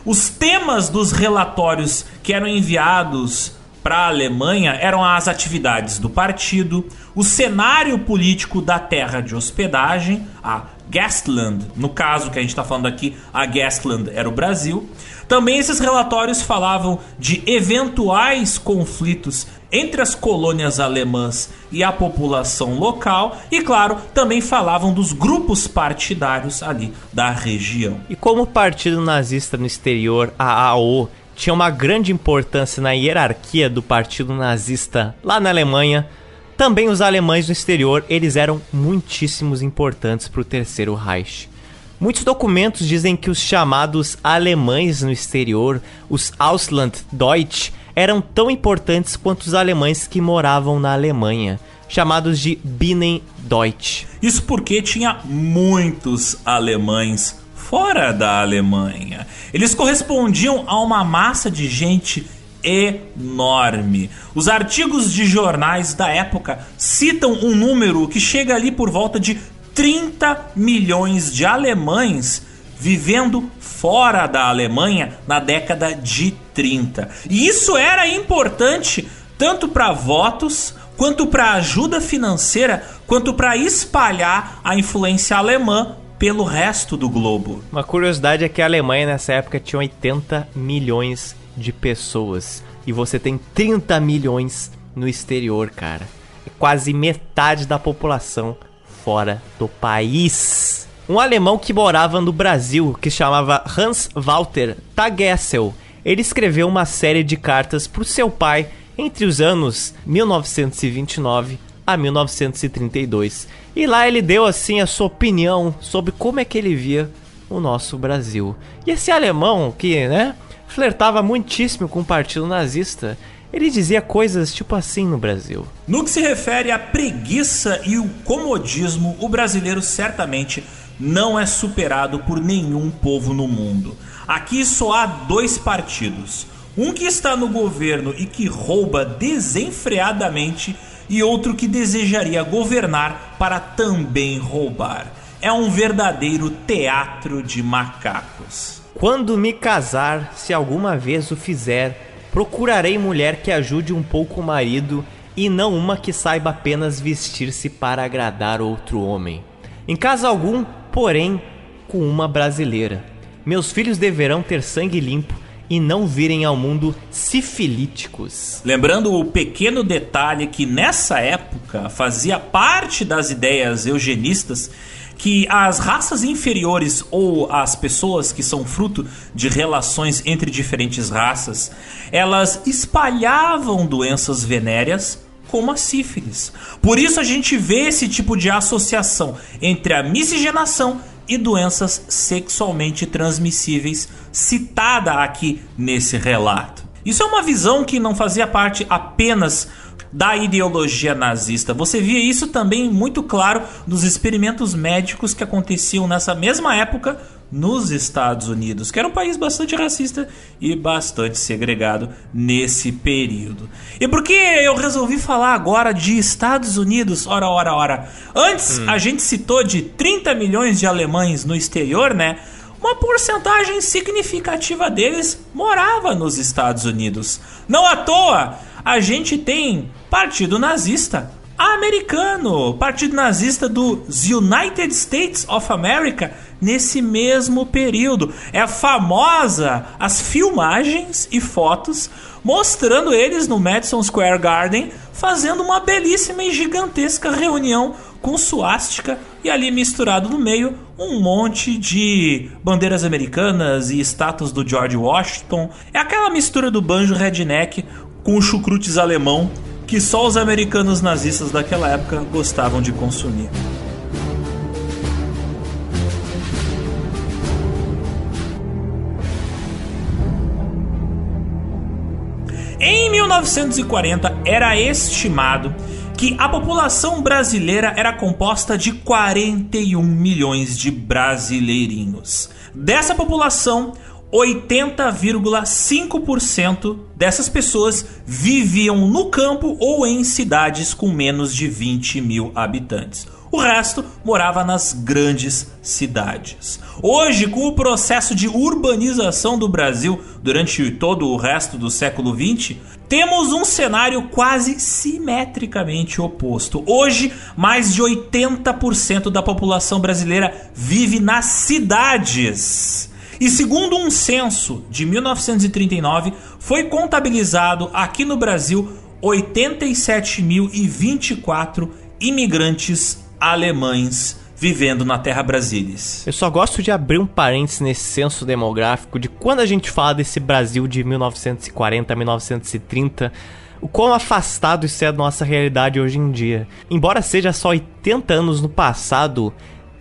Os temas dos relatórios que eram enviados para a Alemanha eram as atividades do partido, o cenário político da terra de hospedagem, a Gastland, no caso que a gente está falando aqui, a Gastland era o Brasil, Também esses relatórios falavam de eventuais conflitos entre as colônias alemãs e a população local, e claro, também falavam dos grupos partidários ali da região. E como o partido nazista no exterior, a AO, tinha uma grande importância na hierarquia do partido nazista lá na Alemanha, também os alemães no exterior, eles eram muitíssimos importantes para o Terceiro Reich. Muitos documentos dizem que os chamados alemães no exterior, os Auslanddeutsch, eram tão importantes quanto os alemães que moravam na Alemanha, chamados de Binnendeutsch. Isso porque tinha muitos alemães fora da Alemanha. Eles correspondiam a uma massa de gente enorme. Os artigos de jornais da época citam um número que chega ali por volta de 30 milhões de alemães vivendo fora da Alemanha na década de 30. E isso era importante tanto para votos, quanto para ajuda financeira, quanto para espalhar a influência alemã pelo resto do globo. Uma curiosidade é que a Alemanha nessa época tinha 80 milhões de pessoas e você tem 30 milhões no exterior, cara. É quase metade da população fora do país. Um alemão que morava no Brasil, que chamava Hans Walter Tagessel, ele escreveu uma série de cartas para o seu pai entre os anos 1929 a 1932. E lá ele deu assim a sua opinião sobre como é que ele via o nosso Brasil. E esse alemão que, né, flertava muitíssimo com o partido nazista, ele dizia coisas tipo assim no Brasil. No que se refere à preguiça e o comodismo, o brasileiro certamente não é superado por nenhum povo no mundo. Aqui só há dois partidos. Um que está no governo e que rouba desenfreadamente, e outro que desejaria governar para também roubar. É um verdadeiro teatro de macacos. Quando me casar, se alguma vez o fizer, Procurarei mulher que ajude um pouco o marido e não uma que saiba apenas vestir-se para agradar outro homem. Em caso algum, porém, com uma brasileira. Meus filhos deverão ter sangue limpo e não virem ao mundo sifilíticos. Lembrando o pequeno detalhe que nessa época fazia parte das ideias eugenistas que as raças inferiores ou as pessoas que são fruto de relações entre diferentes raças, elas espalhavam doenças venéreas como a sífilis. Por isso a gente vê esse tipo de associação entre a miscigenação e doenças sexualmente transmissíveis citada aqui nesse relato. Isso é uma visão que não fazia parte apenas da ideologia nazista. Você via isso também muito claro nos experimentos médicos que aconteciam nessa mesma época nos Estados Unidos, que era um país bastante racista e bastante segregado nesse período. E por que eu resolvi falar agora de Estados Unidos? Ora, ora, ora. Antes hum. a gente citou de 30 milhões de alemães no exterior, né? Uma porcentagem significativa deles morava nos Estados Unidos. Não à toa, a gente tem Partido Nazista americano, Partido Nazista dos United States of America, nesse mesmo período. É famosa as filmagens e fotos mostrando eles no Madison Square Garden fazendo uma belíssima e gigantesca reunião com suástica e ali misturado no meio um monte de bandeiras americanas e estátuas do George Washington. É aquela mistura do banjo redneck com chucrutes alemão que só os americanos nazistas daquela época gostavam de consumir. Em 1940 era estimado que a população brasileira era composta de 41 milhões de brasileirinhos. Dessa população, 80,5% dessas pessoas viviam no campo ou em cidades com menos de 20 mil habitantes. O resto morava nas grandes cidades. Hoje, com o processo de urbanização do Brasil durante todo o resto do século XX, temos um cenário quase simetricamente oposto. Hoje, mais de 80% da população brasileira vive nas cidades E segundo um censo de 1939, foi contabilizado aqui no Brasil 87.024 imigrantes alemães vivendo na Terra Brasilis. Eu só gosto de abrir um parênteses nesse censo demográfico de quando a gente fala desse Brasil de 1940 1930 o quão afastado isso é da nossa realidade hoje em dia. Embora seja só 80 anos no passado,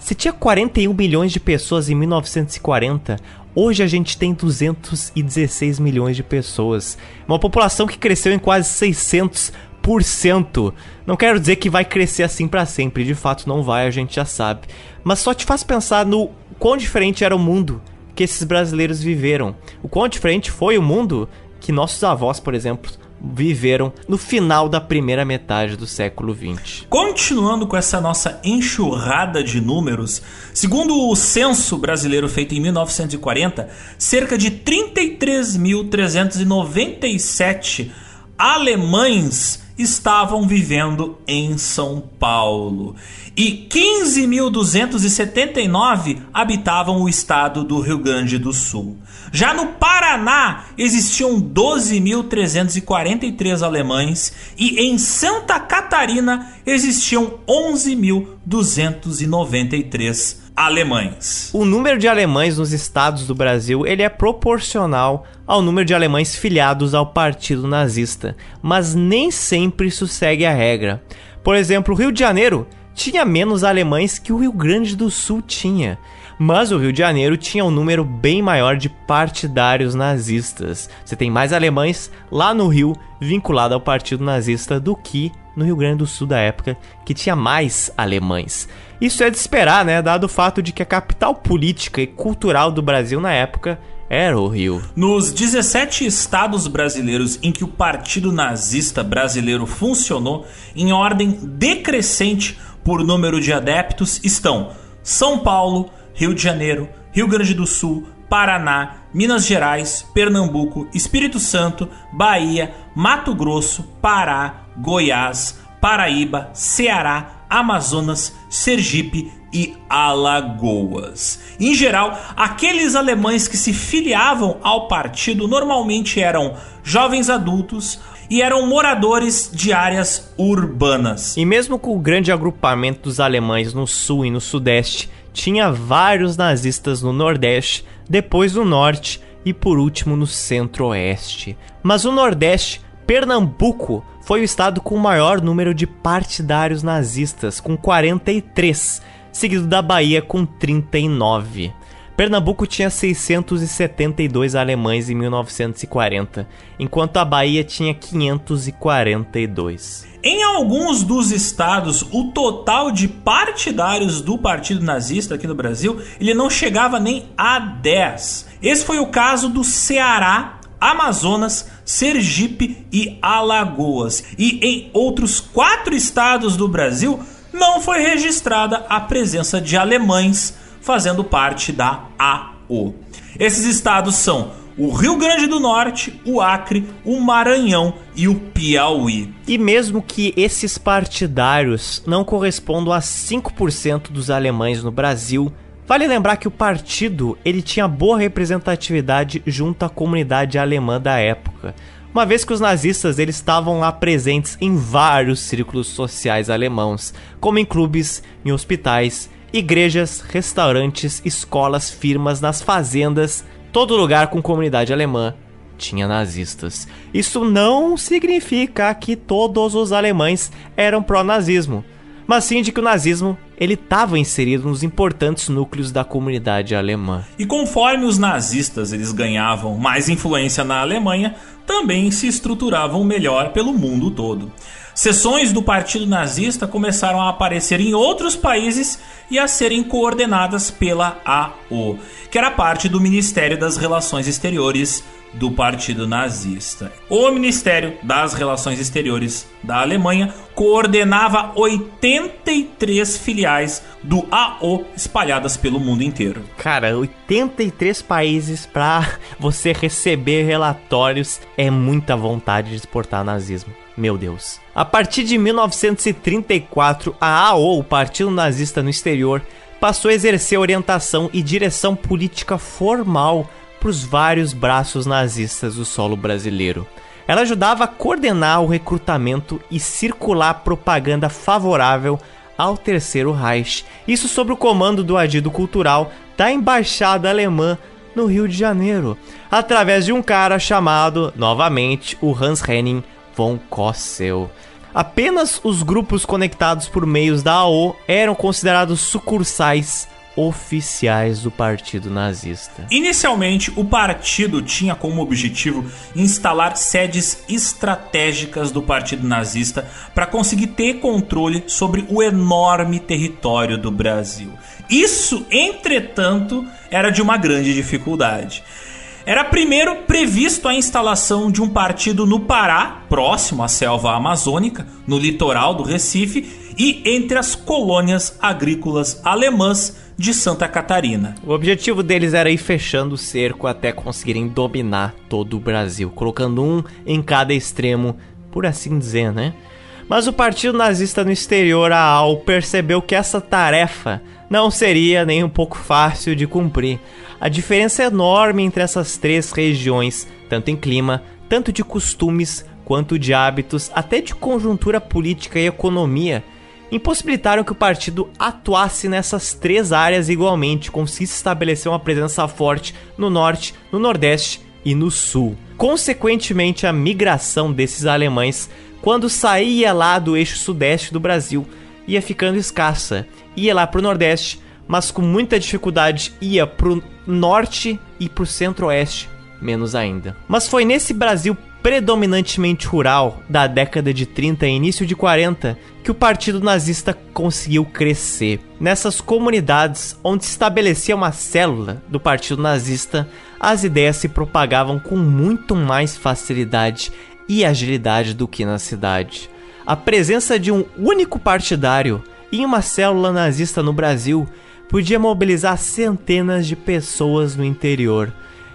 se tinha 41 milhões de pessoas em 1940, hoje a gente tem 216 milhões de pessoas. Uma população que cresceu em quase 600%. Não quero dizer que vai crescer assim para sempre, de fato não vai, a gente já sabe. Mas só te faz pensar no quão diferente era o mundo que esses brasileiros viveram. O quão diferente foi o mundo que nossos avós, por exemplo, viveram no final da primeira metade do século XX. Continuando com essa nossa enxurrada de números, segundo o censo brasileiro feito em 1940, cerca de 33.397 alemães estavam vivendo em São Paulo e 15.279 habitavam o estado do Rio Grande do Sul. Já no Paraná existiam 12.343 alemães e em Santa Catarina existiam 11.293 alemães. O número de alemães nos estados do Brasil ele é proporcional ao número de alemães filiados ao partido nazista, mas nem sempre isso segue a regra. Por exemplo, o Rio de Janeiro tinha menos alemães que o Rio Grande do Sul tinha. Mas o Rio de Janeiro tinha um número bem maior de partidários nazistas. Você tem mais alemães lá no Rio vinculado ao partido nazista do que no Rio Grande do Sul da época, que tinha mais alemães. Isso é de esperar, né, dado o fato de que a capital política e cultural do Brasil na época era o Rio. Nos 17 estados brasileiros em que o Partido Nazista Brasileiro funcionou, em ordem decrescente por número de adeptos, estão São Paulo, Rio de Janeiro, Rio Grande do Sul, Paraná, Minas Gerais, Pernambuco, Espírito Santo, Bahia, Mato Grosso, Pará, Goiás, Paraíba, Ceará, Amazonas, Sergipe e Alagoas. Em geral, aqueles alemães que se filiavam ao partido normalmente eram jovens adultos e eram moradores de áreas urbanas. E mesmo com o grande agrupamento dos alemães no sul e no sudeste, tinha vários nazistas no Nordeste, depois no Norte e por último no Centro-Oeste. Mas o Nordeste, Pernambuco, foi o estado com o maior número de partidários nazistas, com 43, seguido da Bahia com 39. Pernambuco tinha 672 alemães em 1940, enquanto a Bahia tinha 542. Em alguns dos estados, o total de partidários do Partido Nazista aqui no Brasil, ele não chegava nem a 10. Esse foi o caso do Ceará, Amazonas, Sergipe e Alagoas. E em outros quatro estados do Brasil, não foi registrada a presença de alemães fazendo parte da AO. Esses estados são o Rio Grande do Norte, o Acre, o Maranhão e o Piauí. E mesmo que esses partidários não correspondam a 5% dos alemães no Brasil, vale lembrar que o partido ele tinha boa representatividade junto à comunidade alemã da época. Uma vez que os nazistas eles estavam lá presentes em vários círculos sociais alemãos, como em clubes, em hospitais, igrejas, restaurantes, escolas, firmas, nas fazendas, todo lugar com comunidade alemã tinha nazistas. Isso não significa que todos os alemães eram pró-nazismo, mas sim de que o nazismo ele estava inserido nos importantes núcleos da comunidade alemã. E conforme os nazistas eles ganhavam mais influência na Alemanha, também se estruturavam melhor pelo mundo todo. Seções do Partido Nazista começaram a aparecer em outros países e a serem coordenadas pela AO, que era parte do Ministério das Relações Exteriores do Partido Nazista. O Ministério das Relações Exteriores da Alemanha coordenava 83 filiais do AO espalhadas pelo mundo inteiro. Cara, 83 países para [laughs] você receber relatórios é muita vontade de exportar nazismo. Meu Deus. A partir de 1934, a AO, o Partido Nazista no Exterior, passou a exercer orientação e direção política formal para os vários braços nazistas do solo brasileiro. Ela ajudava a coordenar o recrutamento e circular propaganda favorável ao Terceiro Reich, isso sob o comando do adido cultural da Embaixada Alemã no Rio de Janeiro, através de um cara chamado, novamente, o Hans Henning von Kossel. Apenas os grupos conectados por meios da AO eram considerados sucursais oficiais do partido nazista. Inicialmente, o partido tinha como objetivo instalar sedes estratégicas do partido nazista para conseguir ter controle sobre o enorme território do Brasil. Isso, entretanto, era de uma grande dificuldade. Era primeiro previsto a instalação de um partido no Pará, próximo à selva amazônica, no litoral do Recife e entre as colônias agrícolas alemãs de Santa Catarina. O objetivo deles era ir fechando o cerco até conseguirem dominar todo o Brasil, colocando um em cada extremo, por assim dizer, né? Mas o partido nazista no exterior, a AL, percebeu que essa tarefa não seria nem um pouco fácil de cumprir. A diferença é enorme entre essas três regiões, tanto em clima, tanto de costumes, quanto de hábitos, até de conjuntura política e economia impossibilitaram que o partido atuasse nessas três áreas igualmente, conseguisse estabelecer uma presença forte no norte, no nordeste e no sul. Consequentemente, a migração desses alemães, quando saía lá do eixo sudeste do Brasil, ia ficando escassa. Ia lá para o nordeste, mas com muita dificuldade ia para o norte e para o centro-oeste, menos ainda. Mas foi nesse Brasil predominantemente rural da década de 30 e início de 40 que o partido nazista conseguiu crescer. Nessas comunidades onde se estabelecia uma célula do partido nazista, as ideias se propagavam com muito mais facilidade e agilidade do que na cidade. A presença de um único partidário em uma célula nazista no Brasil podia mobilizar centenas de pessoas no interior.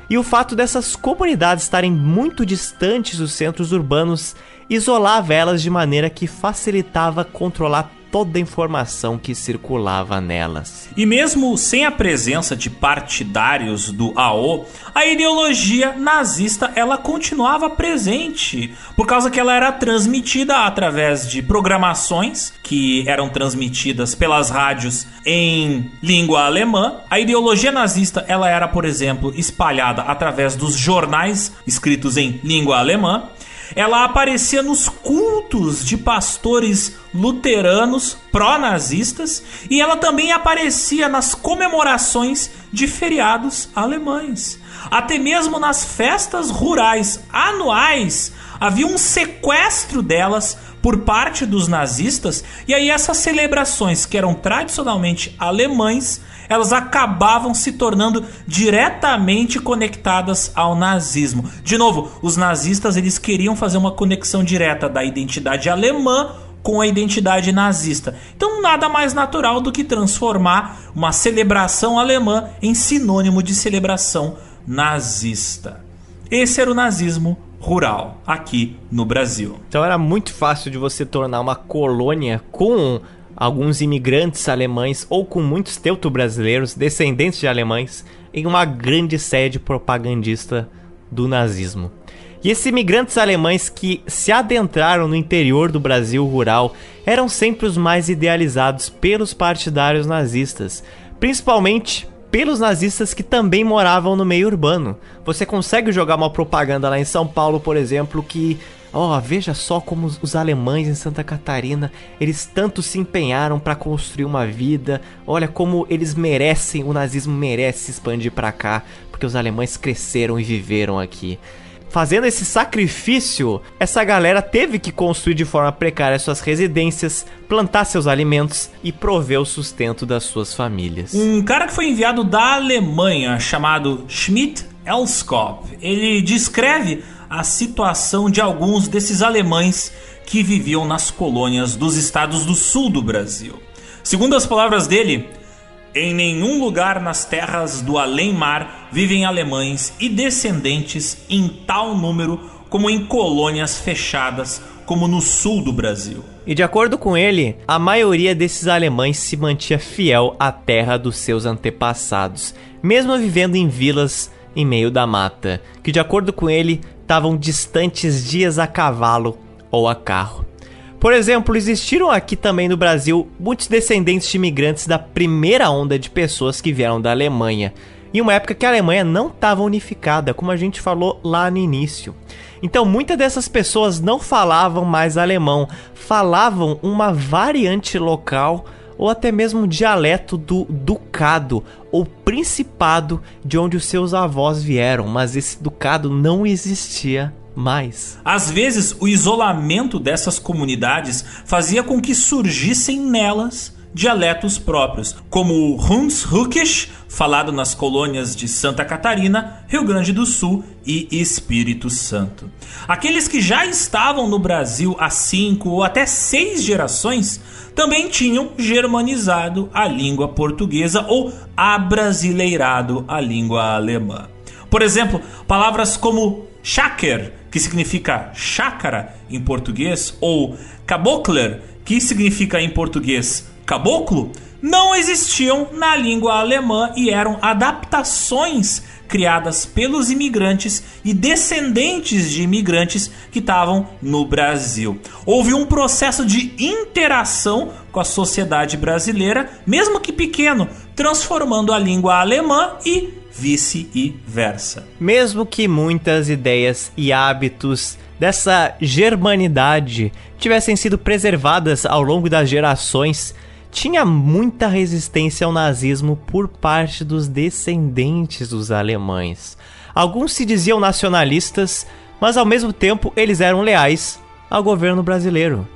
E o fato dessas comunidades estarem muito distantes dos centros urbanos isolava elas de maneira que facilitava controlar toda a informação que circulava nelas. E mesmo sem a presença de partidários do AO, a ideologia nazista ela continuava presente, por causa que ela era transmitida através de programações que eram transmitidas pelas rádios em língua alemã. A ideologia nazista ela era, por exemplo, espalhada através dos jornais escritos em língua alemã ela aparecia nos cultos de pastores luteranos pró-nazistas e ela também aparecia nas comemorações de feriados alemães. Até mesmo nas festas rurais anuais havia um sequestro delas por parte dos nazistas, e aí essas celebrações que eram tradicionalmente alemães elas acabavam se tornando diretamente conectadas ao nazismo. De novo, os nazistas eles queriam fazer uma conexão direta da identidade alemã com a identidade nazista. Então, nada mais natural do que transformar uma celebração alemã em sinônimo de celebração nazista. Esse era o nazismo rural aqui no Brasil. Então era muito fácil de você tornar uma colônia com alguns imigrantes alemães ou com muitos teuto-brasileiros, descendentes de alemães, em uma grande sede propagandista do nazismo. E esses imigrantes alemães que se adentraram no interior do Brasil rural eram sempre os mais idealizados pelos partidários nazistas, principalmente pelos nazistas que também moravam no meio urbano. Você consegue jogar uma propaganda lá em São Paulo, por exemplo, que Ó, oh, veja só como os alemães em Santa Catarina, eles tanto se empenharam para construir uma vida. Olha como eles merecem, o nazismo merece se expandir para cá, porque os alemães cresceram e viveram aqui. Fazendo esse sacrifício, essa galera teve que construir de forma precária suas residências, plantar seus alimentos e prover o sustento das suas famílias. Um cara que foi enviado da Alemanha, chamado Schmidt Elskop, ele descreve a situação de alguns desses alemães que viviam nas colônias dos estados do sul do Brasil. Segundo as palavras dele, em nenhum lugar nas terras do além-mar vivem alemães e descendentes em tal número como em colônias fechadas como no sul do Brasil. E de acordo com ele, a maioria desses alemães se mantinha fiel à terra dos seus antepassados, mesmo vivendo em vilas em meio da mata, que de acordo com ele estavam distantes dias a cavalo ou a carro. Por exemplo, existiram aqui também no Brasil muitos descendentes de imigrantes da primeira onda de pessoas que vieram da Alemanha, em uma época que a Alemanha não estava unificada, como a gente falou lá no início. Então, muitas dessas pessoas não falavam mais alemão, falavam uma variante local ou até mesmo dialeto do ducado ou principado de onde os seus avós vieram, mas esse ducado não existia mais. Às vezes, o isolamento dessas comunidades fazia com que surgissem nelas dialetos próprios, como o Hunsrückisch, falado nas colônias de Santa Catarina, Rio Grande do Sul e Espírito Santo. Aqueles que já estavam no Brasil há cinco ou até seis gerações também tinham germanizado a língua portuguesa ou abrasileirado a língua alemã. Por exemplo, palavras como Schacker, que significa chácara em português, ou Kabokler, que significa em português caboclo, não existiam na língua alemã e eram adaptações criadas pelos imigrantes e descendentes de imigrantes que estavam no Brasil. Houve um processo de interação com a sociedade brasileira, mesmo que pequeno, transformando a língua alemã e vice-versa. Mesmo que muitas ideias e hábitos dessa germanidade tivessem sido preservadas ao longo das gerações, tinha muita resistência ao nazismo por parte dos descendentes dos alemães. Alguns se diziam nacionalistas, mas ao mesmo tempo eles eram leais ao governo brasileiro.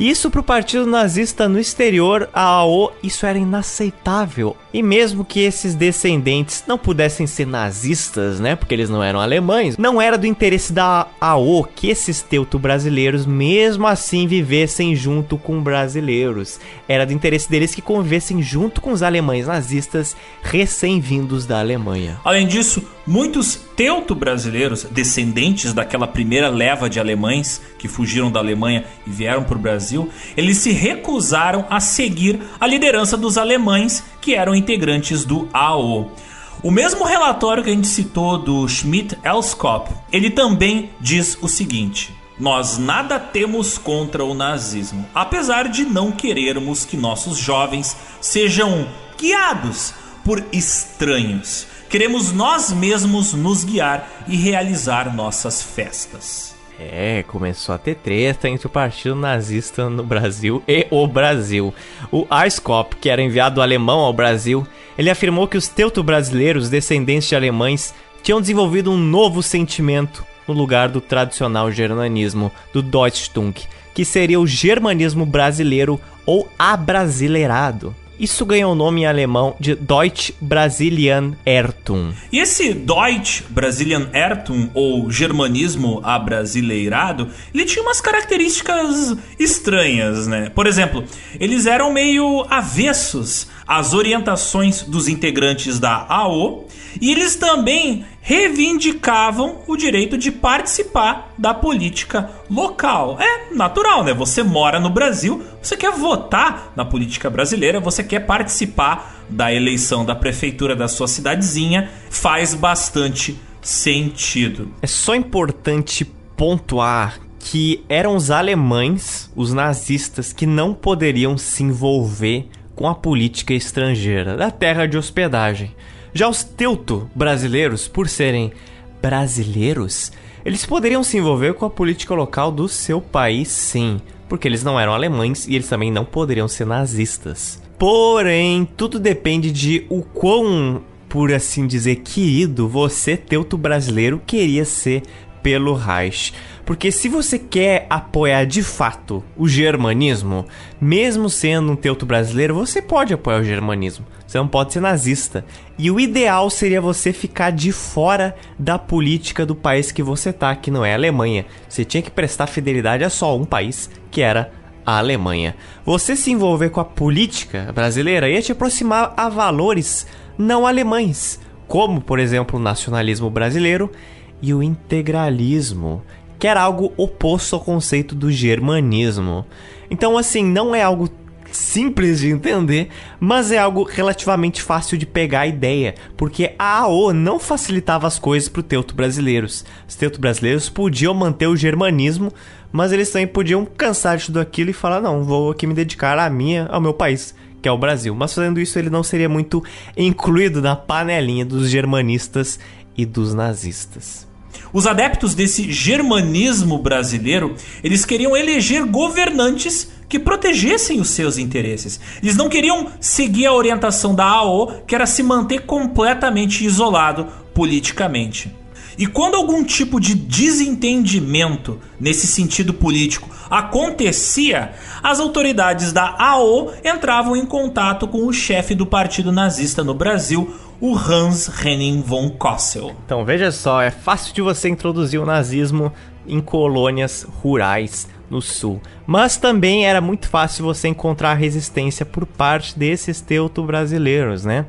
Isso para o partido nazista no exterior, a AO, isso era inaceitável. E mesmo que esses descendentes não pudessem ser nazistas, né, porque eles não eram alemães, não era do interesse da AO que esses teuto-brasileiros mesmo assim vivessem junto com brasileiros. Era do interesse deles que convivessem junto com os alemães nazistas recém-vindos da Alemanha. Além disso, muitos teuto-brasileiros, descendentes daquela primeira leva de alemães que fugiram da Alemanha e vieram para o Brasil, eles se recusaram a seguir a liderança dos alemães que eram integrantes do AO. O mesmo relatório que a gente citou do Schmidt-Elskop, ele também diz o seguinte: nós nada temos contra o nazismo, apesar de não querermos que nossos jovens sejam guiados por estranhos. Queremos nós mesmos nos guiar e realizar nossas festas. É, começou a ter treta entre o partido nazista no Brasil e o Brasil. O Eiskop, que era enviado alemão ao Brasil, ele afirmou que os teuto-brasileiros, descendentes de alemães, tinham desenvolvido um novo sentimento no lugar do tradicional germanismo, do Deutschtung, que seria o germanismo brasileiro ou abrasileirado. Isso ganhou o nome em alemão de Deutsch Brasilian Ertum. E esse Deutsch Brasilian Ertum, ou germanismo abrasileirado, ele tinha umas características estranhas, né? Por exemplo, eles eram meio avessos às orientações dos integrantes da AO e eles também reivindicavam o direito de participar da política local. É natural, né? Você mora no Brasil, você quer votar na política brasileira, você quer participar da eleição da prefeitura da sua cidadezinha, faz bastante sentido. É só importante pontuar que eram os alemães, os nazistas, que não poderiam se envolver com a política estrangeira da terra de hospedagem. Já os teuto brasileiros, por serem brasileiros, eles poderiam se envolver com a política local do seu país, sim, porque eles não eram alemães e eles também não poderiam ser nazistas. Porém, tudo depende de o quão, por assim dizer, querido você, teuto brasileiro, queria ser pelo Reich. Porque se você quer apoiar de fato o germanismo, mesmo sendo um teuto brasileiro, você pode apoiar o germanismo. Você não pode ser nazista. E o ideal seria você ficar de fora da política do país que você tá, que não é a Alemanha. Você tinha que prestar fidelidade a só um país, que era a Alemanha. Você se envolver com a política brasileira ia te aproximar a valores não alemães, como, por exemplo, o nacionalismo brasileiro e o integralismo, que era algo oposto ao conceito do germanismo. Então, assim, não é algo simples de entender, mas é algo relativamente fácil de pegar a ideia, porque a AO não facilitava as coisas para os teuto brasileiros. Os teuto brasileiros podiam manter o germanismo, mas eles também podiam cansar de tudo aquilo e falar: não, vou aqui me dedicar à minha, ao meu país, que é o Brasil. Mas fazendo isso, ele não seria muito incluído na panelinha dos germanistas e dos nazistas. Os adeptos desse germanismo brasileiro, eles queriam eleger governantes que protegessem os seus interesses. Eles não queriam seguir a orientação da AO, que era se manter completamente isolado politicamente. E quando algum tipo de desentendimento nesse sentido político acontecia, as autoridades da AO entravam em contato com o chefe do partido nazista no Brasil, o Hans Henning von Kossel. Então veja só, é fácil de você introduzir o nazismo em colônias rurais no sul. Mas também era muito fácil você encontrar resistência por parte desses teuto brasileiros, né?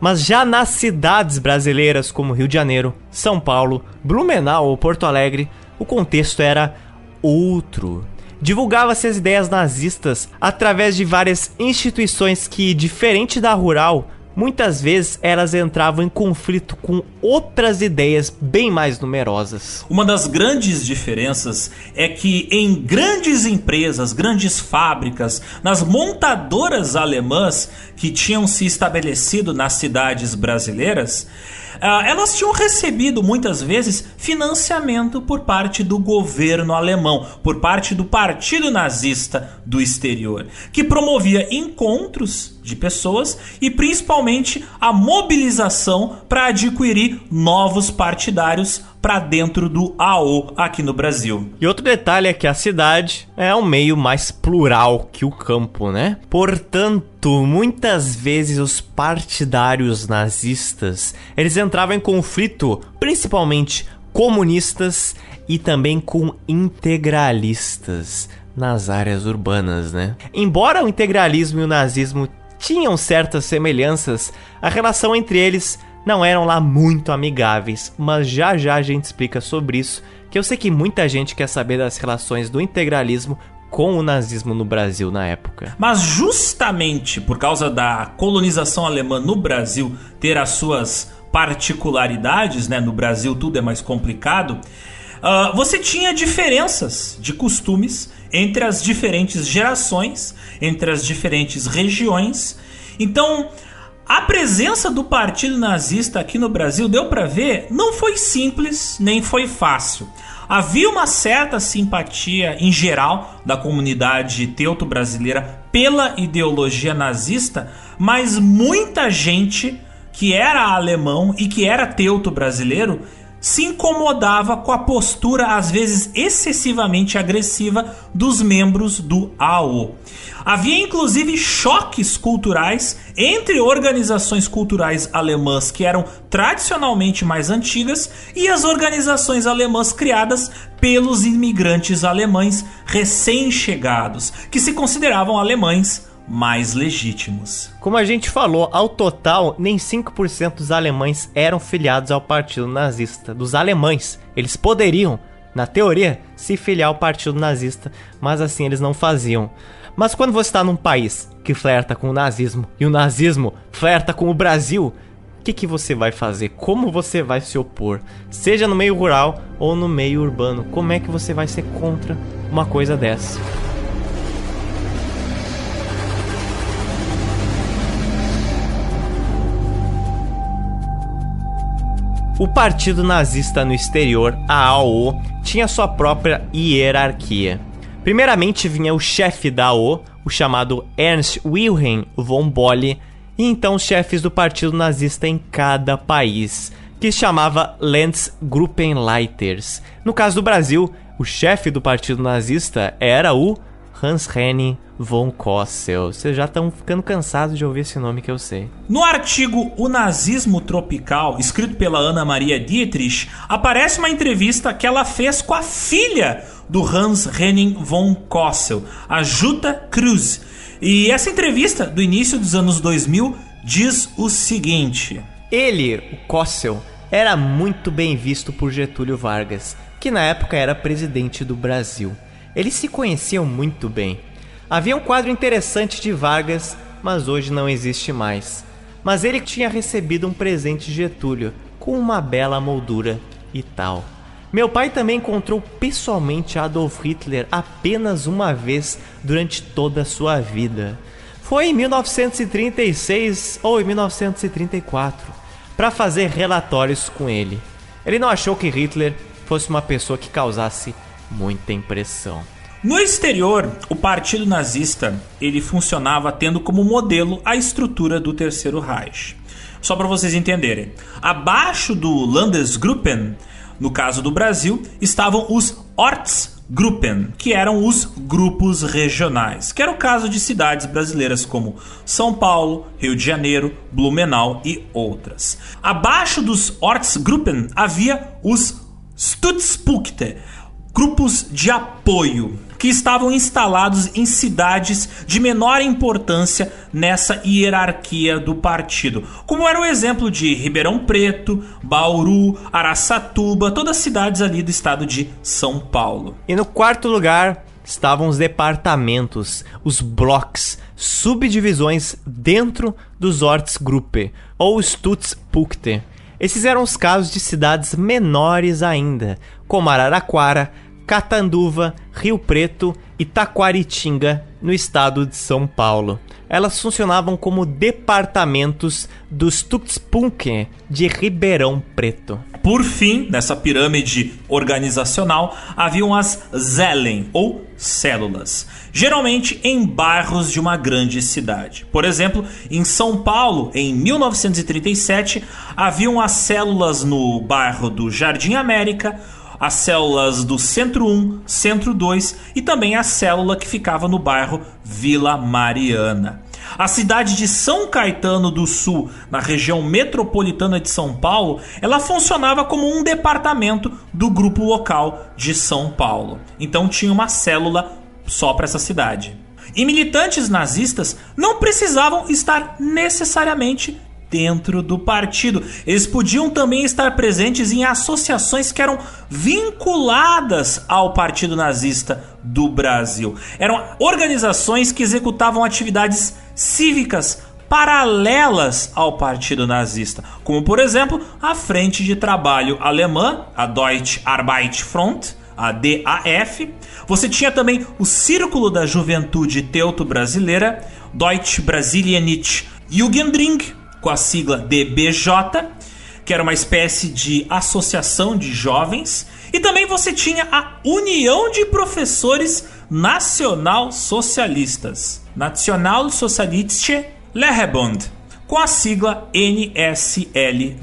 Mas já nas cidades brasileiras como Rio de Janeiro, São Paulo, Blumenau ou Porto Alegre, o contexto era outro. Divulgava-se as ideias nazistas através de várias instituições que, diferente da rural, muitas vezes elas entravam em conflito com outras ideias bem mais numerosas. Uma das grandes diferenças é que em grandes empresas, grandes fábricas, nas montadoras alemãs que tinham se estabelecido nas cidades brasileiras, ah, elas tinham recebido muitas vezes financiamento por parte do governo alemão, por parte do partido nazista do exterior, que promovia encontros de pessoas e principalmente a mobilização para adquirir novos partidários para dentro do AO aqui no Brasil. E outro detalhe é que a cidade é um meio mais plural que o campo, né? Portanto, muitas vezes os partidários nazistas, eles entravam em conflito, principalmente comunistas e também com integralistas nas áreas urbanas, né? Embora o integralismo e o nazismo tinham certas semelhanças, a relação entre eles não eram lá muito amigáveis, mas já já a gente explica sobre isso, que eu sei que muita gente quer saber das relações do integralismo com o nazismo no Brasil na época. Mas justamente por causa da colonização alemã no Brasil ter as suas particularidades, né? No Brasil tudo é mais complicado. Uh, você tinha diferenças de costumes entre as diferentes gerações, entre as diferentes regiões. Então, a presença do partido nazista aqui no Brasil, deu para ver, não foi simples nem foi fácil. Havia uma certa simpatia em geral da comunidade teuto-brasileira pela ideologia nazista, mas muita gente que era alemão e que era teuto-brasileiro se incomodava com a postura, às vezes excessivamente agressiva, dos membros do AO. Havia inclusive choques culturais entre organizações culturais alemãs que eram tradicionalmente mais antigas e as organizações alemãs criadas pelos imigrantes alemães recém-chegados, que se consideravam alemães mais legítimos. Como a gente falou, ao total, nem 5% dos alemães eram filiados ao partido nazista. Dos alemães, eles poderiam, na teoria, se filiar ao partido nazista, mas assim eles não faziam. Mas quando você está num país que flerta com o nazismo e o nazismo flerta com o Brasil, o que, que você vai fazer? Como você vai se opor? Seja no meio rural ou no meio urbano, como é que você vai ser contra uma coisa dessa? O partido nazista no exterior, a AO, tinha sua própria hierarquia. Primeiramente vinha o chefe da AO, o chamado Ernst Wilhelm von Bolle, e então os chefes do partido nazista em cada país, que chamava Landsgruppenleiters. No caso do Brasil, o chefe do partido nazista era o Hans Henning von Kossel. Vocês já estão ficando cansados de ouvir esse nome que eu sei. No artigo O Nazismo Tropical, escrito pela Ana Maria Dietrich, aparece uma entrevista que ela fez com a filha do Hans Henning von Kossel, a Jutta Cruz. E essa entrevista, do início dos anos 2000, diz o seguinte: Ele, o Kossel, era muito bem visto por Getúlio Vargas que na época era presidente do Brasil. Eles se conheciam muito bem. Havia um quadro interessante de Vargas, mas hoje não existe mais. Mas ele tinha recebido um presente de Getúlio, com uma bela moldura e tal. Meu pai também encontrou pessoalmente Adolf Hitler apenas uma vez durante toda a sua vida. Foi em 1936 ou em 1934, para fazer relatórios com ele. Ele não achou que Hitler fosse uma pessoa que causasse muita impressão. No exterior, o Partido Nazista ele funcionava tendo como modelo a estrutura do Terceiro Reich. Só para vocês entenderem, abaixo do Landesgruppen, no caso do Brasil, estavam os Ortsgruppen, que eram os grupos regionais, que era o caso de cidades brasileiras como São Paulo, Rio de Janeiro, Blumenau e outras. Abaixo dos Ortsgruppen havia os Stützpunkte, grupos de apoio que estavam instalados em cidades de menor importância nessa hierarquia do partido, como era o exemplo de Ribeirão Preto, Bauru, Araçatuba, todas as cidades ali do estado de São Paulo. E no quarto lugar estavam os departamentos, os blocos, subdivisões dentro dos Ortsgruppe ou Stützpunkte. Esses eram os casos de cidades menores ainda, como Araraquara, Catanduva, Rio Preto e Taquaritinga, no estado de São Paulo. Elas funcionavam como departamentos dos Tuxpunque de Ribeirão Preto. Por fim, nessa pirâmide organizacional, haviam as Zellen, ou células, geralmente em bairros de uma grande cidade. Por exemplo, em São Paulo, em 1937, haviam as células no bairro do Jardim América, as células do Centro 1, Centro 2 e também a célula que ficava no bairro Vila Mariana. A cidade de São Caetano do Sul, na região metropolitana de São Paulo, ela funcionava como um departamento do grupo local de São Paulo. Então tinha uma célula só para essa cidade. E militantes nazistas não precisavam estar necessariamente dentro do partido. Eles podiam também estar presentes em associações que eram vinculadas ao Partido Nazista do Brasil. Eram organizações que executavam atividades cívicas paralelas ao Partido Nazista, como por exemplo a Frente de Trabalho Alemã, a Deutsche Arbeitsfront, a DAF. Você tinha também o Círculo da Juventude Teuto Brasileira, Deutsche Brasilianische Jugendring, com a sigla DBJ, que era uma espécie de associação de jovens, e também você tinha a União de Professores Nacional Socialistas, National Sozialistische Lehrerbund, com a sigla NSLB.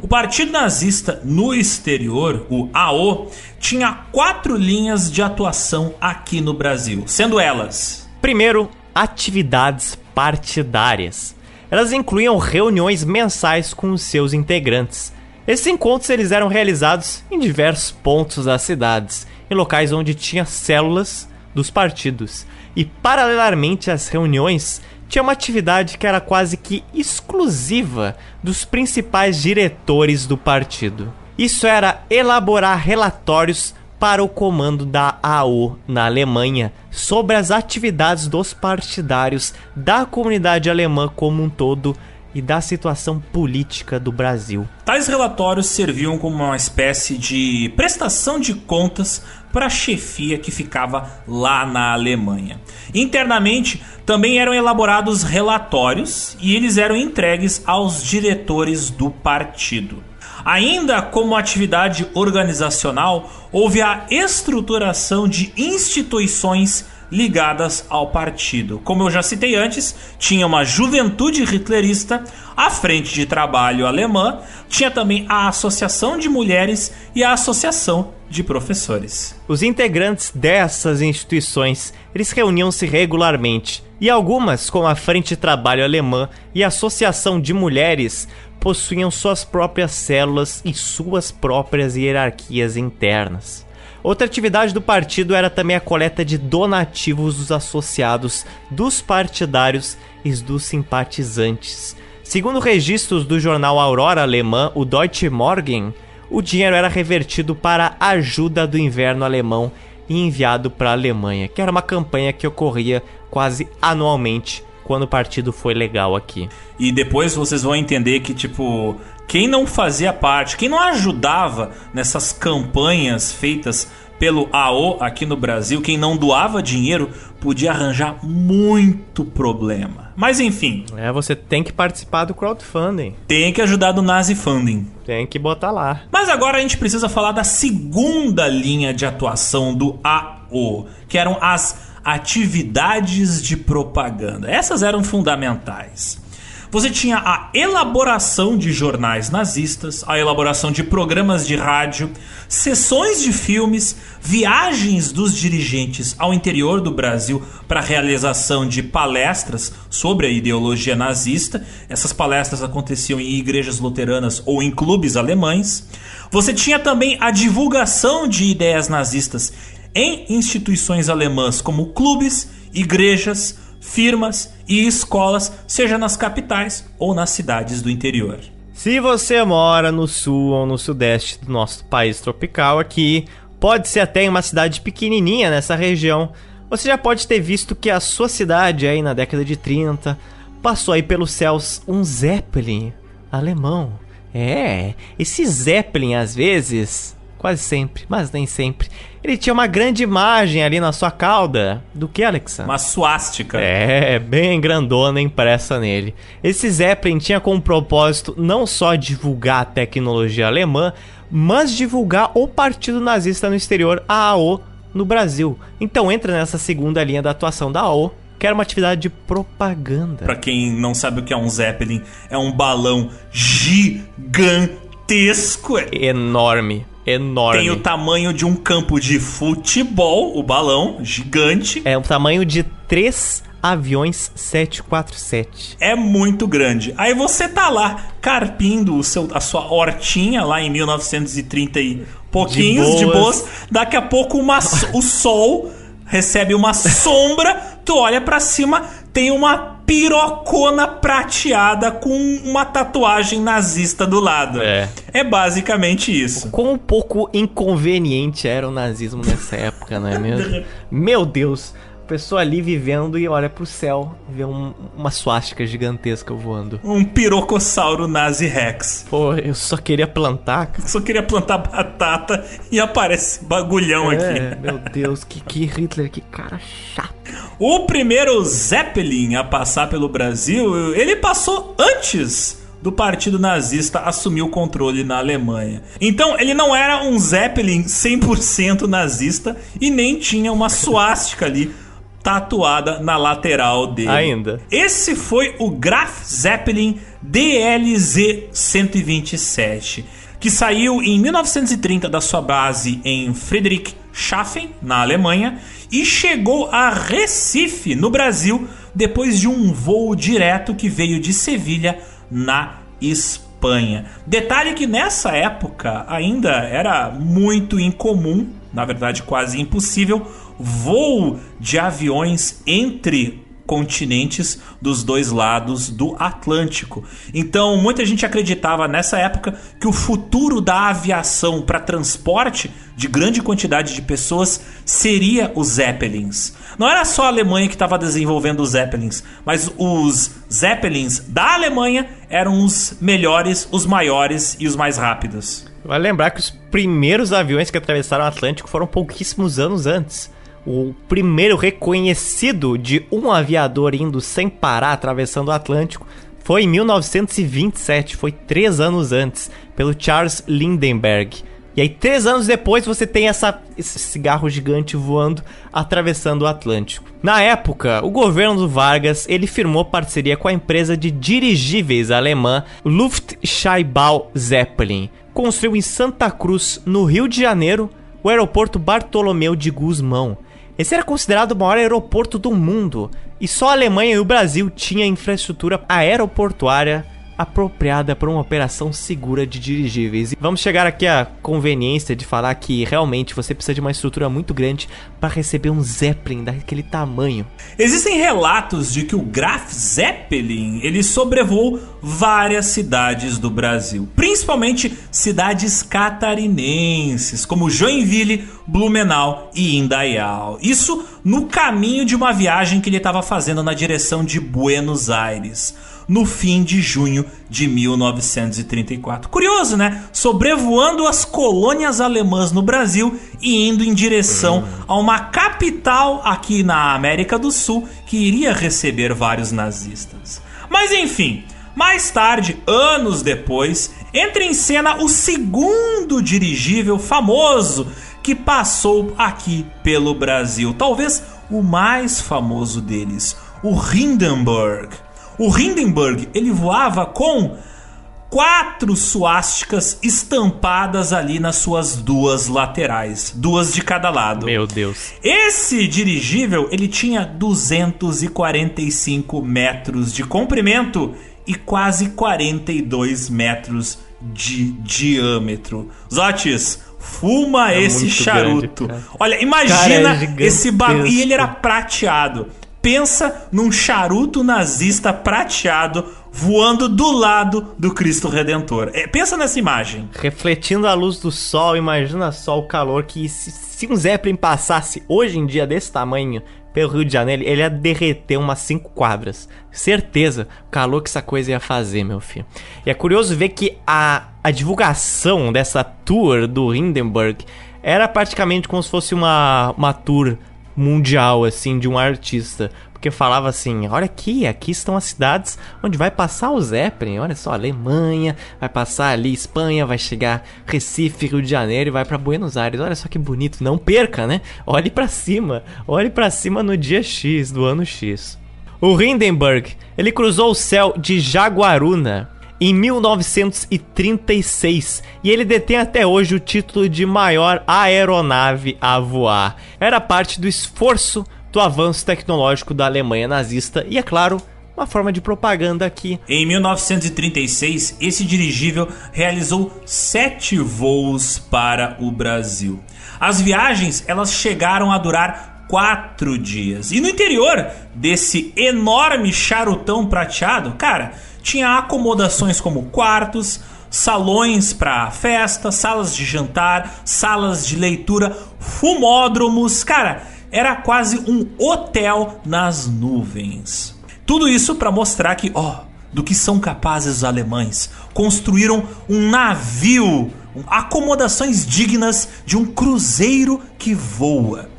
O Partido Nazista no exterior, o AO, tinha quatro linhas de atuação aqui no Brasil, sendo elas: primeiro, atividades partidárias. Elas incluíam reuniões mensais com os seus integrantes. Esses encontros eles eram realizados em diversos pontos das cidades, em locais onde tinha células dos partidos. E paralelamente às reuniões, tinha uma atividade que era quase que exclusiva dos principais diretores do partido. Isso era elaborar relatórios para o comando da AO na Alemanha sobre as atividades dos partidários da comunidade alemã como um todo e da situação política do Brasil. Tais relatórios serviam como uma espécie de prestação de contas para a chefia que ficava lá na Alemanha. Internamente também eram elaborados relatórios e eles eram entregues aos diretores do partido. Ainda como atividade organizacional, houve a estruturação de instituições ligadas ao partido. Como eu já citei antes, tinha uma juventude hitlerista, a Frente de Trabalho Alemã, tinha também a Associação de Mulheres e a Associação de Professores. Os integrantes dessas instituições, eles reuniam-se regularmente, e algumas, como a Frente de Trabalho Alemã e a Associação de Mulheres, possuíam suas próprias células e suas próprias hierarquias internas. Outra atividade do partido era também a coleta de donativos dos associados, dos partidários e dos simpatizantes. Segundo registros do jornal Aurora alemã, o Deutsche Morgen, o dinheiro era revertido para a ajuda do inverno alemão e enviado para a Alemanha, que era uma campanha que ocorria quase anualmente quando o partido foi legal aqui. E depois vocês vão entender que, tipo, quem não fazia parte, quem não ajudava nessas campanhas feitas pelo AO aqui no Brasil, quem não doava dinheiro podia arranjar muito problema. Mas enfim. É, você tem que participar do crowdfunding. Tem que ajudar do Nazi Funding. Tem que botar lá. Mas agora a gente precisa falar da segunda linha de atuação do AO, que eram as atividades de propaganda. Essas eram fundamentais. Você tinha a elaboração de jornais nazistas, a elaboração de programas de rádio, sessões de filmes, viagens dos dirigentes ao interior do Brasil para a realização de palestras sobre a ideologia nazista. Essas palestras aconteciam em igrejas luteranas ou em clubes alemães. Você tinha também a divulgação de ideias nazistas em instituições alemãs como clubes, igrejas, firmas e escolas, seja nas capitais ou nas cidades do interior. Se você mora no sul ou no sudeste do nosso país tropical aqui, pode ser até em uma cidade pequenininha nessa região, você já pode ter visto que a sua cidade aí na década de 30 passou aí pelos céus um Zeppelin alemão. É, esse Zeppelin às vezes Quase sempre, mas nem sempre. Ele tinha uma grande imagem ali na sua cauda. Do que, Alexa? Uma suástica. É, bem grandona impressa nele. Esse Zeppelin tinha como propósito não só divulgar a tecnologia alemã, mas divulgar o partido nazista no exterior, a AO, no Brasil. Então entra nessa segunda linha da atuação da AO, que era uma atividade de propaganda. Para quem não sabe o que é um Zeppelin, é um balão gigantesco. Enorme enorme. Tem o tamanho de um campo de futebol, o balão, gigante. É o tamanho de três aviões 747. É muito grande. Aí você tá lá carpindo o seu, a sua hortinha lá em 1930 e pouquinhos de boas. De boas. Daqui a pouco uma, o sol recebe uma sombra, tu olha para cima, tem uma pirocona prateada com uma tatuagem nazista do lado. É. É basicamente isso. Quão um pouco inconveniente era o nazismo nessa época, não é mesmo? [laughs] Meu Deus pessoa ali vivendo e olha pro céu, vê um, uma suástica gigantesca voando. Um pirocossauro nazi rex. Pô, eu só queria plantar. Cara. Só queria plantar batata e aparece bagulhão é, aqui. Meu Deus, que, que Hitler, que cara chato. O primeiro Zeppelin a passar pelo Brasil, ele passou antes do partido nazista assumir o controle na Alemanha. Então, ele não era um Zeppelin 100% nazista e nem tinha uma suástica ali tatuada na lateral dele. Ainda. Esse foi o Graf Zeppelin DLZ 127, que saiu em 1930 da sua base em Friedrichshafen, na Alemanha, e chegou a Recife, no Brasil, depois de um voo direto que veio de Sevilha, na Espanha. Detalhe que nessa época ainda era muito incomum, na verdade quase impossível, voo de aviões entre continentes dos dois lados do Atlântico. Então, muita gente acreditava nessa época que o futuro da aviação para transporte de grande quantidade de pessoas seria os Zeppelins. Não era só a Alemanha que estava desenvolvendo os Zeppelins, mas os Zeppelins da Alemanha eram os melhores, os maiores e os mais rápidos. Vale lembrar que os primeiros aviões que atravessaram o Atlântico foram pouquíssimos anos antes. O primeiro reconhecido de um aviador indo sem parar atravessando o Atlântico foi em 1927, foi três anos antes, pelo Charles Lindbergh. E aí, três anos depois, você tem essa, esse cigarro gigante voando, atravessando o Atlântico. Na época, o governo do Vargas ele firmou parceria com a empresa de dirigíveis alemã Luftscheinbau Zeppelin. Construiu em Santa Cruz, no Rio de Janeiro, o aeroporto Bartolomeu de Guzmão. Esse era considerado o maior aeroporto do mundo, e só a Alemanha e o Brasil tinham infraestrutura aeroportuária apropriada para uma operação segura de dirigíveis. E vamos chegar aqui à conveniência de falar que realmente você precisa de uma estrutura muito grande para receber um Zeppelin daquele tamanho. Existem relatos de que o Graf Zeppelin ele sobrevoou várias cidades do Brasil, principalmente cidades catarinenses como Joinville, Blumenau e Indaial. Isso no caminho de uma viagem que ele estava fazendo na direção de Buenos Aires no fim de junho de 1934. Curioso, né? Sobrevoando as colônias alemãs no Brasil e indo em direção a uma capital aqui na América do Sul que iria receber vários nazistas. Mas enfim, mais tarde, anos depois, entra em cena o segundo dirigível famoso que passou aqui pelo Brasil, talvez o mais famoso deles, o Hindenburg. O Hindenburg ele voava com quatro suásticas estampadas ali nas suas duas laterais, duas de cada lado. Meu Deus. Esse dirigível ele tinha 245 metros de comprimento e quase 42 metros de diâmetro. Zotis, fuma é esse charuto. Grande, Olha, imagina cara, é esse bagulho. E ele era prateado. Pensa num charuto nazista prateado voando do lado do Cristo Redentor. É, pensa nessa imagem. Refletindo a luz do sol, imagina só o calor que se, se um Zeppelin passasse hoje em dia desse tamanho pelo Rio de Janeiro, ele ia derreter umas cinco quadras. Certeza, o calor que essa coisa ia fazer, meu filho. E é curioso ver que a, a divulgação dessa tour do Hindenburg era praticamente como se fosse uma, uma tour mundial, assim, de um artista. Porque falava assim: olha aqui, aqui estão as cidades onde vai passar o Zeppelin. Olha só, Alemanha, vai passar ali Espanha, vai chegar Recife, Rio de Janeiro e vai para Buenos Aires. Olha só que bonito, não perca, né? Olhe para cima, olhe para cima no dia X do ano X. O Hindenburg, ele cruzou o céu de Jaguaruna em 1936 e ele detém até hoje o título de maior aeronave a voar. Era parte do esforço do avanço tecnológico da Alemanha nazista e, é claro, uma forma de propaganda aqui. Em 1936, esse dirigível realizou sete voos para o Brasil. As viagens elas chegaram a durar quatro dias. E no interior desse enorme charutão prateado, cara, tinha acomodações como quartos, salões para festa, salas de jantar, salas de leitura, fumódromos. Cara, era quase um hotel nas nuvens. Tudo isso para mostrar que, ó, do que são capazes os alemães. Construíram um navio, acomodações dignas de um cruzeiro que voa.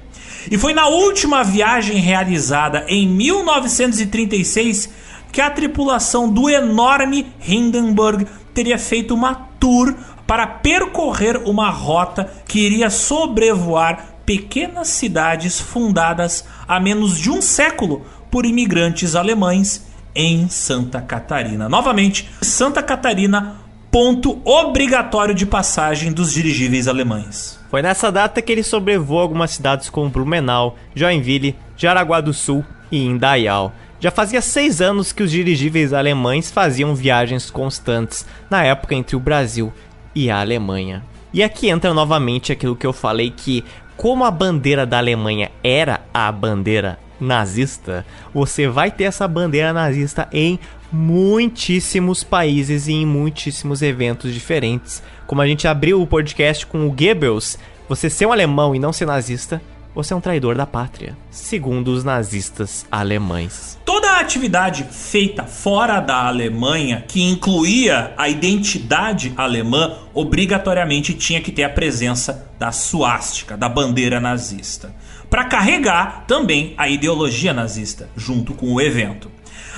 E foi na última viagem realizada em 1936 que a tripulação do enorme Hindenburg teria feito uma tour para percorrer uma rota que iria sobrevoar pequenas cidades fundadas há menos de um século por imigrantes alemães em Santa Catarina. Novamente, Santa Catarina, ponto obrigatório de passagem dos dirigíveis alemães. Foi nessa data que ele sobrevoou algumas cidades como Blumenau, Joinville, Jaraguá do Sul e Indaial. Já fazia seis anos que os dirigíveis alemães faziam viagens constantes na época entre o Brasil e a Alemanha. E aqui entra novamente aquilo que eu falei que como a bandeira da Alemanha era a bandeira nazista, você vai ter essa bandeira nazista em muitíssimos países e em muitíssimos eventos diferentes. Como a gente abriu o podcast com o Goebbels, você ser um alemão e não ser nazista você é um traidor da pátria, segundo os nazistas alemães. Toda a atividade feita fora da Alemanha, que incluía a identidade alemã, obrigatoriamente tinha que ter a presença da suástica, da bandeira nazista, para carregar também a ideologia nazista junto com o evento.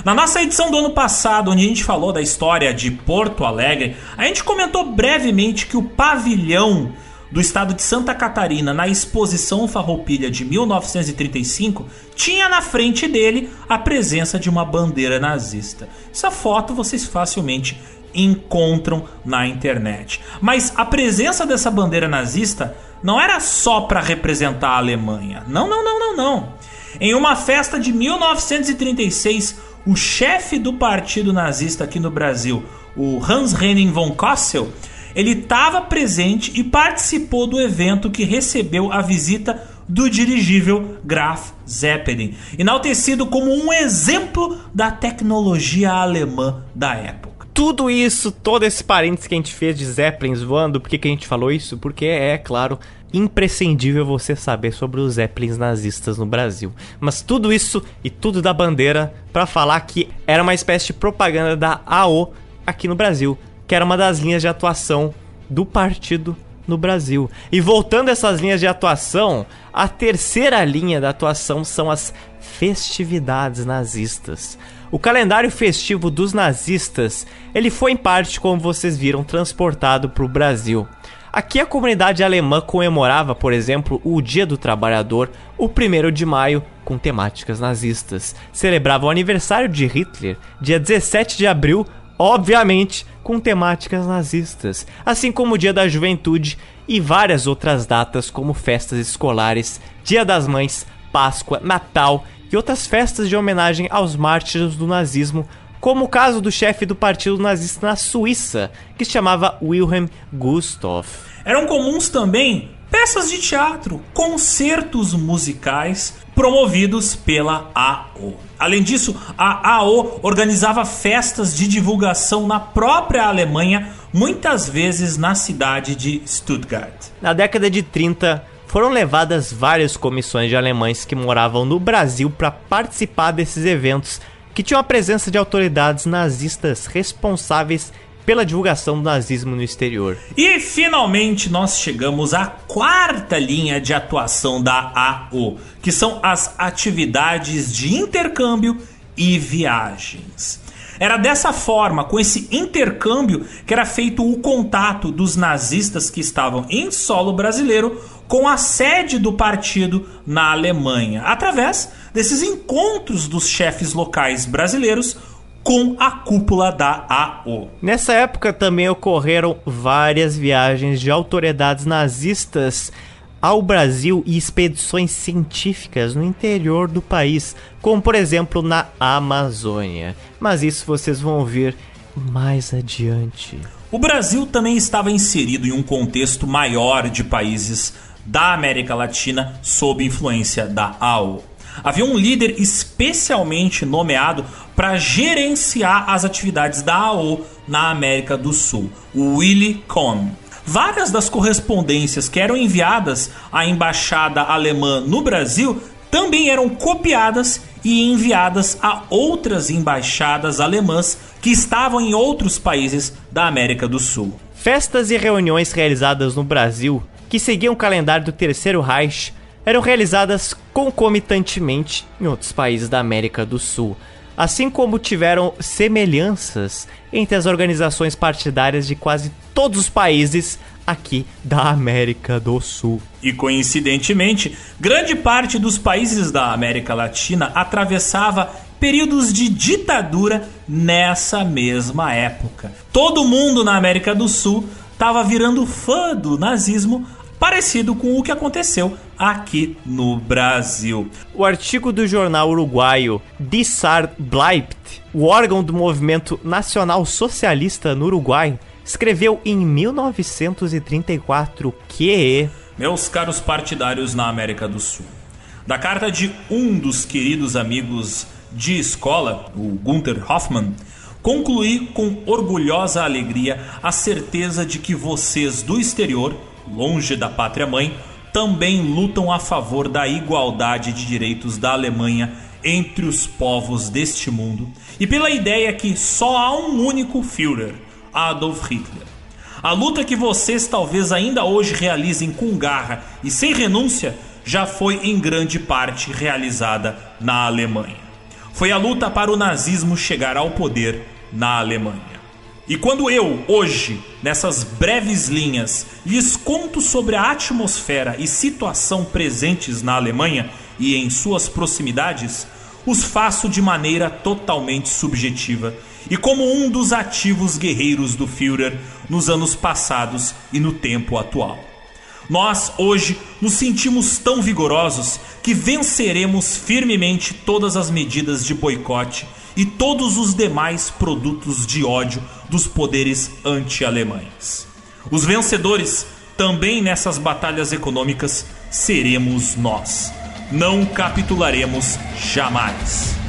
Na nossa edição do ano passado, onde a gente falou da história de Porto Alegre, a gente comentou brevemente que o pavilhão do estado de Santa Catarina na Exposição Farroupilha de 1935 tinha na frente dele a presença de uma bandeira nazista. Essa foto vocês facilmente encontram na internet. Mas a presença dessa bandeira nazista não era só para representar a Alemanha. Não, não, não, não, não. Em uma festa de 1936, o chefe do partido nazista aqui no Brasil, o Hans Henning von Kossel, ele estava presente e participou do evento que recebeu a visita do dirigível Graf Zeppelin, enaltecido como um exemplo da tecnologia alemã da época. Tudo isso, todo esse parênteses que a gente fez de Zeppelins voando, por que, que a gente falou isso? Porque é, claro, imprescindível você saber sobre os Zeppelins nazistas no Brasil. Mas tudo isso e tudo da bandeira para falar que era uma espécie de propaganda da AO aqui no Brasil, que era uma das linhas de atuação do partido no Brasil. E voltando a essas linhas de atuação, a terceira linha da atuação são as festividades nazistas. O calendário festivo dos nazistas, ele foi em parte, como vocês viram, transportado para o Brasil. Aqui a comunidade alemã comemorava, por exemplo, o Dia do Trabalhador, o 1 de maio, com temáticas nazistas. Celebrava o aniversário de Hitler, dia 17 de abril, obviamente com temáticas nazistas, assim como o Dia da Juventude e várias outras datas como festas escolares, Dia das Mães, Páscoa, Natal e outras festas de homenagem aos mártires do nazismo, como o caso do chefe do partido nazista na Suíça, que se chamava Wilhelm Gustav. Eram comuns também peças de teatro, concertos musicais promovidos pela AO. Além disso, a AO organizava festas de divulgação na própria Alemanha, muitas vezes na cidade de Stuttgart. Na década de 30, foram levadas várias comissões de alemães que moravam no Brasil para participar desses eventos, que tinham a presença de autoridades nazistas responsáveis pela divulgação do nazismo no exterior. E finalmente nós chegamos à quarta linha de atuação da AO, que são as atividades de intercâmbio e viagens. Era dessa forma, com esse intercâmbio, que era feito o contato dos nazistas que estavam em solo brasileiro com a sede do partido na Alemanha, através desses encontros dos chefes locais brasileiros com a cúpula da AO. Nessa época também ocorreram várias viagens de autoridades nazistas ao Brasil e expedições científicas no interior do país, como por exemplo na Amazônia. Mas isso vocês vão ouvir mais adiante. O Brasil também estava inserido em um contexto maior de países da América Latina sob influência da AO. Havia um líder especialmente nomeado para gerenciar as atividades da AO na América do Sul, o Willy Cohn. Várias das correspondências que eram enviadas à embaixada alemã no Brasil também eram copiadas e enviadas a outras embaixadas alemãs que estavam em outros países da América do Sul. Festas e reuniões realizadas no Brasil, que seguiam o calendário do Terceiro Reich, eram realizadas concomitantemente em outros países da América do Sul, assim como tiveram semelhanças entre as organizações partidárias de quase todos os países aqui da América do Sul. E coincidentemente, grande parte dos países da América Latina atravessava períodos de ditadura nessa mesma época. Todo mundo na América do Sul estava virando fã do nazismo parecido com o que aconteceu aqui no Brasil. O artigo do jornal uruguaio Dissar Bleibt, o órgão do movimento nacional socialista no Uruguai, escreveu em 1934 que. Meus caros partidários na América do Sul, da carta de um dos queridos amigos de escola, o Gunther Hoffmann, concluí com orgulhosa alegria a certeza de que vocês do exterior longe da pátria mãe, também lutam a favor da igualdade de direitos da Alemanha entre os povos deste mundo e pela ideia que só há um único Führer, Adolf Hitler. A luta que vocês talvez ainda hoje realizem com garra e sem renúncia já foi em grande parte realizada na Alemanha. Foi a luta para o nazismo chegar ao poder na Alemanha. E quando eu, hoje, nessas breves linhas, lhes conto sobre a atmosfera e situação presentes na Alemanha e em suas proximidades, os faço de maneira totalmente subjetiva e como um dos ativos guerreiros do Führer nos anos passados e no tempo atual. Nós, hoje, nos sentimos tão vigorosos que venceremos firmemente todas as medidas de boicote e todos os demais produtos de ódio dos poderes anti-alemães. Os vencedores também nessas batalhas econômicas seremos nós. Não capitularemos jamais.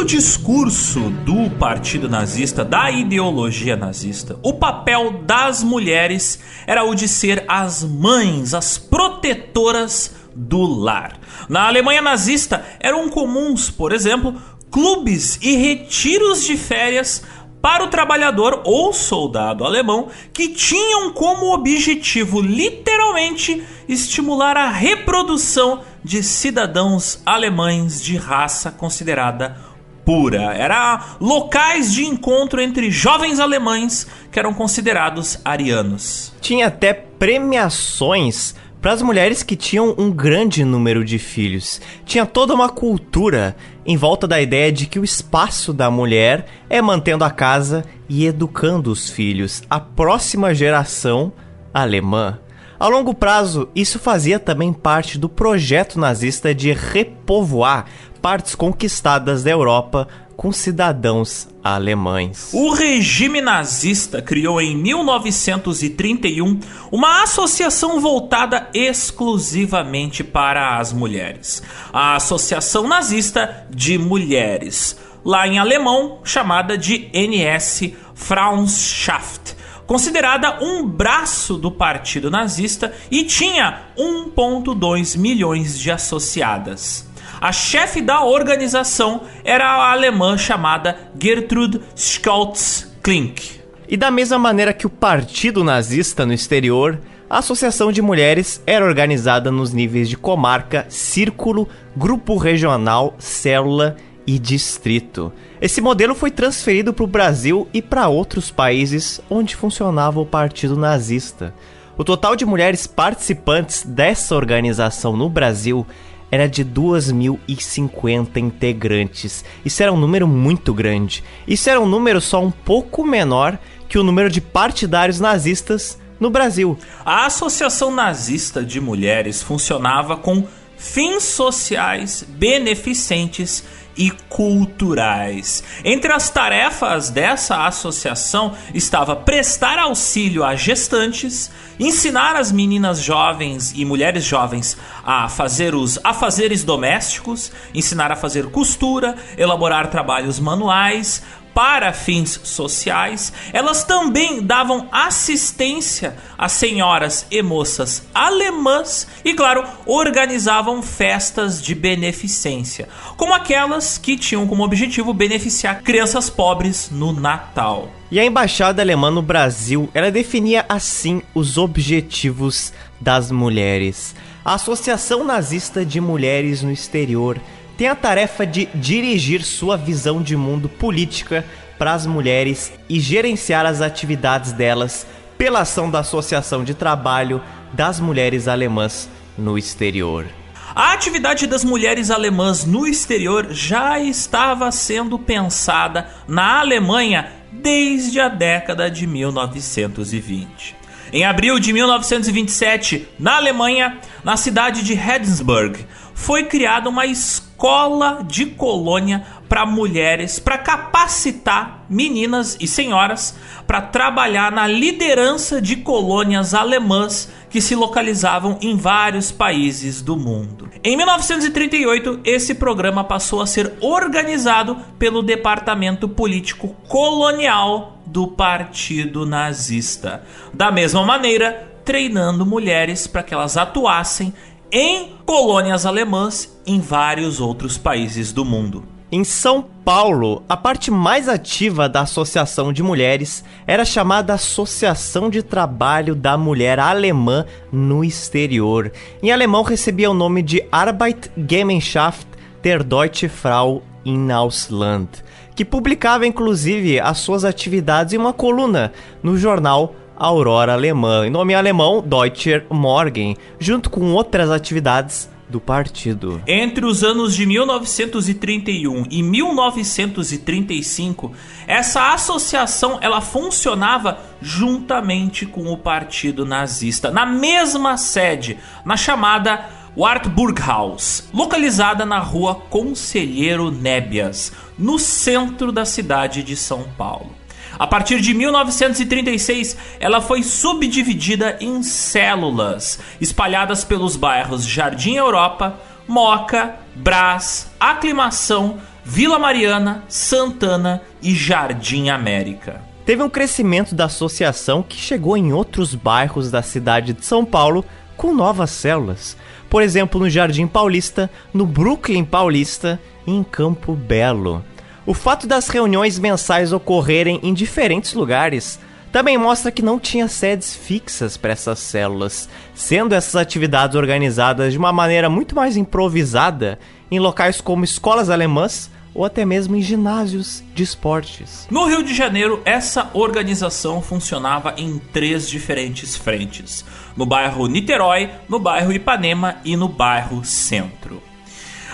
Pelo discurso do partido nazista, da ideologia nazista, o papel das mulheres era o de ser as mães, as protetoras do lar. Na Alemanha nazista eram comuns, por exemplo, clubes e retiros de férias para o trabalhador ou soldado alemão que tinham como objetivo literalmente estimular a reprodução de cidadãos alemães de raça considerada pura. Era locais de encontro entre jovens alemães que eram considerados arianos. Tinha até premiações para as mulheres que tinham um grande número de filhos. Tinha toda uma cultura em volta da ideia de que o espaço da mulher é mantendo a casa e educando os filhos, a próxima geração alemã. A longo prazo, isso fazia também parte do projeto nazista de repovoar partes conquistadas da Europa com cidadãos alemães. O regime nazista criou em 1931 uma associação voltada exclusivamente para as mulheres, a Associação Nazista de Mulheres, lá em alemão chamada de NS Frauenschaft considerada um braço do partido nazista e tinha 1,2 milhões de associadas. A chefe da organização era a alemã chamada Gertrude Scholz-Klink. E da mesma maneira que o partido nazista no exterior, a associação de mulheres era organizada nos níveis de comarca, círculo, grupo regional, célula e distrito. Esse modelo foi transferido para o Brasil e para outros países onde funcionava o partido nazista. O total de mulheres participantes dessa organização no Brasil era de 2.050 integrantes. Isso era um número muito grande. Isso era um número só um pouco menor que o número de partidários nazistas no Brasil. A Associação Nazista de Mulheres funcionava com fins sociais beneficentes e culturais. Entre as tarefas dessa associação estava prestar auxílio a gestantes, ensinar as meninas jovens e mulheres jovens a fazer os afazeres domésticos, ensinar a fazer costura, elaborar trabalhos manuais, para fins sociais, elas também davam assistência a senhoras e moças alemãs e, claro, organizavam festas de beneficência, como aquelas que tinham como objetivo beneficiar crianças pobres no Natal. E a embaixada alemã no Brasil, ela definia assim os objetivos das mulheres. A Associação Nazista de Mulheres no Exterior tem a tarefa de dirigir sua visão de mundo política para as mulheres e gerenciar as atividades delas pela ação da Associação de Trabalho das Mulheres Alemãs no Exterior. A atividade das mulheres alemãs no exterior já estava sendo pensada na Alemanha desde a década de 1920. Em abril de 1927, na Alemanha, na cidade de Hedensburg, foi criada uma escola de colônia para mulheres, para capacitar meninas e senhoras para trabalhar na liderança de colônias alemãs que se localizavam em vários países do mundo. Em 1938, esse programa passou a ser organizado pelo Departamento Político Colonial do Partido Nazista. Da mesma maneira, treinando mulheres para que elas atuassem em colônias alemãs em vários outros países do mundo. Em São Paulo, a parte mais ativa da Associação de Mulheres era chamada Associação de Trabalho da Mulher Alemã no Exterior. Em alemão recebia o nome de Arbeitgemeinschaft der Deutsche Frau in Ausland, que publicava inclusive as suas atividades em uma coluna no jornal Aurora Alemã, em nome alemão Deutscher Morgen, junto com outras atividades do partido. Entre os anos de 1931 e 1935, essa associação ela funcionava juntamente com o Partido Nazista, na mesma sede, na chamada Wartburghaus, localizada na rua Conselheiro Nébias, no centro da cidade de São Paulo. A partir de 1936, ela foi subdividida em células, espalhadas pelos bairros Jardim Europa, Moca, Brás, Aclimação, Vila Mariana, Santana e Jardim América. Teve um crescimento da associação que chegou em outros bairros da cidade de São Paulo com novas células. Por exemplo, no Jardim Paulista, no Brooklyn Paulista e em Campo Belo. O fato das reuniões mensais ocorrerem em diferentes lugares também mostra que não tinha sedes fixas para essas células, sendo essas atividades organizadas de uma maneira muito mais improvisada em locais como escolas alemãs ou até mesmo em ginásios de esportes. No Rio de Janeiro, essa organização funcionava em três diferentes frentes: no bairro Niterói, no bairro Ipanema e no bairro Centro.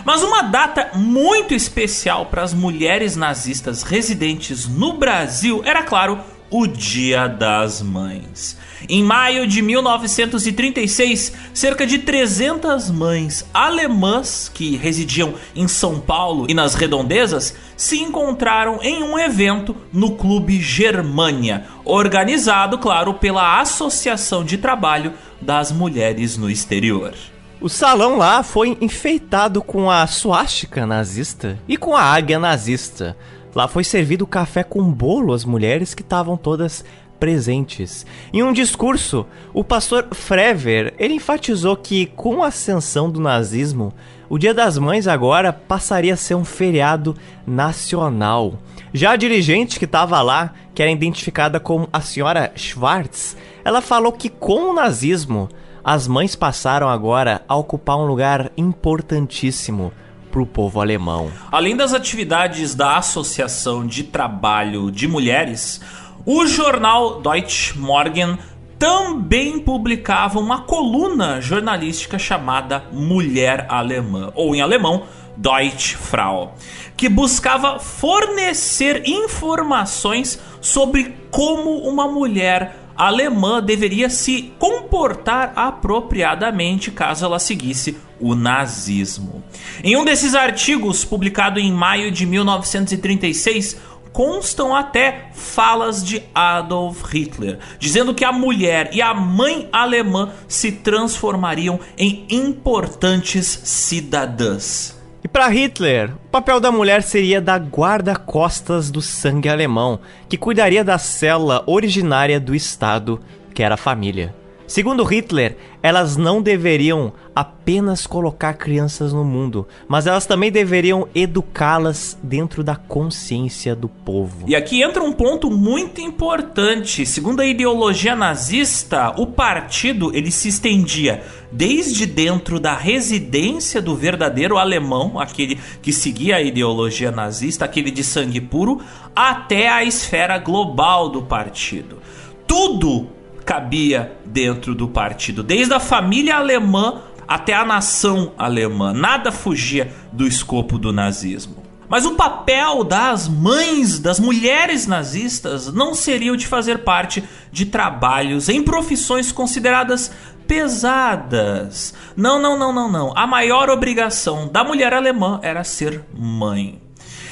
Mas uma data muito especial para as mulheres nazistas residentes no Brasil era, claro, o Dia das Mães. Em maio de 1936, cerca de 300 mães alemãs que residiam em São Paulo e nas redondezas se encontraram em um evento no Clube Germânia, organizado, claro, pela Associação de Trabalho das Mulheres no Exterior. O salão lá foi enfeitado com a suástica nazista e com a águia nazista. Lá foi servido café com bolo às mulheres que estavam todas presentes. Em um discurso, o pastor Frever, ele enfatizou que com a ascensão do nazismo, o Dia das Mães agora passaria a ser um feriado nacional. Já a dirigente que estava lá, que era identificada como a senhora Schwartz, ela falou que com o nazismo, as mães passaram agora a ocupar um lugar importantíssimo para o povo alemão. Além das atividades da Associação de Trabalho de Mulheres, o jornal Deutsche Morgen também publicava uma coluna jornalística chamada Mulher Alemã, ou em alemão, Deutsche Frau, que buscava fornecer informações sobre como uma mulher alemã deveria se comportar apropriadamente caso ela seguisse o nazismo. Em um desses artigos, publicado em maio de 1936, constam até falas de Adolf Hitler, dizendo que a mulher e a mãe alemã se transformariam em importantes cidadãs. E para Hitler, o papel da mulher seria da guarda-costas do sangue alemão, que cuidaria da célula originária do Estado, que era a família. Segundo Hitler, elas não deveriam apenas colocar crianças no mundo, mas elas também deveriam educá-las dentro da consciência do povo. E aqui entra um ponto muito importante. Segundo a ideologia nazista, o partido ele se estendia desde dentro da residência do verdadeiro alemão, aquele que seguia a ideologia nazista, aquele de sangue puro, até a esfera global do partido. Tudo cabia dentro do partido, desde a família alemã até a nação alemã. Nada fugia do escopo do nazismo. Mas o papel das mães, das mulheres nazistas, não seria o de fazer parte de trabalhos em profissões consideradas pesadas. Não, não, não, não, não. A maior obrigação da mulher alemã era ser mãe.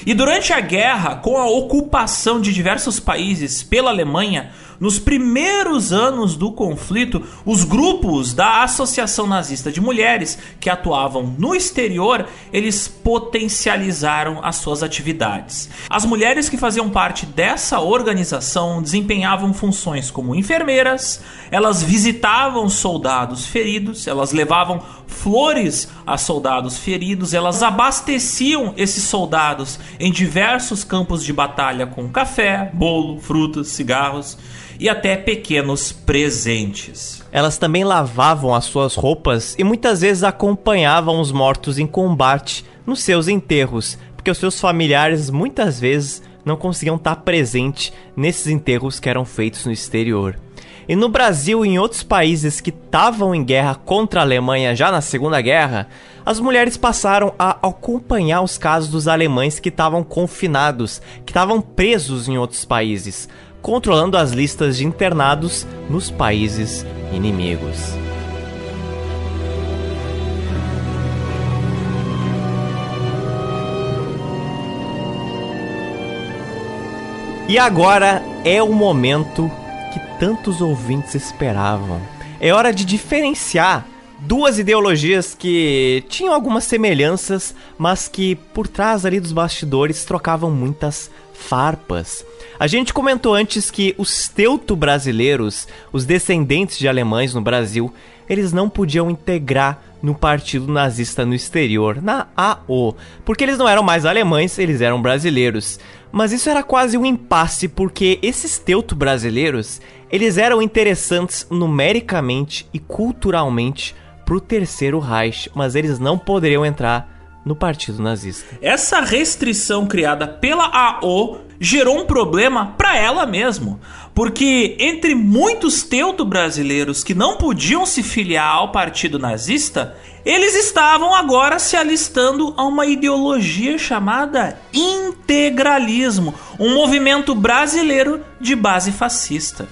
E durante a guerra, com a ocupação de diversos países pela Alemanha, nos primeiros anos do conflito, os grupos da Associação Nazista de Mulheres que atuavam no exterior, eles potencializaram as suas atividades. As mulheres que faziam parte dessa organização desempenhavam funções como enfermeiras, elas visitavam soldados feridos, elas levavam flores a soldados feridos, elas abasteciam esses soldados em diversos campos de batalha com café, bolo, frutas, cigarros e até pequenos presentes. Elas também lavavam as suas roupas e muitas vezes acompanhavam os mortos em combate nos seus enterros, porque os seus familiares muitas vezes não conseguiam estar presentes nesses enterros que eram feitos no exterior. E no Brasil e em outros países que estavam em guerra contra a Alemanha já na Segunda Guerra, as mulheres passaram a acompanhar os casos dos alemães que estavam confinados, que estavam presos em outros países, controlando as listas de internados nos países inimigos. E agora é o momento que tantos ouvintes esperavam. É hora de diferenciar duas ideologias que tinham algumas semelhanças, mas que por trás ali dos bastidores trocavam muitas farpas. A gente comentou antes que os teuto-brasileiros, os descendentes de alemães no Brasil, eles não podiam integrar no partido nazista no exterior, na AO, porque eles não eram mais alemães, eles eram brasileiros. Mas isso era quase um impasse porque esses teuto brasileiros, eles eram interessantes numericamente e culturalmente pro terceiro Reich, mas eles não poderiam entrar no partido nazista. Essa restrição criada pela AO gerou um problema para ela mesmo, porque entre muitos teuto brasileiros que não podiam se filiar ao partido nazista, eles estavam agora se alistando a uma ideologia chamada integralismo, um movimento brasileiro de base fascista.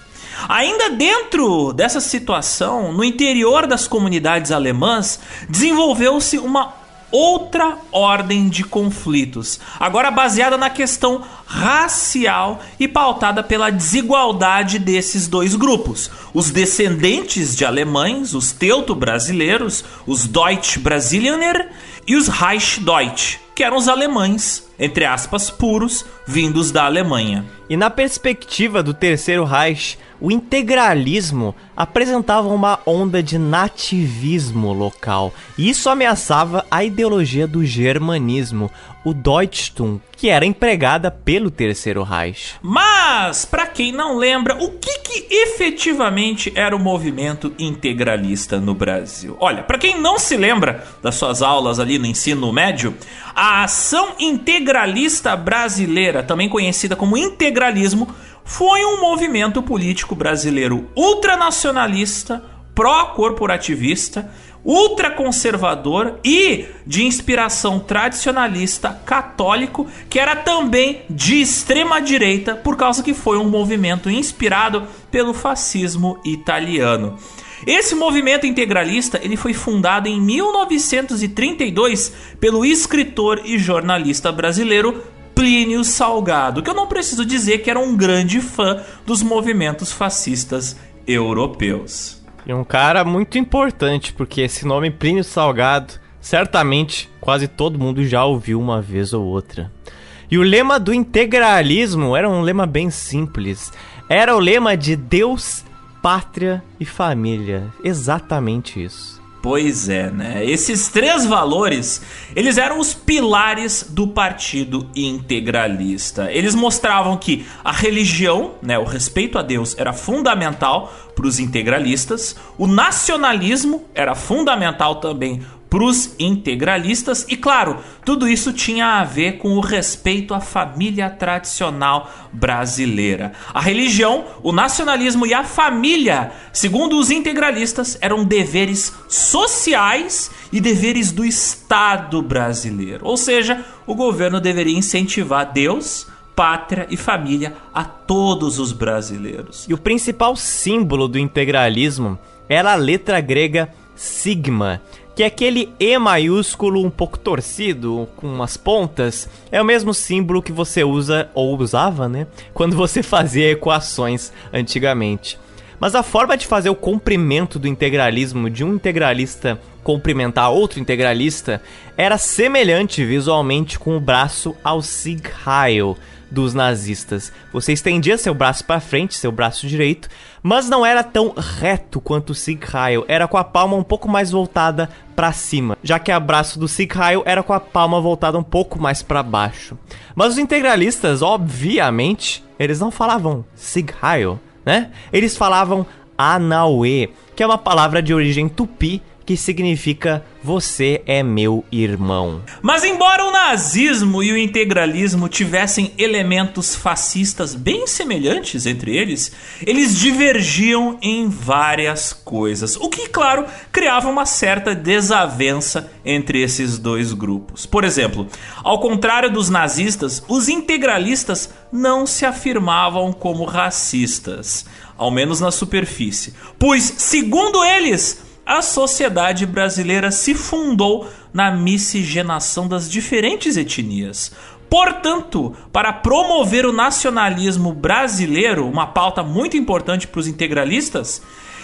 Ainda dentro dessa situação, no interior das comunidades alemãs, desenvolveu-se uma outra ordem de conflitos, agora baseada na questão racial e pautada pela desigualdade desses dois grupos. Os descendentes de alemães, os teuto-brasileiros, os Deutsch-Brasilianer e os Reich-Deutsch, que eram os alemães, entre aspas, puros, vindos da Alemanha. E na perspectiva do Terceiro Reich, o integralismo apresentava uma onda de nativismo local, e isso ameaçava a ideologia do germanismo, o Deutschtum, que era empregada pelo Terceiro Reich. Mas, para quem não lembra, o que, que efetivamente era o movimento integralista no Brasil? Olha, para quem não se lembra das suas aulas ali no ensino médio, a ação integralista brasileira, também conhecida como integralismo, foi um movimento político brasileiro ultranacionalista, pró-corporativista, ultraconservador e de inspiração tradicionalista católico, que era também de extrema direita, por causa que foi um movimento inspirado pelo fascismo italiano. Esse movimento integralista ele foi fundado em 1932 pelo escritor e jornalista brasileiro Plínio Salgado, que eu não preciso dizer que era um grande fã dos movimentos fascistas europeus. E um cara muito importante, porque esse nome Plínio Salgado, certamente quase todo mundo já ouviu uma vez ou outra. E o lema do integralismo era um lema bem simples. Era o lema de Deus, pátria e família. Exatamente isso. Pois é, né? Esses três valores, eles eram os pilares do partido integralista. Eles mostravam que a religião, né, o respeito a Deus era fundamental para os integralistas, o nacionalismo era fundamental também para os integralistas e claro, tudo isso tinha a ver com o respeito à família tradicional brasileira. A religião, o nacionalismo e a família, segundo os integralistas, eram deveres sociais e deveres do Estado brasileiro. Ou seja, o governo deveria incentivar Deus, pátria e família a todos os brasileiros. E o principal símbolo do integralismo era a letra grega sigma, que é aquele E maiúsculo um pouco torcido, com umas pontas, é o mesmo símbolo que você usa, ou usava, né? Quando você [laughs] fazia equações antigamente. Mas a forma de fazer o comprimento do integralismo de um integralista cumprimentar outro integralista era semelhante visualmente com o braço ao Sieg Heil dos nazistas. Você estendia seu braço para frente, seu braço direito, mas não era tão reto quanto o Sieg Heil, era com a palma um pouco mais voltada para cima, já que o braço do Sieg Heil era com a palma voltada um pouco mais para baixo. Mas os integralistas, obviamente, eles não falavam Sieg Heil, né? Eles falavam Anaue, que é uma palavra de origem tupi que significa você é meu irmão. Mas embora o nazismo e o integralismo tivessem elementos fascistas bem semelhantes entre eles, eles divergiam em várias coisas, o que, claro, criava uma certa desavença entre esses dois grupos. Por exemplo, ao contrário dos nazistas, os integralistas não se afirmavam como racistas, ao menos na superfície, pois, segundo eles, a sociedade brasileira se fundou na miscigenação das diferentes etnias. Portanto, para promover o nacionalismo brasileiro, uma pauta muito importante para os integralistas,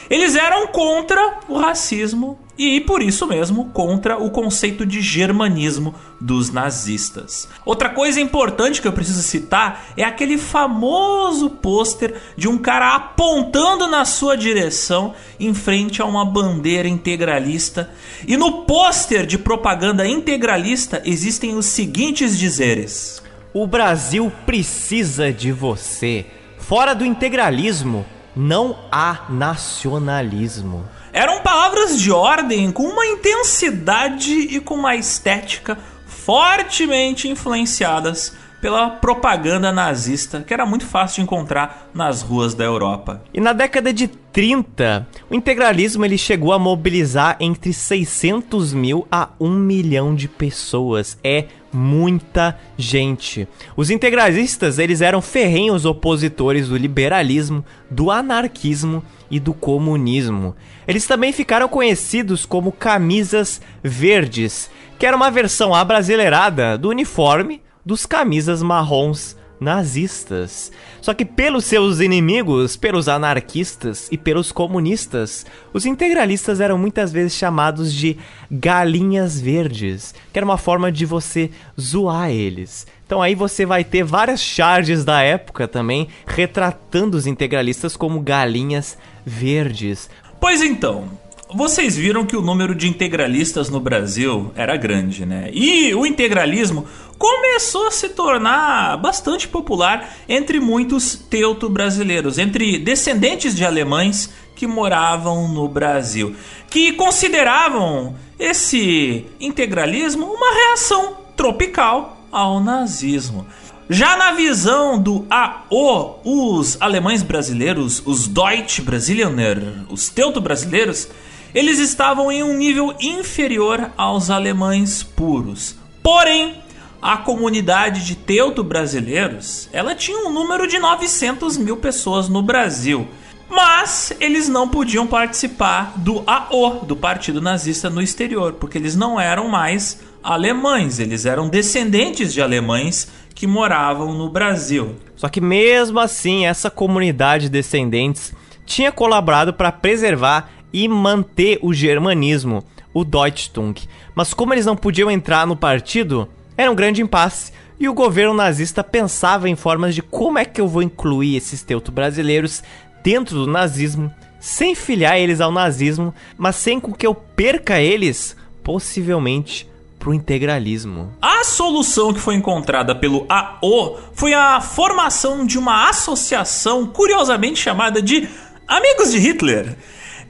eles eram contra o racismo e, por isso mesmo, contra o conceito de germanismo dos nazistas. Outra coisa importante que eu preciso citar é aquele famoso pôster de um cara apontando na sua direção em frente a uma bandeira integralista. E no pôster de propaganda integralista existem os seguintes dizeres: O Brasil precisa de você. Fora do integralismo, não há nacionalismo. Eram palavras de ordem com uma intensidade e com uma estética fortemente influenciadas pela propaganda nazista, que era muito fácil de encontrar nas ruas da Europa. E na década de 30, o integralismo ele chegou a mobilizar entre 600 mil a 1 milhão de pessoas. É muita gente. Os integralistas eles eram ferrenhos opositores do liberalismo, do anarquismo e do comunismo. Eles também ficaram conhecidos como camisas verdes, que era uma versão abrasileirada do uniforme dos camisas marrons nazistas. Só que pelos seus inimigos, pelos anarquistas e pelos comunistas, os integralistas eram muitas vezes chamados de galinhas verdes, que era uma forma de você zoar eles. Então aí você vai ter várias charges da época também retratando os integralistas como galinhas verdes. Pois então, vocês viram que o número de integralistas no Brasil era grande, né? E o integralismo começou a se tornar bastante popular entre muitos teuto-brasileiros, entre descendentes de alemães que moravam no Brasil, que consideravam esse integralismo uma reação tropical ao nazismo. Já na visão do AO, os alemães brasileiros, os Deutsch Brasilianer, os teuto brasileiros, eles estavam em um nível inferior aos alemães puros. Porém, a comunidade de teuto-brasileiros, ela tinha um número de 900 mil pessoas no Brasil. Mas eles não podiam participar do AO, do Partido Nazista no exterior, porque eles não eram mais alemães, eles eram descendentes de alemães que moravam no Brasil. Só que mesmo assim, essa comunidade de descendentes tinha colaborado para preservar e manter o germanismo, o Deutschtung. Mas como eles não podiam entrar no partido, era um grande impasse. E o governo nazista pensava em formas de como é que eu vou incluir esses teuto-brasileiros dentro do nazismo, sem filiar eles ao nazismo, mas sem com que eu perca eles, possivelmente, pro integralismo. A solução que foi encontrada pelo AO foi a formação de uma associação curiosamente chamada de Amigos de Hitler.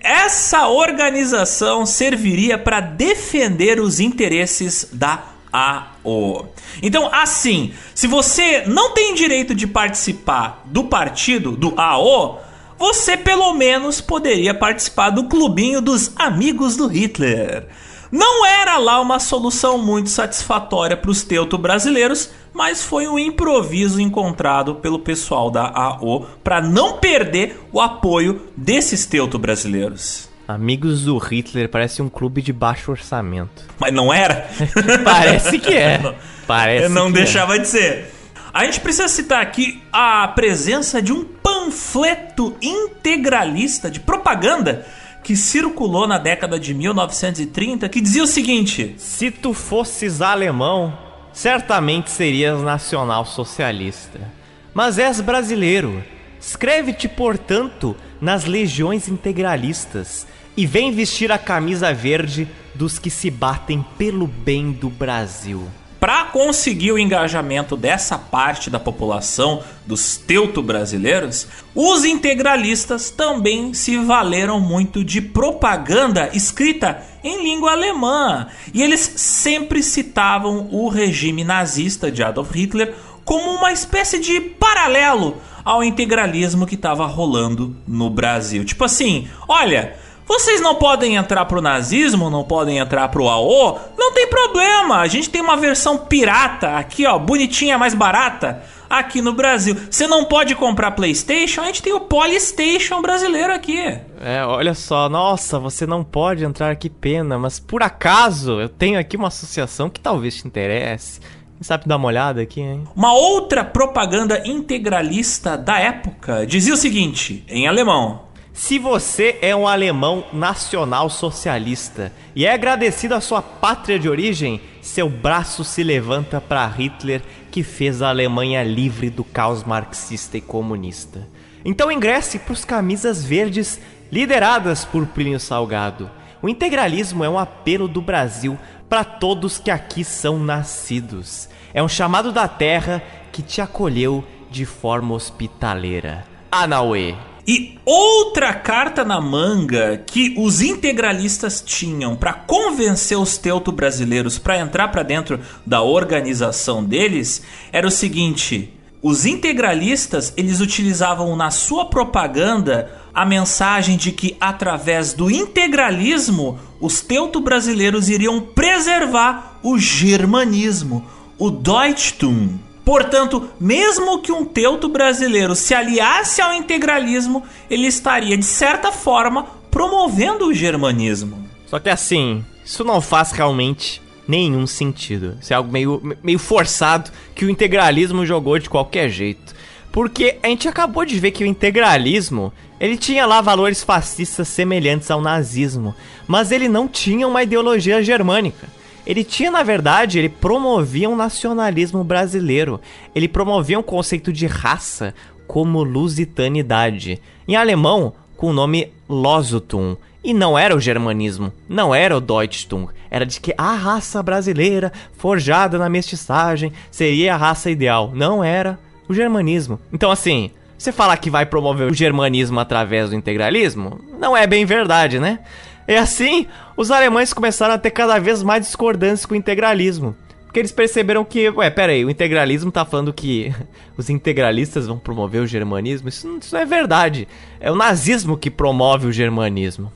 Essa organização serviria para defender os interesses da AO. Então, assim, se você não tem direito de participar do partido do AO, você pelo menos poderia participar do clubinho dos amigos do Hitler. Não era lá uma solução muito satisfatória para os teuto brasileiros, mas foi um improviso encontrado pelo pessoal da AO para não perder o apoio desses teuto brasileiros. Amigos do Hitler parece um clube de baixo orçamento. Mas não era? [laughs] Parece que é. [laughs] Parece não que é. deixava de ser. A gente precisa citar aqui a presença de um panfleto integralista de propaganda que circulou na década de 1930 que dizia o seguinte: Se tu fosses alemão, certamente serias nacional-socialista. Mas és brasileiro. Escreve-te, portanto, nas legiões integralistas e vem vestir a camisa verde dos que se batem pelo bem do Brasil. Para conseguir o engajamento dessa parte da população dos teuto-brasileiros, os integralistas também se valeram muito de propaganda escrita em língua alemã. E eles sempre citavam o regime nazista de Adolf Hitler como uma espécie de paralelo ao integralismo que estava rolando no Brasil. Tipo assim, olha, vocês não podem entrar pro nazismo, não podem entrar pro AO, não tem problema. A gente tem uma versão pirata aqui, ó, bonitinha, mais barata, aqui no Brasil. Você não pode comprar PlayStation, a gente tem o Polystation brasileiro aqui. É, olha só, nossa, você não pode entrar, que pena, mas por acaso eu tenho aqui uma associação que talvez te interesse. Quem sabe dar uma olhada aqui, hein? Uma outra propaganda integralista da época dizia o seguinte, em alemão: Se você é um alemão nacional socialista e é agradecido à sua pátria de origem, seu braço se levanta para Hitler, que fez a Alemanha livre do caos marxista e comunista. Então ingresse para os camisas verdes lideradas por Plínio Salgado. O integralismo é um apelo do Brasil para todos que aqui são nascidos. É um chamado da terra que te acolheu de forma hospitaleira. Anauê. E outra carta na manga que os integralistas tinham para convencer os teuto-brasileiros para entrar para dentro da organização deles era o seguinte: os integralistas eles utilizavam na sua propaganda a mensagem de que através do integralismo os teuto-brasileiros iriam preservar o germanismo, o Deutschtum. Portanto, mesmo que um teuto brasileiro se aliasse ao integralismo, ele estaria, de certa forma, promovendo o germanismo. Só que assim, isso não faz realmente nenhum sentido. Isso é algo meio, meio forçado que o integralismo jogou de qualquer jeito. Porque a gente acabou de ver que o integralismo, ele tinha lá valores fascistas semelhantes ao nazismo, mas ele não tinha uma ideologia germânica. Ele tinha, na verdade, ele promovia um nacionalismo brasileiro. Ele promovia um conceito de raça como lusitanidade. Em alemão, com o nome Losutum. E não era o germanismo, não era o Deutschtum. Era de que a raça brasileira, forjada na mestiçagem, seria a raça ideal. Não era o germanismo. Então, assim, você falar que vai promover o germanismo através do integralismo, não é bem verdade, né? E assim, os alemães começaram a ter cada vez mais discordâncias com o integralismo. Porque eles perceberam que, ué, aí, o integralismo tá falando que [laughs] os integralistas vão promover o germanismo. Isso, isso não é verdade. É o nazismo que promove o germanismo.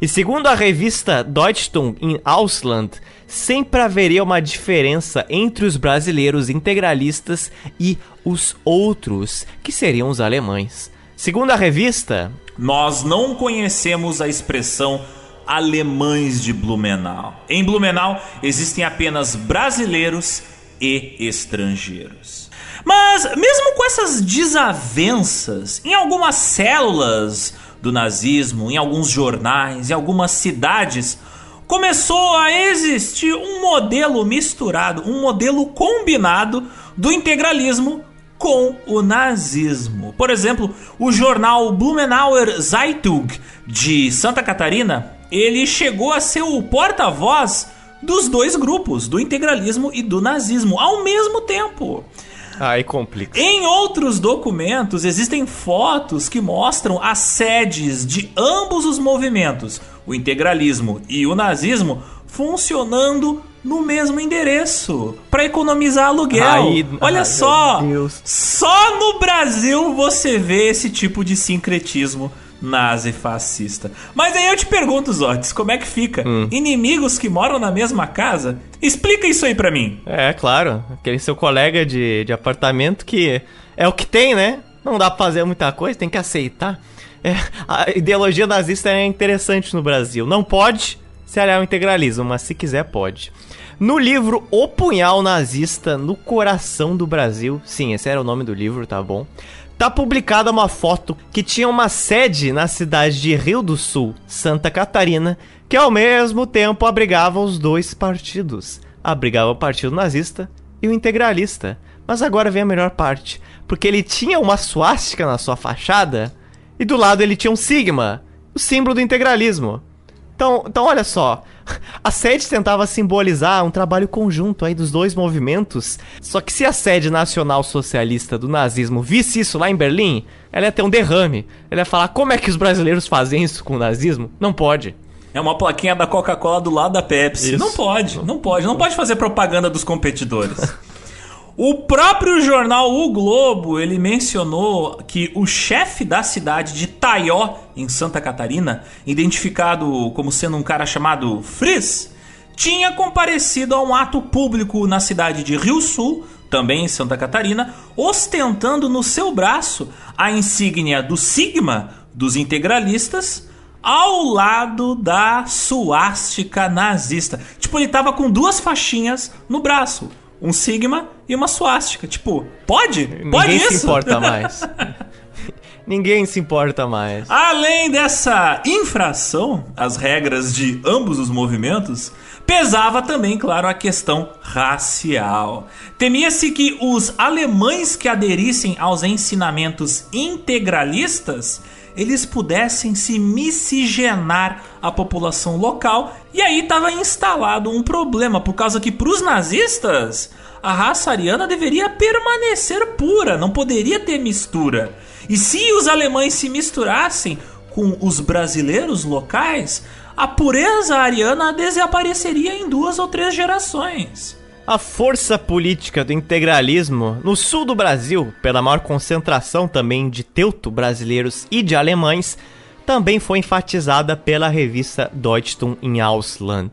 E segundo a revista Deutschtum in Ausland, sempre haveria uma diferença entre os brasileiros integralistas e os outros, que seriam os alemães. Segundo a revista, nós não conhecemos a expressão alemães de Blumenau. Em Blumenau existem apenas brasileiros e estrangeiros. Mas, mesmo com essas desavenças, em algumas células do nazismo, em alguns jornais, em algumas cidades, começou a existir um modelo misturado, um modelo combinado do integralismo com o nazismo. Por exemplo, o jornal Blumenauer Zeitung de Santa Catarina ele chegou a ser o porta-voz dos dois grupos, do integralismo e do nazismo, ao mesmo tempo. Aí complica. Em outros documentos existem fotos que mostram as sedes de ambos os movimentos, o integralismo e o nazismo, funcionando no mesmo endereço para economizar aluguel. Olha ai, só, só no Brasil você vê esse tipo de sincretismo nazi fascista. Mas aí eu te pergunto, Zotes, como é que fica? Hum. Inimigos que moram na mesma casa? Explica isso aí pra mim. É, claro. Aquele seu colega de, de apartamento que é o que tem, né? Não dá pra fazer muita coisa, tem que aceitar. É, a ideologia nazista é interessante no Brasil. Não pode se aliar ao integralismo, mas se quiser, pode. No livro O Punhal Nazista no Coração do Brasil, sim, esse era o nome do livro, tá bom? Tá publicada uma foto que tinha uma sede na cidade de Rio do Sul, Santa Catarina, que ao mesmo tempo abrigava os dois partidos. Abrigava o partido nazista e o integralista. Mas agora vem a melhor parte, porque ele tinha uma suástica na sua fachada e do lado ele tinha um sigma, o símbolo do integralismo. Então, então olha só, [laughs] A sede tentava simbolizar um trabalho conjunto aí dos dois movimentos. Só que se a sede nacional socialista do nazismo visse isso lá em Berlim, ela ia ter um derrame. Ela ia falar: como é que os brasileiros fazem isso com o nazismo? Não pode. É uma plaquinha da Coca-Cola do lado da Pepsi. Isso. Não pode, não pode. Não pode fazer propaganda dos competidores. [laughs] O próprio jornal O Globo, ele mencionou que o chefe da cidade de Taió, em Santa Catarina, identificado como sendo um cara chamado Frizz, tinha comparecido a um ato público na cidade de Rio Sul, também em Santa Catarina, ostentando no seu braço a insígnia do Sigma, dos integralistas, ao lado da suástica nazista. Tipo, ele tava com duas faixinhas no braço um sigma e uma suástica. Tipo, pode? Pode Ninguém isso? se importa [laughs] mais. Ninguém se importa mais. Além dessa infração às regras de ambos os movimentos, pesava também, claro, a questão racial. Temia-se que os alemães que aderissem aos ensinamentos integralistas eles pudessem se miscigenar à população local e aí estava instalado um problema por causa que para os nazistas a raça ariana deveria permanecer pura, não poderia ter mistura. E se os alemães se misturassem com os brasileiros locais, a pureza ariana desapareceria em duas ou três gerações. A força política do integralismo no sul do Brasil, pela maior concentração também de teuto-brasileiros e de alemães, também foi enfatizada pela revista Deutschland in Ausland.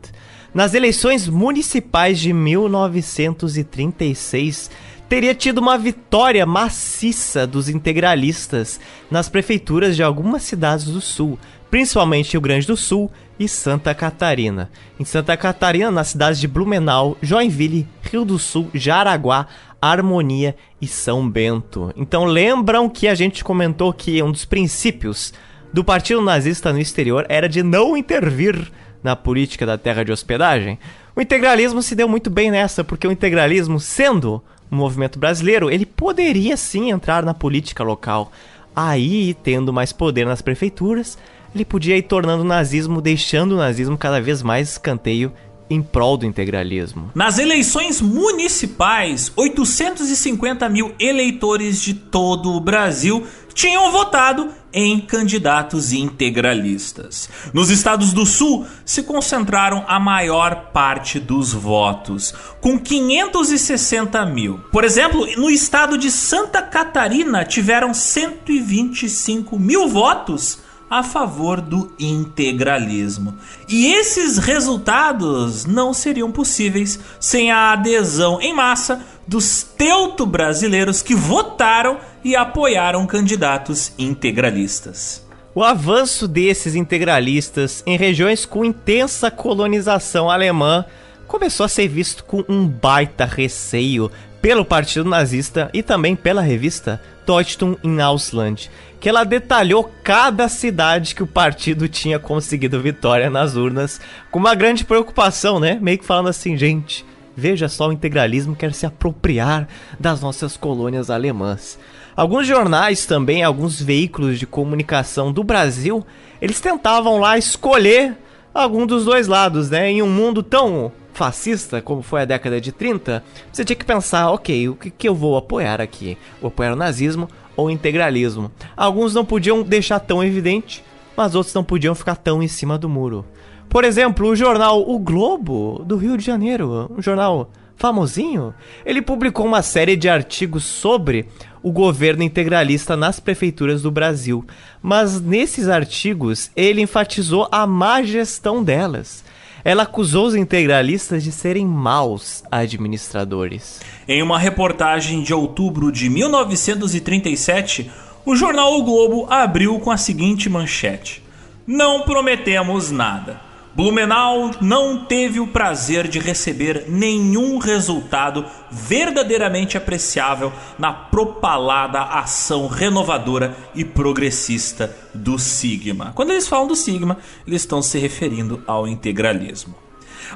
Nas eleições municipais de 1936, teria tido uma vitória maciça dos integralistas nas prefeituras de algumas cidades do sul, principalmente Rio Grande do Sul e Santa Catarina. Em Santa Catarina, nas cidades de Blumenau, Joinville, Rio do Sul, Jaraguá, Harmonia e São Bento. Então lembram que a gente comentou que um dos princípios do Partido Nazista no exterior era de não intervir na política da terra de hospedagem? O integralismo se deu muito bem nessa, porque o integralismo, sendo um movimento brasileiro, ele poderia sim entrar na política local. Aí, tendo mais poder nas prefeituras, ele podia ir tornando o nazismo, deixando o nazismo cada vez mais escanteio em prol do integralismo. Nas eleições municipais, 850 mil eleitores de todo o Brasil tinham votado em candidatos integralistas. Nos estados do Sul se concentraram a maior parte dos votos, com 560 mil. Por exemplo, no estado de Santa Catarina tiveram 125 mil votos a favor do integralismo. E esses resultados não seriam possíveis sem a adesão em massa dos teuto brasileiros que votaram e apoiaram candidatos integralistas. O avanço desses integralistas em regiões com intensa colonização alemã começou a ser visto com um baita receio pelo Partido Nazista e também pela revista Deutschland in Ausland, que ela detalhou cada cidade que o partido tinha conseguido vitória nas urnas, com uma grande preocupação, né? Meio que falando assim, gente, veja só o integralismo quer se apropriar das nossas colônias alemãs. Alguns jornais também, alguns veículos de comunicação do Brasil, eles tentavam lá escolher algum dos dois lados, né? Em um mundo tão fascista, como foi a década de 30, você tinha que pensar, ok, o que, que eu vou apoiar aqui? Vou apoiar o nazismo ou integralismo? Alguns não podiam deixar tão evidente, mas outros não podiam ficar tão em cima do muro. Por exemplo, o jornal O Globo, do Rio de Janeiro, um jornal famosinho, ele publicou uma série de artigos sobre o governo integralista nas prefeituras do Brasil. Mas nesses artigos, ele enfatizou a má gestão delas. Ela acusou os integralistas de serem maus administradores. Em uma reportagem de outubro de 1937, o jornal O Globo abriu com a seguinte manchete: Não prometemos nada. Blumenau não teve o prazer de receber nenhum resultado verdadeiramente apreciável na propalada ação renovadora e progressista do Sigma. Quando eles falam do Sigma, eles estão se referindo ao integralismo.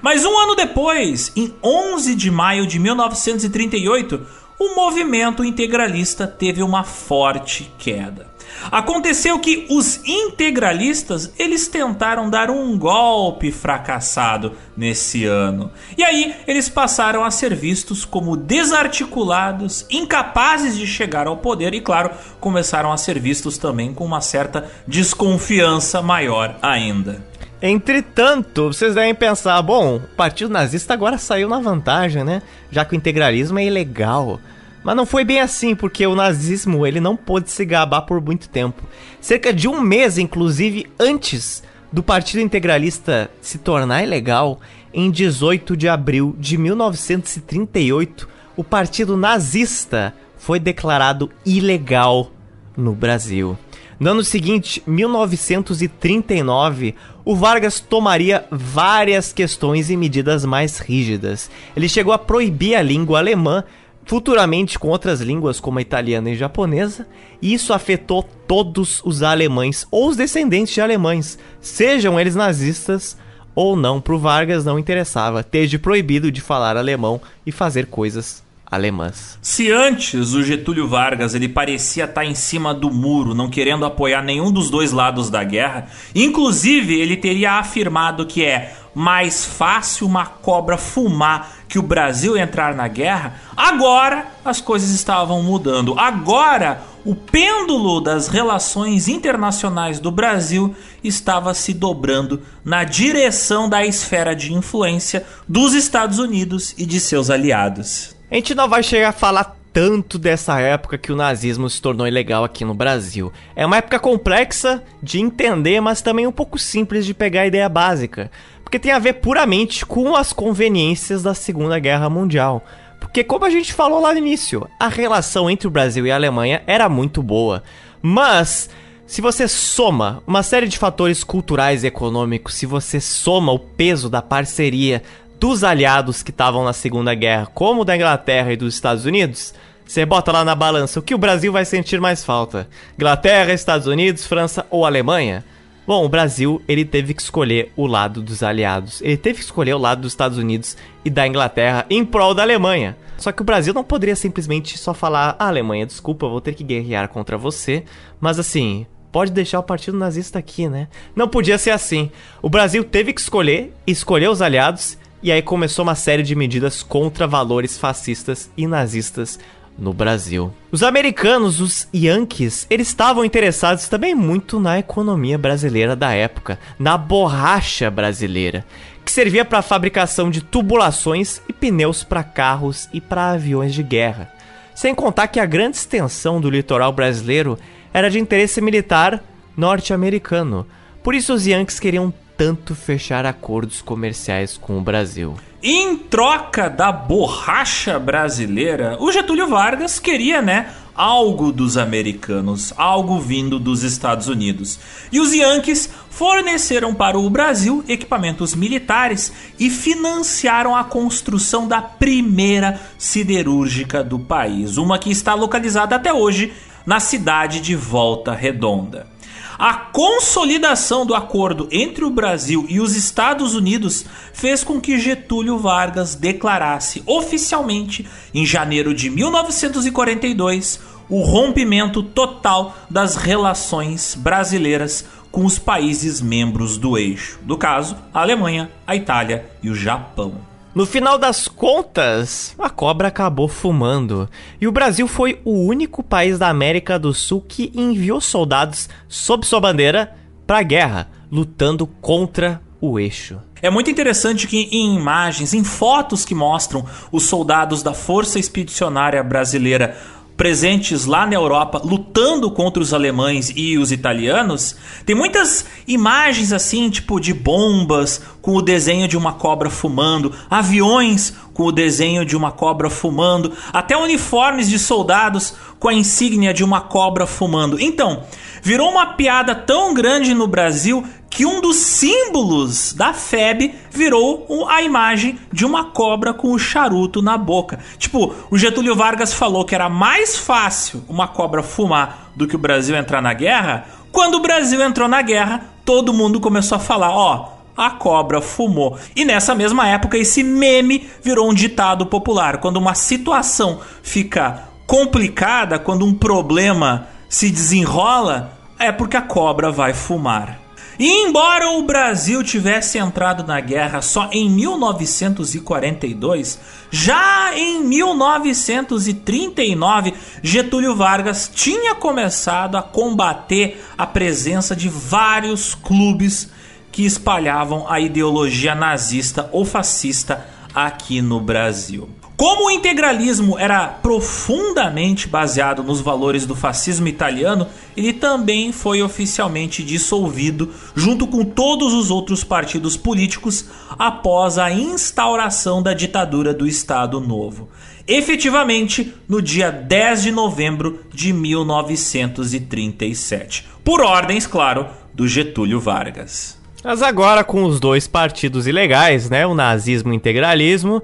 Mas um ano depois, em 11 de maio de 1938, o movimento integralista teve uma forte queda. Aconteceu que os integralistas, eles tentaram dar um golpe fracassado nesse ano. E aí eles passaram a ser vistos como desarticulados, incapazes de chegar ao poder e claro, começaram a ser vistos também com uma certa desconfiança maior ainda. Entretanto, vocês devem pensar, bom, o Partido Nazista agora saiu na vantagem, né? Já que o integralismo é ilegal. Mas não foi bem assim, porque o nazismo ele não pôde se gabar por muito tempo. Cerca de um mês, inclusive, antes do Partido Integralista se tornar ilegal, em 18 de abril de 1938, o Partido Nazista foi declarado ilegal no Brasil. No ano seguinte, 1939, o Vargas tomaria várias questões e medidas mais rígidas. Ele chegou a proibir a língua alemã, futuramente com outras línguas como a italiana e japonesa, e isso afetou todos os alemães ou os descendentes de alemães, sejam eles nazistas ou não. Para o Vargas não interessava ter proibido de falar alemão e fazer coisas alemãs. Se antes o Getúlio Vargas ele parecia estar em cima do muro, não querendo apoiar nenhum dos dois lados da guerra, inclusive ele teria afirmado que é mais fácil uma cobra fumar que o Brasil entrar na guerra, agora as coisas estavam mudando. Agora o pêndulo das relações internacionais do Brasil estava se dobrando na direção da esfera de influência dos Estados Unidos e de seus aliados. A gente não vai chegar a falar tanto dessa época que o nazismo se tornou ilegal aqui no Brasil. É uma época complexa de entender, mas também um pouco simples de pegar a ideia básica, porque tem a ver puramente com as conveniências da Segunda Guerra Mundial. Porque, como a gente falou lá no início, a relação entre o Brasil e a Alemanha era muito boa. Mas, se você soma uma série de fatores culturais e econômicos, se você soma o peso da parceria dos aliados que estavam na Segunda Guerra, como da Inglaterra e dos Estados Unidos, você bota lá na balança o que o Brasil vai sentir mais falta: Inglaterra, Estados Unidos, França ou Alemanha? Bom, o Brasil ele teve que escolher o lado dos aliados. Ele teve que escolher o lado dos Estados Unidos e da Inglaterra em prol da Alemanha. Só que o Brasil não poderia simplesmente só falar: ah, Alemanha, desculpa, vou ter que guerrear contra você. Mas assim, pode deixar o partido nazista aqui, né? Não podia ser assim. O Brasil teve que escolher, escolher os aliados e aí começou uma série de medidas contra valores fascistas e nazistas no Brasil. Os americanos, os Yankees, eles estavam interessados também muito na economia brasileira da época, na borracha brasileira, que servia para a fabricação de tubulações e pneus para carros e para aviões de guerra. Sem contar que a grande extensão do litoral brasileiro era de interesse militar norte-americano. Por isso os Yankees queriam tanto fechar acordos comerciais com o Brasil. Em troca da borracha brasileira, o Getúlio Vargas queria, né, algo dos americanos, algo vindo dos Estados Unidos. E os Yankees forneceram para o Brasil equipamentos militares e financiaram a construção da primeira siderúrgica do país, uma que está localizada até hoje na cidade de Volta Redonda. A consolidação do acordo entre o Brasil e os Estados Unidos fez com que Getúlio Vargas declarasse oficialmente, em janeiro de 1942, o rompimento total das relações brasileiras com os países membros do eixo. Do caso, a Alemanha, a Itália e o Japão. No final das contas, a cobra acabou fumando. E o Brasil foi o único país da América do Sul que enviou soldados sob sua bandeira para a guerra, lutando contra o eixo. É muito interessante que em imagens, em fotos que mostram os soldados da Força Expedicionária Brasileira presentes lá na Europa lutando contra os alemães e os italianos, tem muitas imagens assim, tipo de bombas com o desenho de uma cobra fumando, aviões com o desenho de uma cobra fumando, até uniformes de soldados com a insígnia de uma cobra fumando. Então, virou uma piada tão grande no Brasil que um dos símbolos da FEB virou a imagem de uma cobra com o charuto na boca. Tipo, o Getúlio Vargas falou que era mais fácil uma cobra fumar do que o Brasil entrar na guerra. Quando o Brasil entrou na guerra, todo mundo começou a falar: ó, a cobra fumou. E nessa mesma época, esse meme virou um ditado popular. Quando uma situação fica complicada, quando um problema se desenrola, é porque a cobra vai fumar. E embora o Brasil tivesse entrado na guerra só em 1942, já em 1939 Getúlio Vargas tinha começado a combater a presença de vários clubes que espalhavam a ideologia nazista ou fascista aqui no Brasil. Como o integralismo era profundamente baseado nos valores do fascismo italiano, ele também foi oficialmente dissolvido, junto com todos os outros partidos políticos, após a instauração da ditadura do Estado Novo. Efetivamente, no dia 10 de novembro de 1937. Por ordens, claro, do Getúlio Vargas. Mas agora com os dois partidos ilegais, né, o nazismo e o integralismo,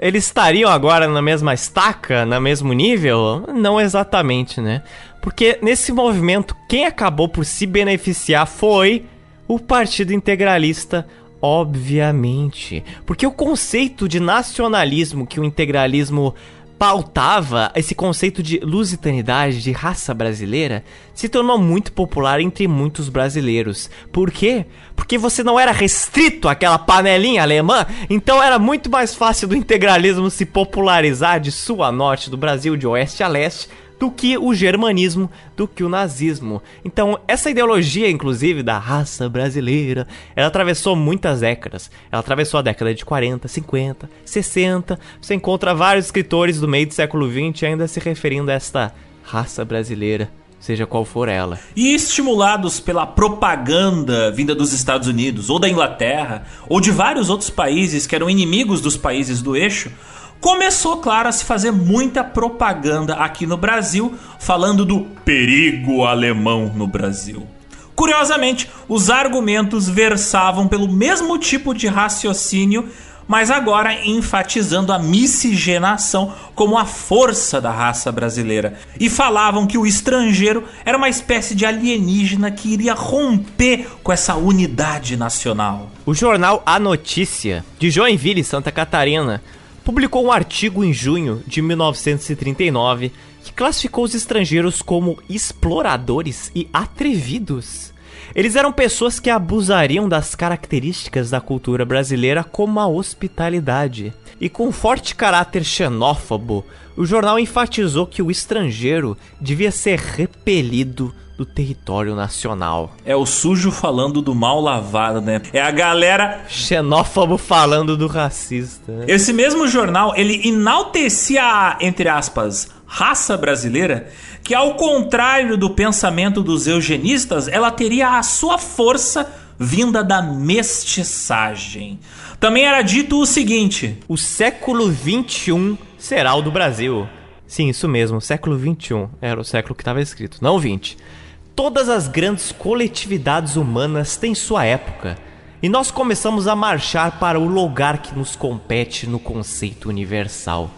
eles estariam agora na mesma estaca, no mesmo nível? Não exatamente, né? Porque nesse movimento, quem acabou por se beneficiar foi o Partido Integralista, obviamente. Porque o conceito de nacionalismo que o integralismo pautava esse conceito de lusitanidade, de raça brasileira, se tornou muito popular entre muitos brasileiros. Por quê? Porque você não era restrito àquela panelinha alemã, então era muito mais fácil do integralismo se popularizar de sul a norte, do Brasil de oeste a leste, do que o germanismo, do que o nazismo. Então, essa ideologia, inclusive, da raça brasileira, ela atravessou muitas décadas. Ela atravessou a década de 40, 50, 60. Você encontra vários escritores do meio do século 20 ainda se referindo a esta raça brasileira seja qual for ela. E estimulados pela propaganda vinda dos Estados Unidos, ou da Inglaterra, ou de vários outros países que eram inimigos dos países do eixo, começou, claro, a se fazer muita propaganda aqui no Brasil, falando do perigo alemão no Brasil. Curiosamente, os argumentos versavam pelo mesmo tipo de raciocínio, mas agora enfatizando a miscigenação como a força da raça brasileira. E falavam que o estrangeiro era uma espécie de alienígena que iria romper com essa unidade nacional. O jornal A Notícia, de Joinville, Santa Catarina, publicou um artigo em junho de 1939 que classificou os estrangeiros como exploradores e atrevidos. Eles eram pessoas que abusariam das características da cultura brasileira como a hospitalidade. E com forte caráter xenófobo, o jornal enfatizou que o estrangeiro devia ser repelido do território nacional. É o sujo falando do mal lavado, né? É a galera xenófobo falando do racista. Né? Esse mesmo jornal, ele enaltecia a, entre aspas, raça brasileira, que ao contrário do pensamento dos eugenistas, ela teria a sua força vinda da mestiçagem. Também era dito o seguinte: o século 21 será o do Brasil. Sim, isso mesmo, século 21 era o século que estava escrito, não 20. Todas as grandes coletividades humanas têm sua época, e nós começamos a marchar para o lugar que nos compete no conceito universal.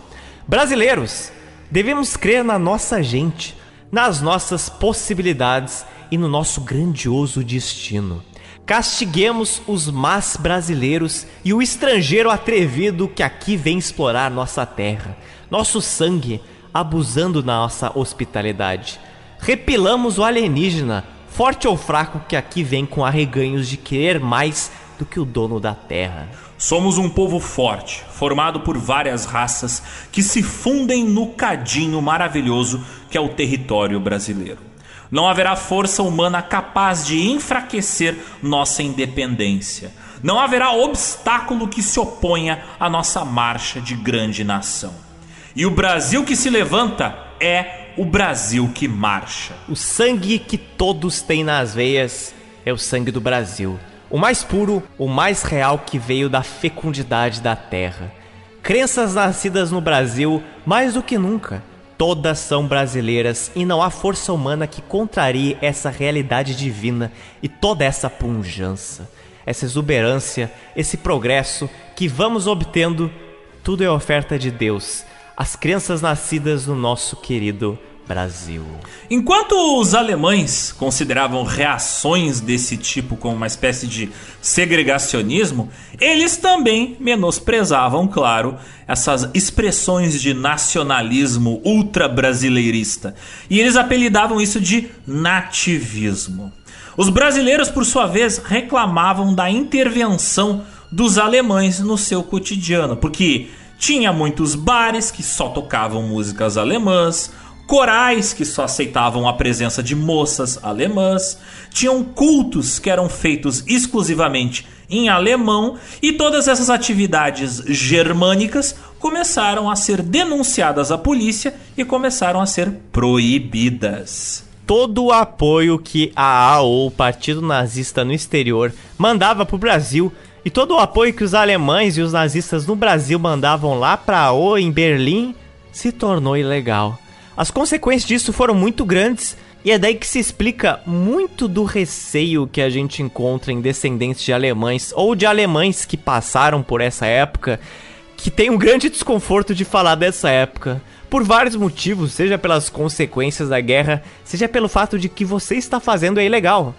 Brasileiros, devemos crer na nossa gente, nas nossas possibilidades e no nosso grandioso destino. Castiguemos os más brasileiros e o estrangeiro atrevido que aqui vem explorar nossa terra, nosso sangue, abusando da nossa hospitalidade. Repilamos o alienígena, forte ou fraco que aqui vem com arreganhos de querer mais do que o dono da terra. Somos um povo forte, formado por várias raças que se fundem no cadinho maravilhoso que é o território brasileiro. Não haverá força humana capaz de enfraquecer nossa independência. Não haverá obstáculo que se oponha à nossa marcha de grande nação. E o Brasil que se levanta é o Brasil que marcha. O sangue que todos têm nas veias é o sangue do Brasil. O mais puro, o mais real que veio da fecundidade da terra. Crenças nascidas no Brasil mais do que nunca. Todas são brasileiras e não há força humana que contrarie essa realidade divina e toda essa punjança, essa exuberância, esse progresso que vamos obtendo. Tudo é oferta de Deus as crianças nascidas no nosso querido Brasil. Enquanto os alemães consideravam reações desse tipo como uma espécie de segregacionismo, eles também menosprezavam, claro, essas expressões de nacionalismo ultra-brasileirista. E eles apelidavam isso de nativismo. Os brasileiros, por sua vez, reclamavam da intervenção dos alemães no seu cotidiano, porque tinha muitos bares que só tocavam músicas alemãs, corais que só aceitavam a presença de moças alemãs, tinham cultos que eram feitos exclusivamente em alemão. E todas essas atividades germânicas começaram a ser denunciadas à polícia e começaram a ser proibidas. Todo o apoio que a AO, o Partido Nazista no exterior, mandava para o Brasil e todo o apoio que os alemães e os nazistas no Brasil mandavam lá para a AO em Berlim se tornou ilegal. As consequências disso foram muito grandes e é daí que se explica muito do receio que a gente encontra em descendentes de alemães ou de alemães que passaram por essa época, que tem um grande desconforto de falar dessa época por vários motivos, seja pelas consequências da guerra, seja pelo fato de que você está fazendo é ilegal.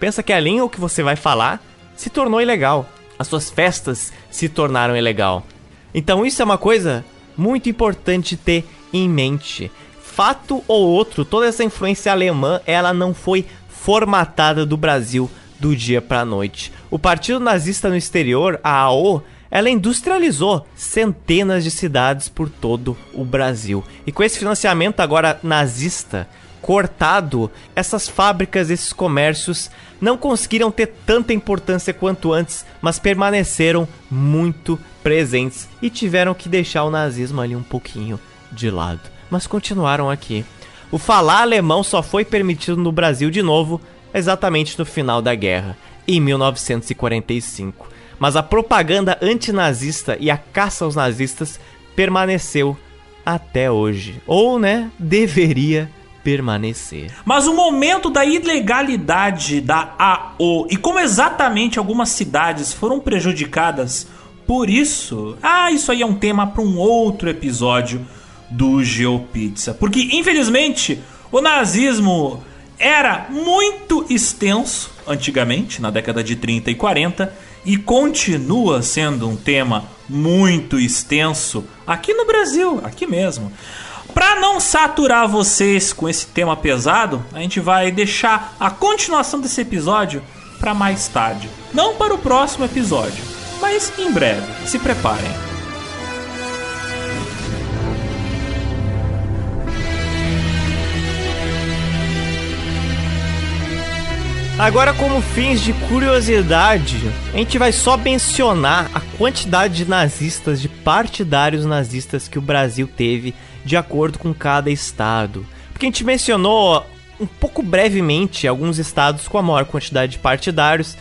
Pensa que a língua que você vai falar se tornou ilegal. As suas festas se tornaram ilegal. Então isso é uma coisa muito importante ter em mente. Fato ou outro, toda essa influência alemã, ela não foi formatada do Brasil do dia para a noite. O Partido Nazista no exterior, a AO, ela industrializou centenas de cidades por todo o Brasil. E com esse financiamento agora nazista cortado, essas fábricas, esses comércios não conseguiram ter tanta importância quanto antes, mas permaneceram muito presentes e tiveram que deixar o nazismo ali um pouquinho de lado, mas continuaram aqui. O falar alemão só foi permitido no Brasil de novo exatamente no final da guerra, em 1945 mas a propaganda antinazista e a caça aos nazistas permaneceu até hoje. Ou, né, deveria permanecer. Mas o momento da ilegalidade da AO e como exatamente algumas cidades foram prejudicadas por isso, ah, isso aí é um tema para um outro episódio do GeoPizza. Porque, infelizmente, o nazismo era muito extenso antigamente, na década de 30 e 40, e continua sendo um tema muito extenso aqui no Brasil, aqui mesmo. Para não saturar vocês com esse tema pesado, a gente vai deixar a continuação desse episódio para mais tarde. Não para o próximo episódio, mas em breve. Se preparem. Agora, como fins de curiosidade, a gente vai só mencionar a quantidade de nazistas, de partidários nazistas que o Brasil teve de acordo com cada estado. Porque a gente mencionou um pouco brevemente alguns estados com a maior quantidade de partidários,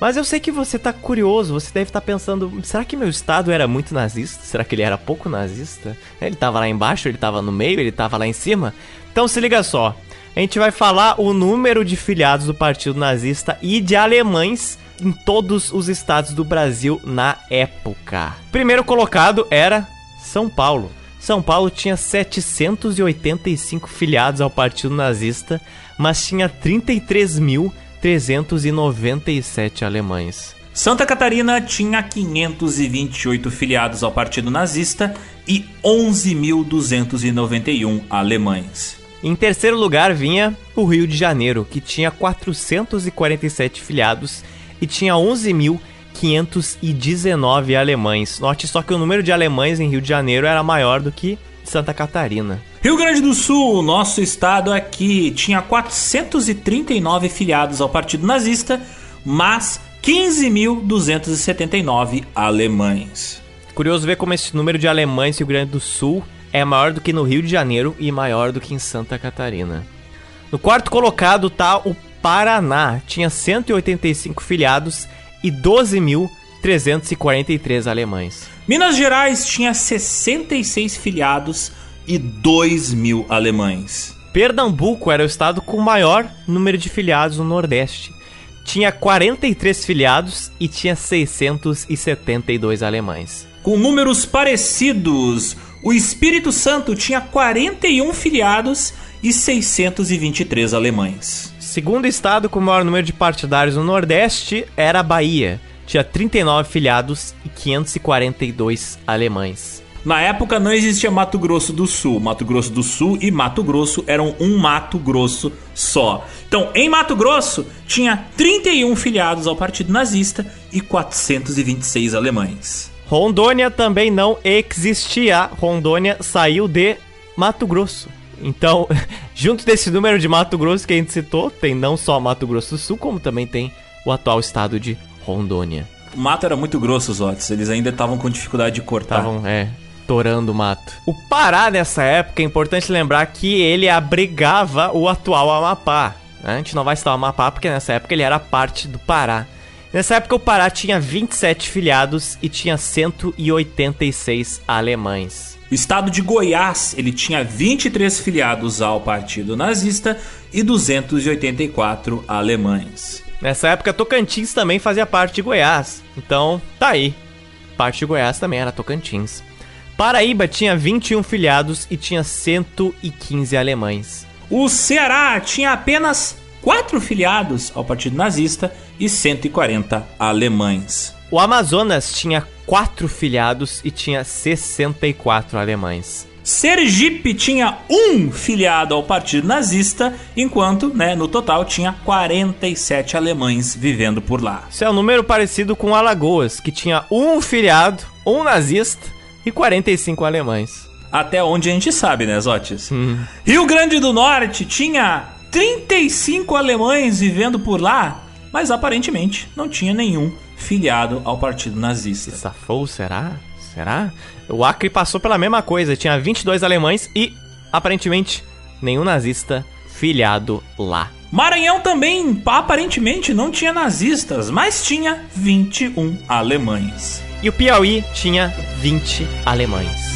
mas eu sei que você tá curioso, você deve estar tá pensando, será que meu estado era muito nazista? Será que ele era pouco nazista? Ele tava lá embaixo, ele tava no meio, ele tava lá em cima? Então se liga só a gente vai falar o número de filiados do Partido Nazista e de alemães em todos os estados do Brasil na época. Primeiro colocado era São Paulo. São Paulo tinha 785 filiados ao Partido Nazista, mas tinha 33.397 alemães. Santa Catarina tinha 528 filiados ao Partido Nazista e 11.291 alemães. Em terceiro lugar vinha o Rio de Janeiro, que tinha 447 filiados e tinha 11.519 alemães. Note só que o número de alemães em Rio de Janeiro era maior do que Santa Catarina. Rio Grande do Sul, nosso estado aqui, tinha 439 filiados ao Partido Nazista, mas 15.279 alemães. Curioso ver como esse número de alemães no Rio Grande do Sul é maior do que no Rio de Janeiro e maior do que em Santa Catarina. No quarto colocado está o Paraná, tinha 185 filiados e 12.343 alemães. Minas Gerais tinha 66 filiados e 2 mil alemães. Pernambuco era o estado com maior número de filiados no Nordeste. Tinha 43 filiados e tinha 672 alemães. Com números parecidos, o Espírito Santo tinha 41 filiados e 623 alemães. Segundo estado com o maior número de partidários no Nordeste era a Bahia. Tinha 39 filiados e 542 alemães. Na época não existia Mato Grosso do Sul. Mato Grosso do Sul e Mato Grosso eram um Mato Grosso só. Então, em Mato Grosso, tinha 31 filiados ao Partido Nazista e 426 alemães. Rondônia também não existia. Rondônia saiu de Mato Grosso. Então, [laughs] junto desse número de Mato Grosso que a gente citou, tem não só Mato Grosso do Sul, como também tem o atual estado de Rondônia. O mato era muito grosso, os Otis. Eles ainda estavam com dificuldade de cortar. Estavam, é, torando o mato. O Pará, nessa época, é importante lembrar que ele abrigava o atual Amapá. A gente não vai citar o Amapá porque nessa época ele era parte do Pará. Nessa época o Pará tinha 27 filiados e tinha 186 alemães. O estado de Goiás, ele tinha 23 filiados ao Partido Nazista e 284 alemães. Nessa época Tocantins também fazia parte de Goiás. Então, tá aí. Parte de Goiás também era Tocantins. Paraíba tinha 21 filiados e tinha 115 alemães. O Ceará tinha apenas 4 filiados ao Partido Nazista e 140 alemães. O Amazonas tinha 4 filiados e tinha 64 alemães. Sergipe tinha um filiado ao Partido Nazista, enquanto, né, no total tinha 47 alemães vivendo por lá. Isso é um número parecido com Alagoas, que tinha um filiado, um nazista e 45 alemães. Até onde a gente sabe, né, Zotes? Rio Grande do Norte tinha 35 alemães vivendo por lá, mas aparentemente não tinha nenhum filiado ao Partido Nazista. Safou, será? Será? O Acre passou pela mesma coisa, tinha 22 alemães e, aparentemente, nenhum nazista filiado lá. Maranhão também aparentemente não tinha nazistas, mas tinha 21 alemães. E o Piauí tinha 20 alemães.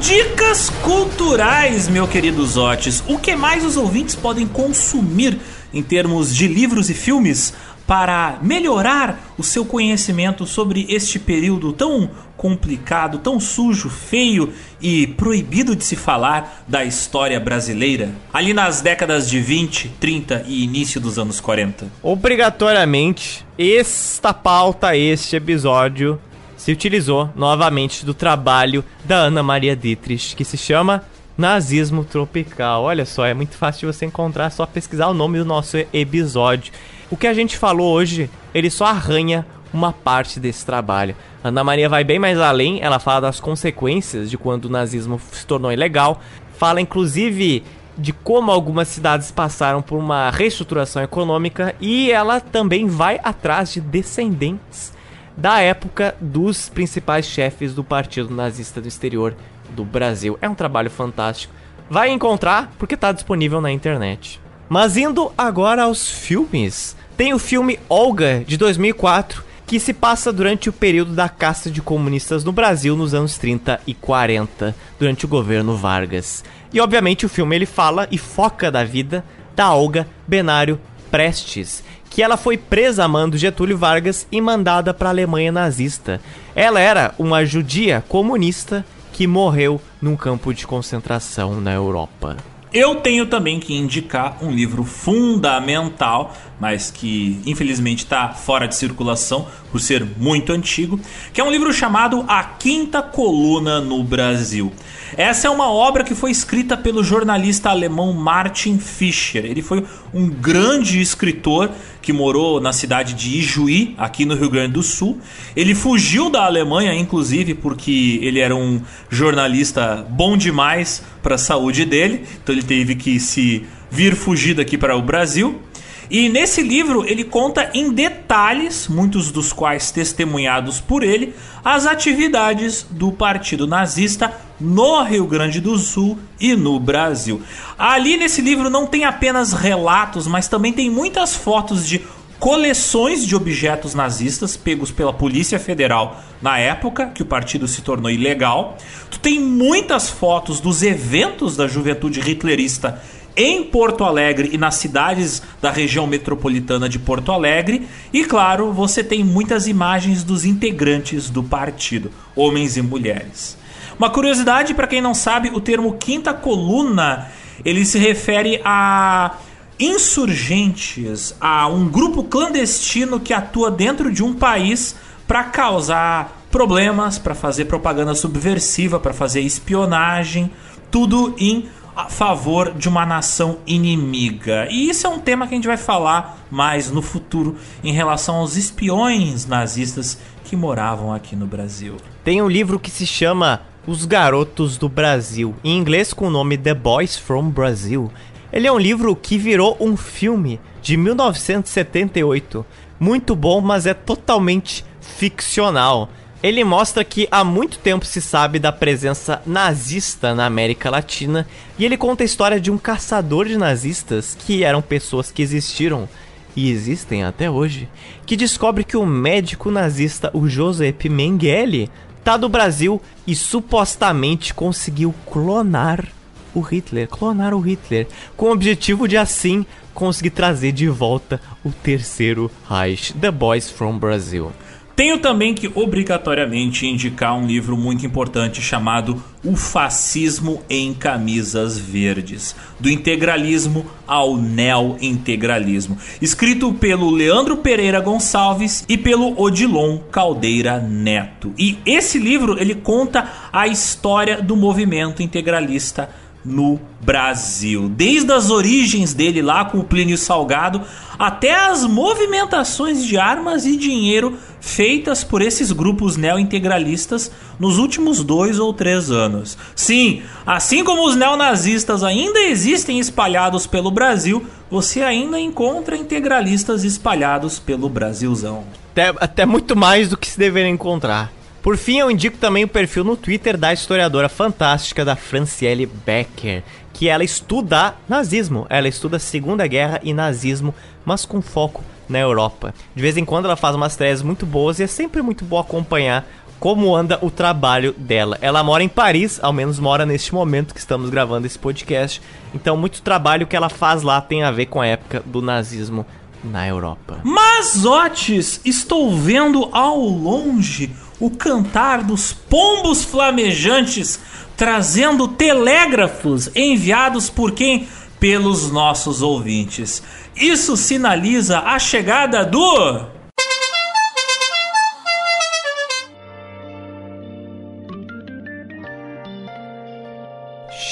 Dicas culturais, meu querido Zotes. O que mais os ouvintes podem consumir em termos de livros e filmes para melhorar o seu conhecimento sobre este período tão complicado, tão sujo, feio e proibido de se falar da história brasileira? Ali nas décadas de 20, 30 e início dos anos 40. Obrigatoriamente, esta pauta, este episódio se utilizou novamente do trabalho da Ana Maria Dietrich, que se chama Nazismo Tropical. Olha só, é muito fácil de você encontrar, é só pesquisar o nome do nosso episódio. O que a gente falou hoje, ele só arranha uma parte desse trabalho. Ana Maria vai bem mais além, ela fala das consequências de quando o nazismo se tornou ilegal, fala inclusive de como algumas cidades passaram por uma reestruturação econômica e ela também vai atrás de descendentes da época dos principais chefes do Partido Nazista do Exterior do Brasil. É um trabalho fantástico. Vai encontrar porque está disponível na internet. Mas indo agora aos filmes. Tem o filme Olga de 2004, que se passa durante o período da caça de comunistas no Brasil nos anos 30 e 40, durante o governo Vargas. E obviamente o filme ele fala e foca da vida da Olga Benário Prestes, que ela foi presa a mando Getúlio Vargas e mandada para a Alemanha nazista. Ela era uma judia comunista que morreu num campo de concentração na Europa. Eu tenho também que indicar um livro fundamental, mas que infelizmente está fora de circulação por ser muito antigo, que é um livro chamado A Quinta Coluna no Brasil. Essa é uma obra que foi escrita pelo jornalista alemão Martin Fischer. Ele foi um grande escritor que morou na cidade de Ijuí, aqui no Rio Grande do Sul. Ele fugiu da Alemanha, inclusive, porque ele era um jornalista bom demais para a saúde dele. Então ele teve que se vir fugir daqui para o Brasil. E nesse livro ele conta em detalhes, muitos dos quais testemunhados por ele, as atividades do Partido Nazista no Rio Grande do Sul e no Brasil. Ali nesse livro não tem apenas relatos, mas também tem muitas fotos de coleções de objetos nazistas pegos pela Polícia Federal na época que o partido se tornou ilegal. Tu tem muitas fotos dos eventos da juventude hitlerista em Porto Alegre e nas cidades da região metropolitana de Porto Alegre. E claro, você tem muitas imagens dos integrantes do partido, homens e mulheres. Uma curiosidade para quem não sabe, o termo quinta coluna, ele se refere a insurgentes, a um grupo clandestino que atua dentro de um país para causar problemas, para fazer propaganda subversiva, para fazer espionagem, tudo em favor de uma nação inimiga. E isso é um tema que a gente vai falar mais no futuro em relação aos espiões nazistas que moravam aqui no Brasil. Tem um livro que se chama Os Garotos do Brasil, em inglês com o nome The Boys from Brazil. Ele é um livro que virou um filme de 1978. Muito bom, mas é totalmente ficcional. Ele mostra que há muito tempo se sabe da presença nazista na América Latina e ele conta a história de um caçador de nazistas que eram pessoas que existiram e existem até hoje, que descobre que o médico nazista, o Joseph Mengele, tá do Brasil e supostamente conseguiu clonar o Hitler, clonar o Hitler, com o objetivo de assim conseguir trazer de volta o terceiro Reich, The Boys from Brazil. Tenho também que obrigatoriamente indicar um livro muito importante chamado O Fascismo em Camisas Verdes, do integralismo ao neo-integralismo, escrito pelo Leandro Pereira Gonçalves e pelo Odilon Caldeira Neto. E esse livro ele conta a história do movimento integralista no Brasil. Desde as origens dele lá com o Plínio Salgado até as movimentações de armas e dinheiro feitas por esses grupos neo-integralistas nos últimos dois ou três anos. Sim, assim como os neonazistas ainda existem espalhados pelo Brasil, você ainda encontra integralistas espalhados pelo Brasilzão. Até, até muito mais do que se deveria encontrar. Por fim, eu indico também o perfil no Twitter da historiadora fantástica da Franciele Becker, que ela estuda nazismo, ela estuda Segunda Guerra e nazismo, mas com foco na Europa. De vez em quando ela faz umas teses muito boas e é sempre muito bom acompanhar como anda o trabalho dela. Ela mora em Paris, ao menos mora neste momento que estamos gravando esse podcast. Então, muito trabalho que ela faz lá tem a ver com a época do nazismo na Europa. Mas, Otis, estou vendo ao longe o cantar dos pombos flamejantes, trazendo telégrafos enviados por quem? Pelos nossos ouvintes. Isso sinaliza a chegada do.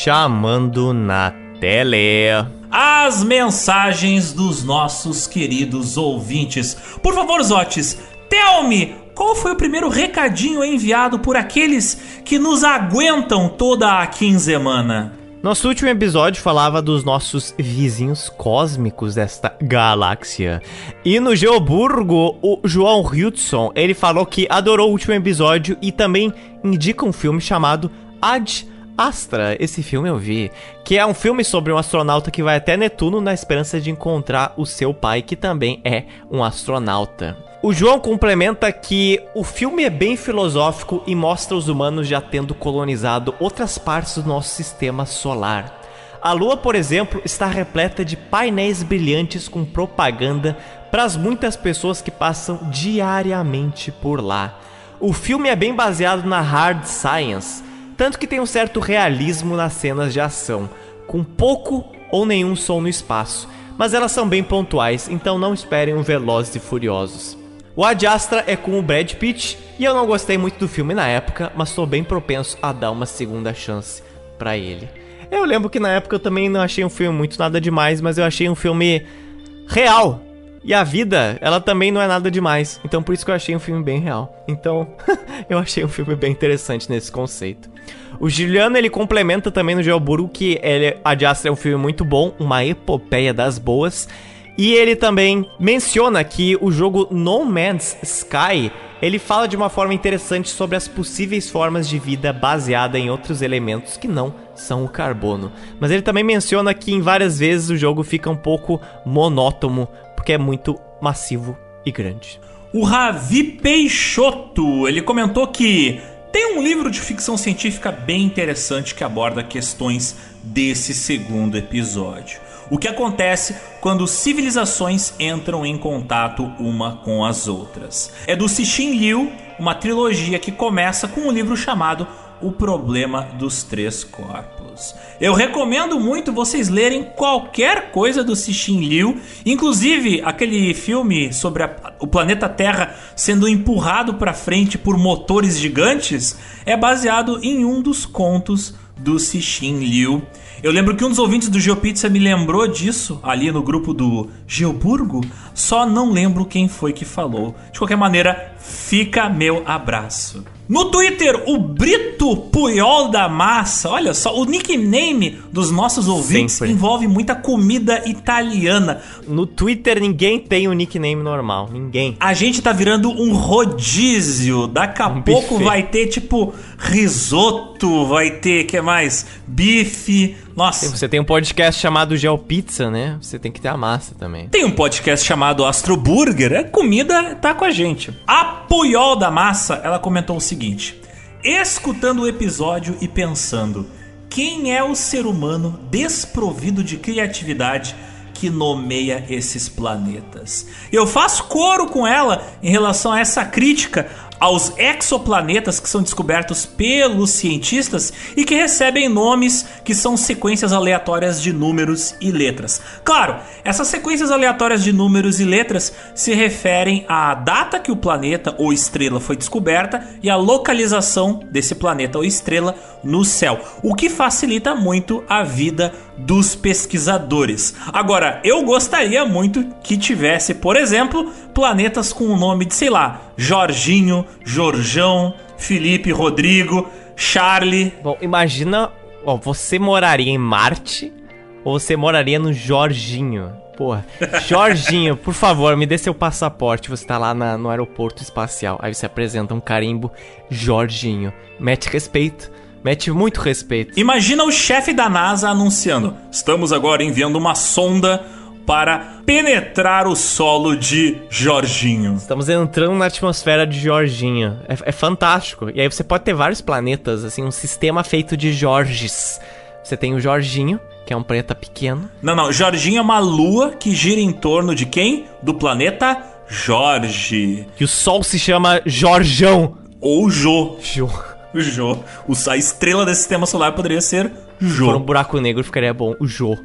Chamando na tele. As mensagens dos nossos queridos ouvintes. Por favor, Zotes, tell me qual foi o primeiro recadinho enviado por aqueles que nos aguentam toda a quinzemana? Nosso último episódio falava dos nossos vizinhos cósmicos desta galáxia. E no Geoburgo, o João Hudson, ele falou que adorou o último episódio e também indica um filme chamado Ad Astra, esse filme eu vi, que é um filme sobre um astronauta que vai até Netuno na esperança de encontrar o seu pai, que também é um astronauta. O João complementa que o filme é bem filosófico e mostra os humanos já tendo colonizado outras partes do nosso sistema solar. A Lua, por exemplo, está repleta de painéis brilhantes com propaganda para as muitas pessoas que passam diariamente por lá. O filme é bem baseado na hard science, tanto que tem um certo realismo nas cenas de ação, com pouco ou nenhum som no espaço, mas elas são bem pontuais, então não esperem um Velozes e Furiosos. O Ad Astra é com o Brad Pitt e eu não gostei muito do filme na época, mas estou bem propenso a dar uma segunda chance para ele. Eu lembro que na época eu também não achei um filme muito nada demais, mas eu achei um filme real. E a vida, ela também não é nada demais. Então por isso que eu achei um filme bem real. Então, [laughs] eu achei um filme bem interessante nesse conceito. O Juliano ele complementa também no Geoburgo que ele, Ad Astra é um filme muito bom, uma epopeia das boas. E ele também menciona que o jogo No Man's Sky ele fala de uma forma interessante sobre as possíveis formas de vida baseada em outros elementos que não são o carbono. Mas ele também menciona que em várias vezes o jogo fica um pouco monótono porque é muito massivo e grande. O Ravi Peixoto, ele comentou que Tem um livro de ficção científica bem interessante que aborda questões desse segundo episódio. O que acontece quando civilizações entram em contato uma com as outras. É do Cixin Liu, uma trilogia que começa com um livro chamado O Problema dos Três Corpos. Eu recomendo muito vocês lerem qualquer coisa do Cixin Liu, inclusive aquele filme sobre a, o planeta Terra sendo empurrado para frente por motores gigantes, é baseado em um dos contos do Cixin Liu. Eu lembro que um dos ouvintes do GeoPizza me lembrou disso ali no grupo do Geoburgo, só não lembro quem foi que falou. De qualquer maneira, fica meu abraço. No Twitter, o Brito Puyol da Massa. Olha só, o nickname dos nossos ouvintes Sempre. envolve muita comida italiana. No Twitter ninguém tem um nickname normal. Ninguém. A gente tá virando um rodízio. Daqui a Um pouco buffet. vai ter tipo risoto, vai ter, que mais? Bife. Nossa. Você tem um podcast chamado GeoPizza, né? Você tem que ter a massa também. Tem um podcast chamado Astro Burger, é comida, tá com a gente. A Puyol da Massa, ela comentou o seguinte: escutando o episódio e pensando, quem é o ser humano desprovido de criatividade que nomeia esses planetas? Eu faço coro com ela em relação a essa crítica aos exoplanetas que são descobertos pelos cientistas e que recebem nomes que são sequências aleatórias de números e letras. Claro, essas sequências aleatórias de números e letras se referem à data que o planeta ou estrela foi descoberta e à localização desse planeta ou estrela no céu, o que facilita muito a vida dos pesquisadores. Agora, eu gostaria muito que tivesse, por exemplo, planetas com o nome de, sei lá, Jorginho, Jorjão, Felipe, Rodrigo, Charlie. Bom, imagina, ó, você moraria em Marte ou você moraria no Jorginho? Porra, Jorginho, [laughs] por favor, me dê seu passaporte. Você tá lá na- no aeroporto espacial. Aí você apresenta um carimbo Jorginho. Mete respeito, mete muito respeito. Imagina o chefe da NASA anunciando: estamos agora enviando uma sonda para penetrar o solo de Jorginho. Estamos entrando na atmosfera de Jorginho. É, é fantástico. E aí você pode ter vários planetas, assim, um sistema feito de Jorges. Você tem o Jorginho, que é um planeta pequeno. Não, não, Jorginho é uma lua que gira em torno de quem? Do planeta Jorge. E o Sol se chama Jorjão. Ou Jô. O Jô. O- A estrela desse sistema solar poderia ser Se for um Jô. buraco negro, ficaria bom. O Jô.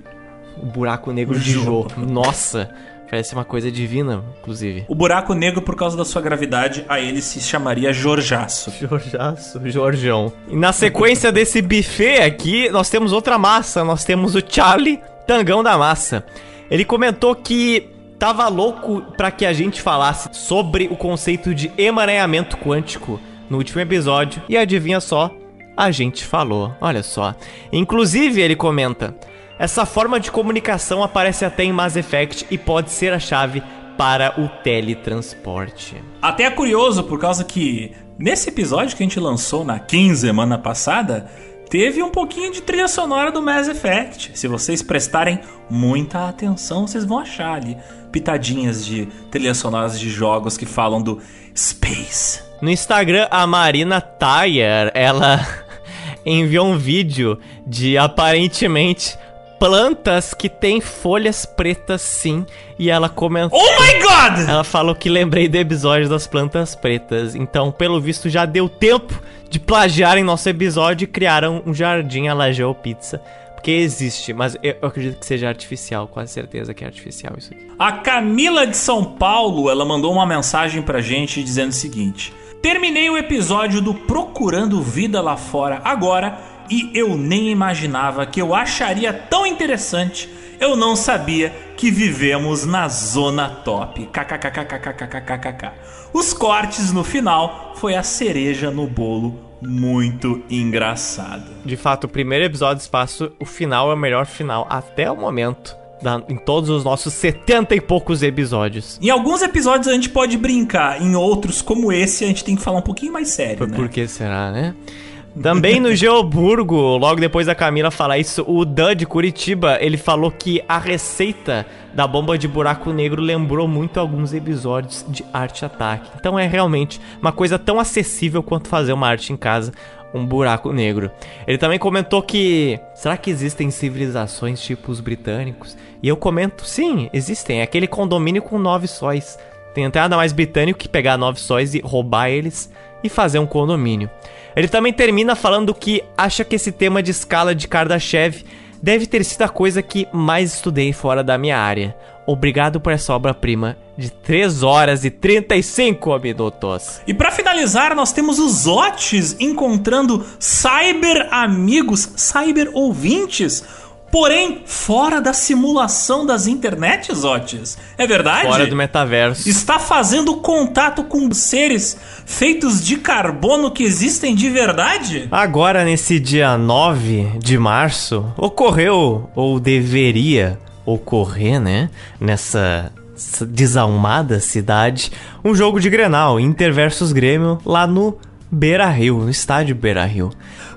O buraco negro de Jô. Nossa. Parece uma coisa divina, inclusive. O buraco negro, por causa da sua gravidade, a ele se chamaria Jorjaço. Jorjaço, Jorjão. E na sequência desse buffet aqui, nós temos outra massa. Nós temos o Charlie Tangão da Massa. Ele comentou que tava louco pra que a gente falasse sobre o conceito de emaranhamento quântico no último episódio. E adivinha só, a gente falou. Olha só. Inclusive, ele comenta: essa forma de comunicação aparece até em Mass Effect e pode ser a chave para o teletransporte. Até é curioso, por causa que nesse episódio que a gente lançou na quinzena passada, teve um pouquinho de trilha sonora do Mass Effect. Se vocês prestarem muita atenção, vocês vão achar ali pitadinhas de trilhas sonoras de jogos que falam do Space. No Instagram, a Marina Tayer, ela [laughs] enviou um vídeo de aparentemente plantas que têm folhas pretas sim, e ela comentou. Oh my god! Ela falou que lembrei do episódio das plantas pretas. Então, pelo visto, já deu tempo de plagiarem nosso episódio e criaram um jardim à la Geopizza. Porque existe, mas eu eu acredito que seja artificial, quase certeza que é artificial isso aqui. A Camila de São Paulo, ela mandou uma mensagem pra gente dizendo o seguinte: Terminei o episódio do Procurando Vida lá fora agora e eu nem imaginava que eu acharia tão interessante. Eu não sabia que vivemos na zona top. KKKKKKKKKK. Os cortes no final foi a cereja no bolo, muito engraçado. De fato, o primeiro episódio do espaço, o final é o melhor final até o momento. da- em todos os nossos 70 e poucos episódios. Em alguns episódios a gente pode brincar, em outros, como esse, a gente tem que falar um pouquinho mais sério, Por, né? por que será, né? Também no Geoburgo, logo depois da Camila falar isso, o Dan de Curitiba, ele falou que a receita da bomba de buraco negro lembrou muito alguns episódios de Arte Ataque. Então é realmente uma coisa tão acessível quanto fazer uma arte em casa, um buraco negro. Ele também comentou que será que existem civilizações tipo os britânicos? E eu comento, sim, existem. É aquele condomínio com nove sóis. Tem até nada mais britânico que pegar nove sóis e roubar eles e fazer um condomínio. Ele também termina falando que acha que esse tema de escala de Kardashev deve ter sido a coisa que mais estudei fora da minha área. Obrigado por essa obra-prima de 3 horas e 35 minutos. E para finalizar, nós temos os Otis encontrando cyber amigos, cyber ouvintes porém fora da simulação das internets, Otis. É verdade? Fora do metaverso. Está fazendo contato com seres feitos de carbono que existem de verdade? Agora, nesse dia 9 de março, ocorreu, ou deveria ocorrer, né? Nessa desalmada cidade, um jogo de Grenal, Inter versus Grêmio, lá no Beira Rio, no estádio Beira Rio.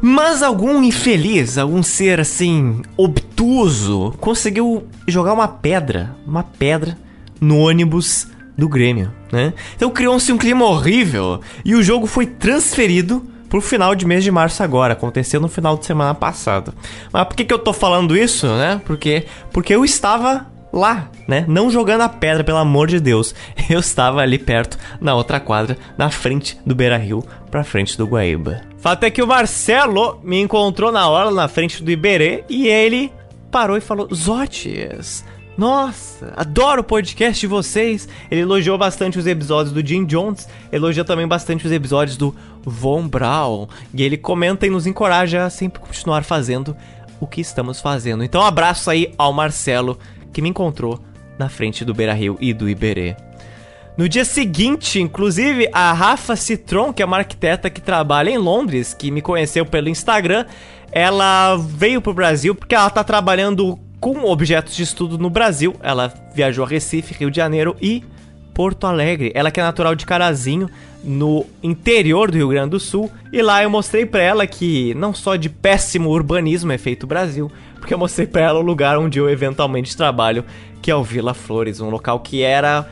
Mas algum infeliz, algum ser assim, obtuso, conseguiu jogar uma pedra, uma pedra no ônibus do Grêmio, né? Então criou-se um clima horrível e o jogo foi transferido pro final de mês de março agora, aconteceu no final de semana passado. Mas por que, que eu tô falando isso, né? Porque, porque eu estava lá, né? Não jogando a pedra, pelo amor de Deus. Eu estava ali perto, na outra quadra, na frente do Beira Rio, pra frente do Guaíba. Fato é que o Marcelo me encontrou na hora na frente do Iberê e ele parou e falou: Zotes, nossa, adoro o podcast de vocês. Ele elogiou bastante os episódios do Jim Jones, elogiou também bastante os episódios do Von Braun. E ele comenta e nos encoraja a sempre continuar fazendo o que estamos fazendo. Então, um abraço aí ao Marcelo, que me encontrou na frente do Beira Rio e do Iberê. No dia seguinte, inclusive, a Rafa Citron, que é uma arquiteta que trabalha em Londres, que me conheceu pelo Instagram, ela veio pro Brasil porque ela tá trabalhando com objetos de estudo no Brasil. Ela viajou a Recife, Rio de Janeiro e Porto Alegre. Ela que é natural de Carazinho, no interior do Rio Grande do Sul. E lá eu mostrei para ela que não só de péssimo urbanismo é feito o Brasil, porque eu mostrei para ela o lugar onde eu eventualmente trabalho, que é o Vila Flores, um local que era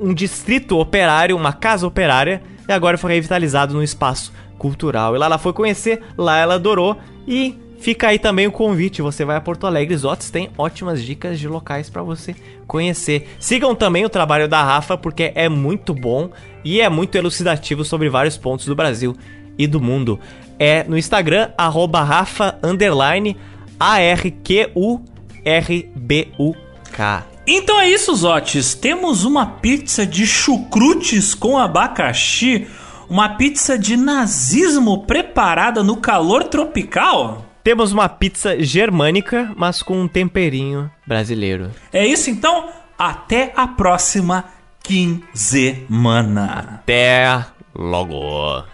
um distrito operário, uma casa operária, e agora foi revitalizado no espaço cultural. E lá ela foi conhecer, lá ela adorou e Fica aí também o convite, você vai a Porto Alegre, Zotes tem ótimas dicas de locais para você conhecer. Sigam também o trabalho da Rafa porque é muito bom e é muito elucidativo sobre vários pontos do Brasil e do mundo. É no Instagram arroba. Então é isso, Zotes. Temos uma pizza de chucrutes com abacaxi, uma pizza de nazismo preparada no calor tropical. Temos uma pizza germânica, mas com um temperinho brasileiro. É isso então? Até a próxima quinzemana. Até logo.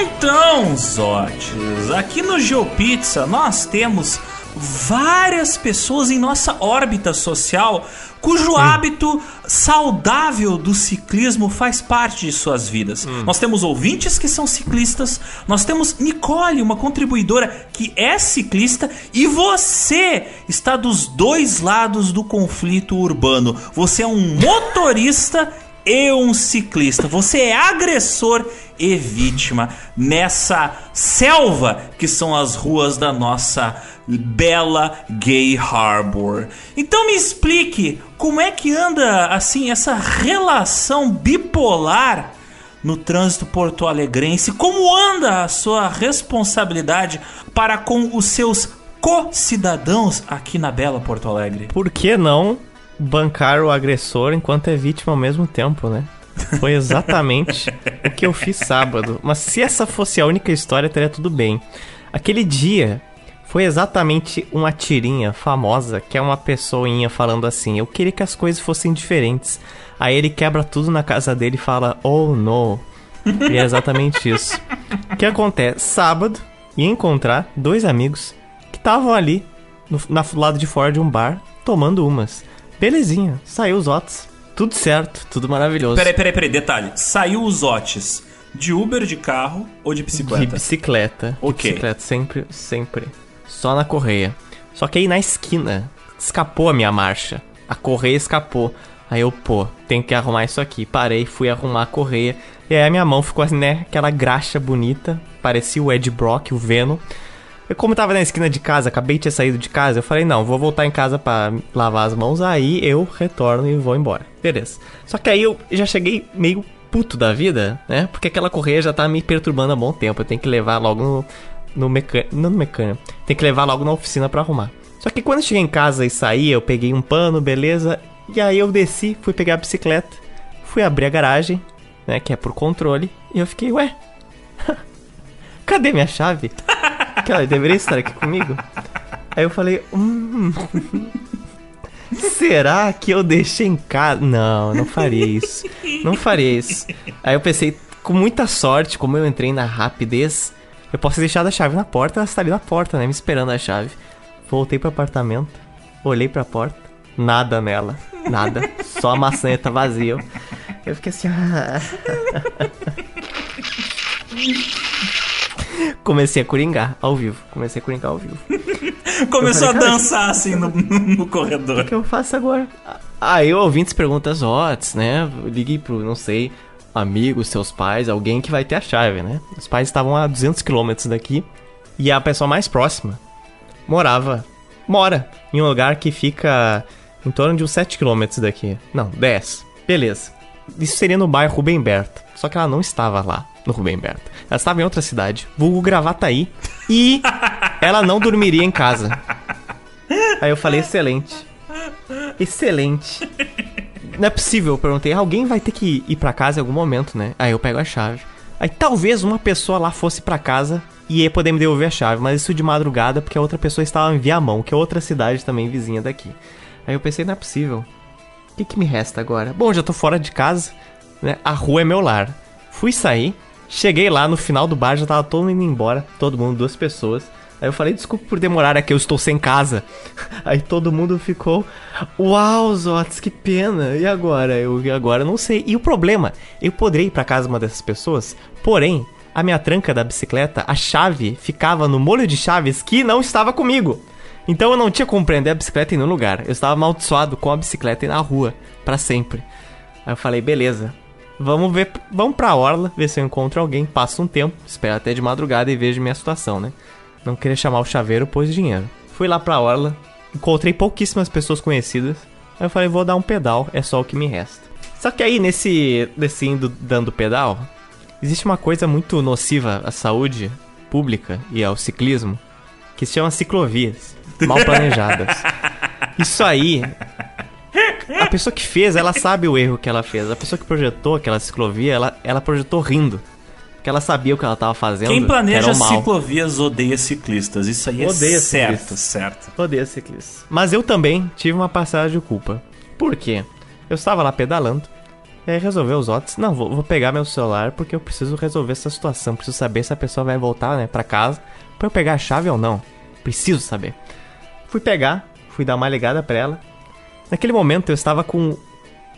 Então, Zotes, aqui no GeoPizza nós temos várias pessoas em nossa órbita social cujo hum. hábito saudável do ciclismo faz parte de suas vidas. Hum. Nós temos ouvintes que são ciclistas, nós temos Nicole, uma contribuidora que é ciclista, e você está dos dois lados do conflito urbano. Você é um motorista e um ciclista. Você é agressor e vítima nessa selva que são as ruas da nossa bela Gay Harbor. Então me explique como é que anda assim essa relação bipolar no trânsito porto-alegrense? Como anda a sua responsabilidade para com os seus co-cidadãos aqui na bela Porto Alegre? Por que não bancar o agressor enquanto é vítima ao mesmo tempo, né? Foi exatamente o que eu fiz sábado. Mas se essa fosse a única história, teria tudo bem. Aquele dia Foi exatamente uma tirinha famosa que é uma pessoinha falando assim: Eu queria que as coisas fossem diferentes. Aí ele quebra tudo na casa dele e fala: Oh no. E é exatamente isso. O que acontece? Sábado, ia encontrar dois amigos que estavam ali no na, lado de fora de um bar tomando umas. Belezinha, saiu os Otis. Tudo certo, tudo maravilhoso. Peraí, peraí, peraí, detalhe. Saiu os Otis de Uber, de carro ou de bicicleta? De bicicleta. Ok. De bicicleta, sempre, sempre. Só na correia. Só que aí na esquina, escapou a minha marcha. A correia escapou. Aí eu, pô, tenho que arrumar isso aqui. Parei, fui arrumar a correia. E aí a minha mão ficou assim, né? Aquela graxa bonita. Parecia o Ed Brock, o Venom. Eu, como tava na esquina de casa, acabei de ter saído de casa, eu falei, não, vou voltar em casa pra lavar as mãos, aí eu retorno e vou embora. Beleza. Só que aí eu já cheguei meio puto da vida, né? Porque aquela correia já tá me perturbando há bom tempo. Eu tenho que levar logo no, no mecânico. Não no mecânico. Tem que levar logo na oficina pra arrumar. Só que quando eu cheguei em casa e saí, eu peguei um pano, beleza. E aí eu desci, fui pegar a bicicleta, fui abrir a garagem, né? Que é por controle. E eu fiquei, ué. [laughs] Cadê minha chave? [laughs] Ela deveria estar aqui comigo. Aí eu falei, hum. Será que eu deixei em casa? Não, não faria isso. Não faria isso. Aí eu pensei, com muita sorte, como eu entrei na rapidez, eu posso deixar a chave na porta, ela está ali na porta, né? Me esperando a chave. Voltei pro apartamento, olhei pra porta, nada nela. Nada. Só a maçaneta vazia. Eu fiquei assim. [laughs] ah. Comecei a coringar ao vivo. Comecei a coringar ao vivo. [laughs] Começou a falei, cara, dançar assim no, no corredor. O que eu faço agora? Aí o ouvintes pergunta as odds, né? Ligue pro, não sei, amigos, seus pais, alguém que vai ter a chave, né? Os pais estavam a 200 quilômetros daqui e a pessoa mais próxima morava, mora em um lugar que fica em torno de uns 7 quilômetros daqui. Não, 10. Beleza. Isso seria no bairro Rubem Berta. Só que ela não estava lá, no Rubem Berta. Ela estava em outra cidade, vulgo Gravataí, e [laughs] ela não dormiria em casa. Aí eu falei, excelente. Excelente. Não é possível, eu perguntei. Alguém vai ter que ir pra casa em algum momento, né? Aí eu pego a chave. Aí talvez uma pessoa lá fosse pra casa e ia poder me devolver a chave, mas isso de madrugada porque a outra pessoa estava em Viamão, que é outra cidade também vizinha daqui. Aí eu pensei, não é possível. O que, que me resta agora? Bom, já tô fora de casa, né? A rua é meu lar. Fui sair, cheguei lá no final do bar, já tava todo mundo indo embora, todo mundo, duas pessoas. Aí eu falei, desculpa por demorar, é que eu estou sem casa. [laughs] Aí todo mundo ficou, uau, Zotes, que pena. E agora? Eu agora não sei. E o problema, eu poderia ir pra casa uma dessas pessoas, porém, a minha tranca da bicicleta, a chave ficava no molho de chaves que não estava comigo. Então eu não tinha como prender a bicicleta em nenhum lugar. Eu estava amaldiçoado com a bicicleta na rua, pra sempre. Aí eu falei, beleza. Vamos ver, vamos pra orla, ver se eu encontro alguém. Passa um tempo, espero até de madrugada e vejo minha situação, né? Não queria chamar o chaveiro, pôs dinheiro. Fui lá pra orla, encontrei pouquíssimas pessoas conhecidas. Aí eu falei, vou dar um pedal, é só o que me resta. Só que aí nesse, nesse indo dando pedal, existe uma coisa muito nociva à saúde pública e ao ciclismo, que se chama ciclovias, mal [laughs] planejadas. Isso aí, pessoa que fez, ela sabe o erro que ela fez. A pessoa que projetou aquela ciclovia, ela, ela projetou rindo. Porque ela sabia o que ela tava fazendo. Quem que planeja ciclovias odeia ciclistas. Isso aí é Odeia certo, ciclistas. certo. Odeio ciclistas. Mas eu também tive uma passagem de culpa. Por quê? Eu estava lá pedalando. E aí resolveu os outros. Não, vou, vou pegar meu celular porque eu preciso resolver essa situação. Preciso saber se a pessoa vai voltar, né, pra casa. Pra eu pegar a chave ou não. Preciso saber. Fui pegar, fui dar uma ligada pra ela. Naquele momento eu estava com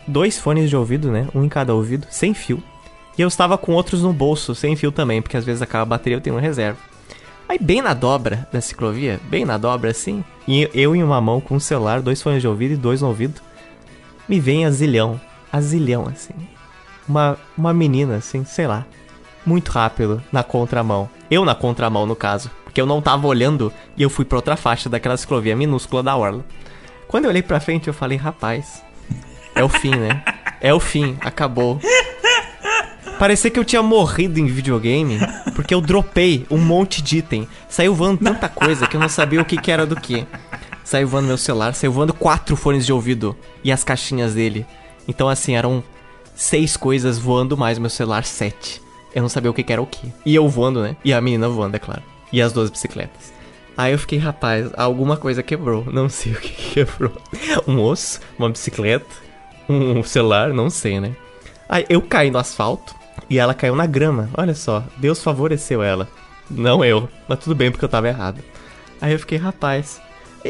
dois fones de ouvido, né? Um em cada ouvido, sem fio. E eu estava com outros no bolso, sem fio também, porque às vezes acaba a bateria eu tenho uma reserva. Aí bem na dobra da ciclovia, bem na dobra assim, e eu em uma mão com um celular, dois fones de ouvido e dois no ouvido, me vem a zilhão, a zilhão assim. Uma, uma menina assim, sei lá, muito rápido, na contramão. Eu na contramão no caso, porque eu não tava olhando e eu fui pra outra faixa daquela ciclovia minúscula da orla. Quando eu olhei pra frente eu falei, rapaz, é o fim, né? É o fim, acabou. Parecia que eu tinha morrido em videogame, porque eu dropei um monte de item. Saiu voando tanta coisa que eu não sabia o que, que era do que. Saiu voando meu celular, saiu voando quatro fones de ouvido e as caixinhas dele. Então, assim, eram seis coisas voando, mais meu celular sete. Eu não sabia o que, que era o que. E eu voando, né? E a menina voando, é claro. E as duas bicicletas. Aí eu fiquei, rapaz, alguma coisa quebrou. Não sei o que [laughs] quebrou. Um osso, uma bicicleta, um celular, não sei, né? Aí eu caí no asfalto e ela caiu na grama. Olha só, Deus favoreceu ela. Não eu, mas tudo bem porque eu tava errado. Aí eu fiquei, rapaz.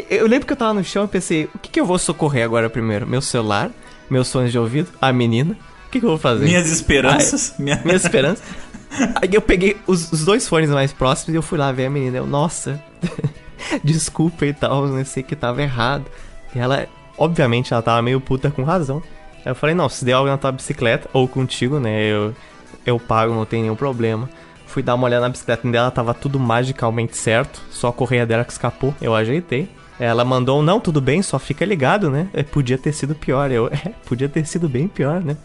Eu lembro que eu tava no chão e pensei, o que, que eu vou socorrer agora primeiro? Meu celular? Meus sonhos de ouvido? A menina? O que, que eu vou fazer? Minhas esperanças? Aí, minha... Minhas esperanças? [laughs] [laughs] Aí eu peguei os, os, dois fones mais próximos e eu fui lá ver a menina. Eu, nossa, [laughs] desculpa e tal, não sei que tava errado. E ela, obviamente, ela tava meio puta com razão. Aí eu falei, não, se der algo na tua bicicleta, ou contigo, né, eu, eu pago, não tem nenhum problema. Fui dar uma olhada na bicicleta dela, tava tudo magicalmente certo, só a correia dela que escapou, eu ajeitei. Ela mandou, não, tudo bem, só fica ligado, né? Podia ter sido pior. Eu, é, podia ter sido bem pior, né?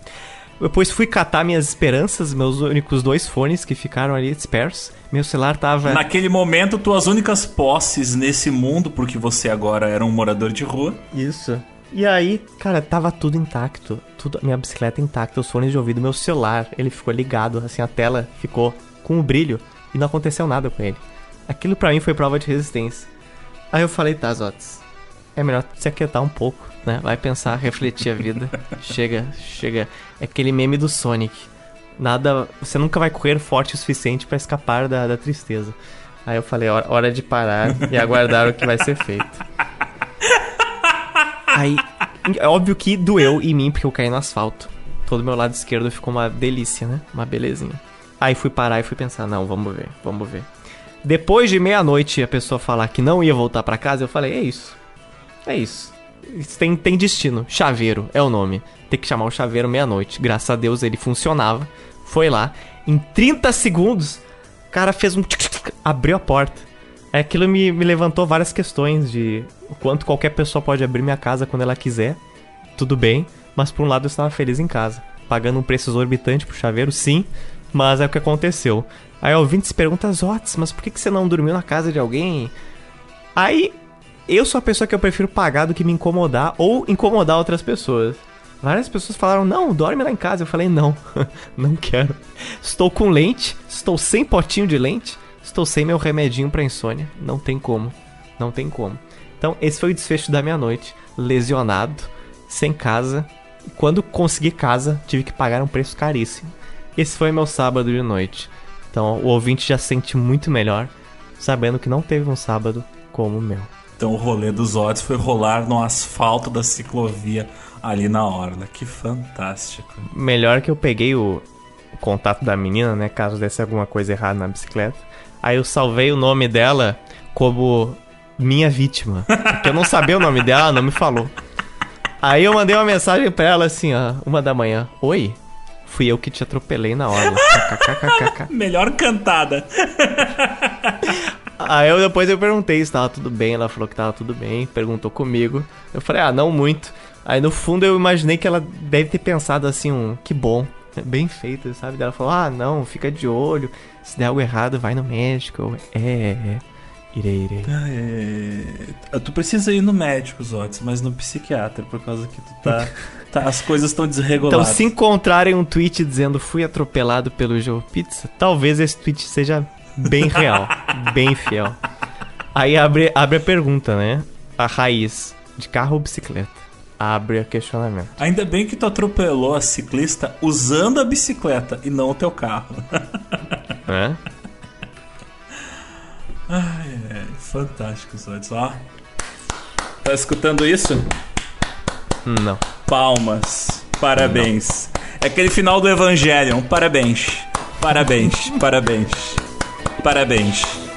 Depois fui catar minhas esperanças, meus únicos dois fones que ficaram ali dispersos. Meu celular tava. Naquele momento, tuas únicas posses nesse mundo, porque você agora era um morador de rua. Isso. E aí, cara, tava tudo intacto. Tudo, minha bicicleta intacta, os fones de ouvido, meu celular, ele ficou ligado, assim, a tela ficou com o brilho e não aconteceu nada com ele. Aquilo para mim foi prova de resistência. Aí eu falei, tá, Zotes, é melhor se aquietar um pouco, né? Vai pensar, refletir a vida. [laughs] chega, chega. É aquele meme do Sonic. Nada. Você nunca vai correr forte o suficiente para escapar da, da tristeza. Aí eu falei, hora, hora de parar e aguardar o que vai ser feito. [laughs] Aí, é óbvio que doeu em mim porque eu caí no asfalto. Todo meu lado esquerdo ficou uma delícia, né? Uma belezinha. Aí fui parar e fui pensar, não, vamos ver, vamos ver. Depois de meia-noite a pessoa falar que não ia voltar para casa, eu falei, é isso. É isso. Tem, tem destino. Chaveiro é o nome. Tem que chamar o chaveiro meia-noite. Graças a Deus ele funcionava. Foi lá. Em 30 segundos, o cara fez um. abriu a porta. Aquilo me, me levantou várias questões de o quanto qualquer pessoa pode abrir minha casa quando ela quiser. Tudo bem. Mas por um lado eu estava feliz em casa. Pagando um preço exorbitante pro chaveiro, sim. Mas é o que aconteceu. Aí o ouvinte se pergunta, Zotes, mas por que, que você não dormiu na casa de alguém? Aí, eu sou a pessoa que eu prefiro pagar do que me incomodar ou incomodar outras pessoas. Várias pessoas falaram, não, dorme lá em casa. Eu falei, não, [laughs] não quero. Estou com lente, estou sem potinho de lente, estou sem meu remedinho pra insônia. Não tem como, não tem como. Então, esse foi o desfecho da minha noite. Lesionado, sem casa. Quando consegui casa, tive que pagar um preço caríssimo. Esse foi meu sábado de noite. Então o ouvinte já sente muito melhor sabendo que não teve um sábado como o meu. Então o rolê dos odds foi rolar no asfalto da ciclovia ali na orla. Que fantástico. Melhor que eu peguei o, contato da menina, né? Caso desse alguma coisa errada na bicicleta. Aí eu salvei o nome dela como minha vítima. Porque eu não sabia o nome dela, ela não me falou. Aí eu mandei uma mensagem pra ela assim, ó, uma da manhã. Oi, Fui eu que te atropelei na hora. [laughs] Melhor cantada. [laughs] Aí eu depois eu perguntei se tava tudo bem, ela falou que tava tudo bem, perguntou comigo. Eu falei, ah, não muito. Aí no fundo eu imaginei que ela deve ter pensado assim, um, que bom, bem feito, sabe? Ela falou, ah, não, fica de olho, se der algo errado, vai no médico. é, é. Irei, irei. Ah, é... Tu precisa ir no médico, Zotes, mas no psiquiatra, por causa que tu tá. tá as coisas estão desreguladas. Então, se encontrarem um tweet dizendo fui atropelado pelo Joe Pizza, talvez esse tweet seja bem real, bem fiel. Aí abre, abre a pergunta, né? A raiz de carro ou bicicleta? Abre a questionamento. Ainda bem que tu atropelou a ciclista usando a bicicleta e não o teu carro. É? Ai, é, fantástico, Zotes. Ó. Tá escutando isso? Não. Palmas. Parabéns. Não. É aquele final do Evangelion. Parabéns. Parabéns. Parabéns. Parabéns.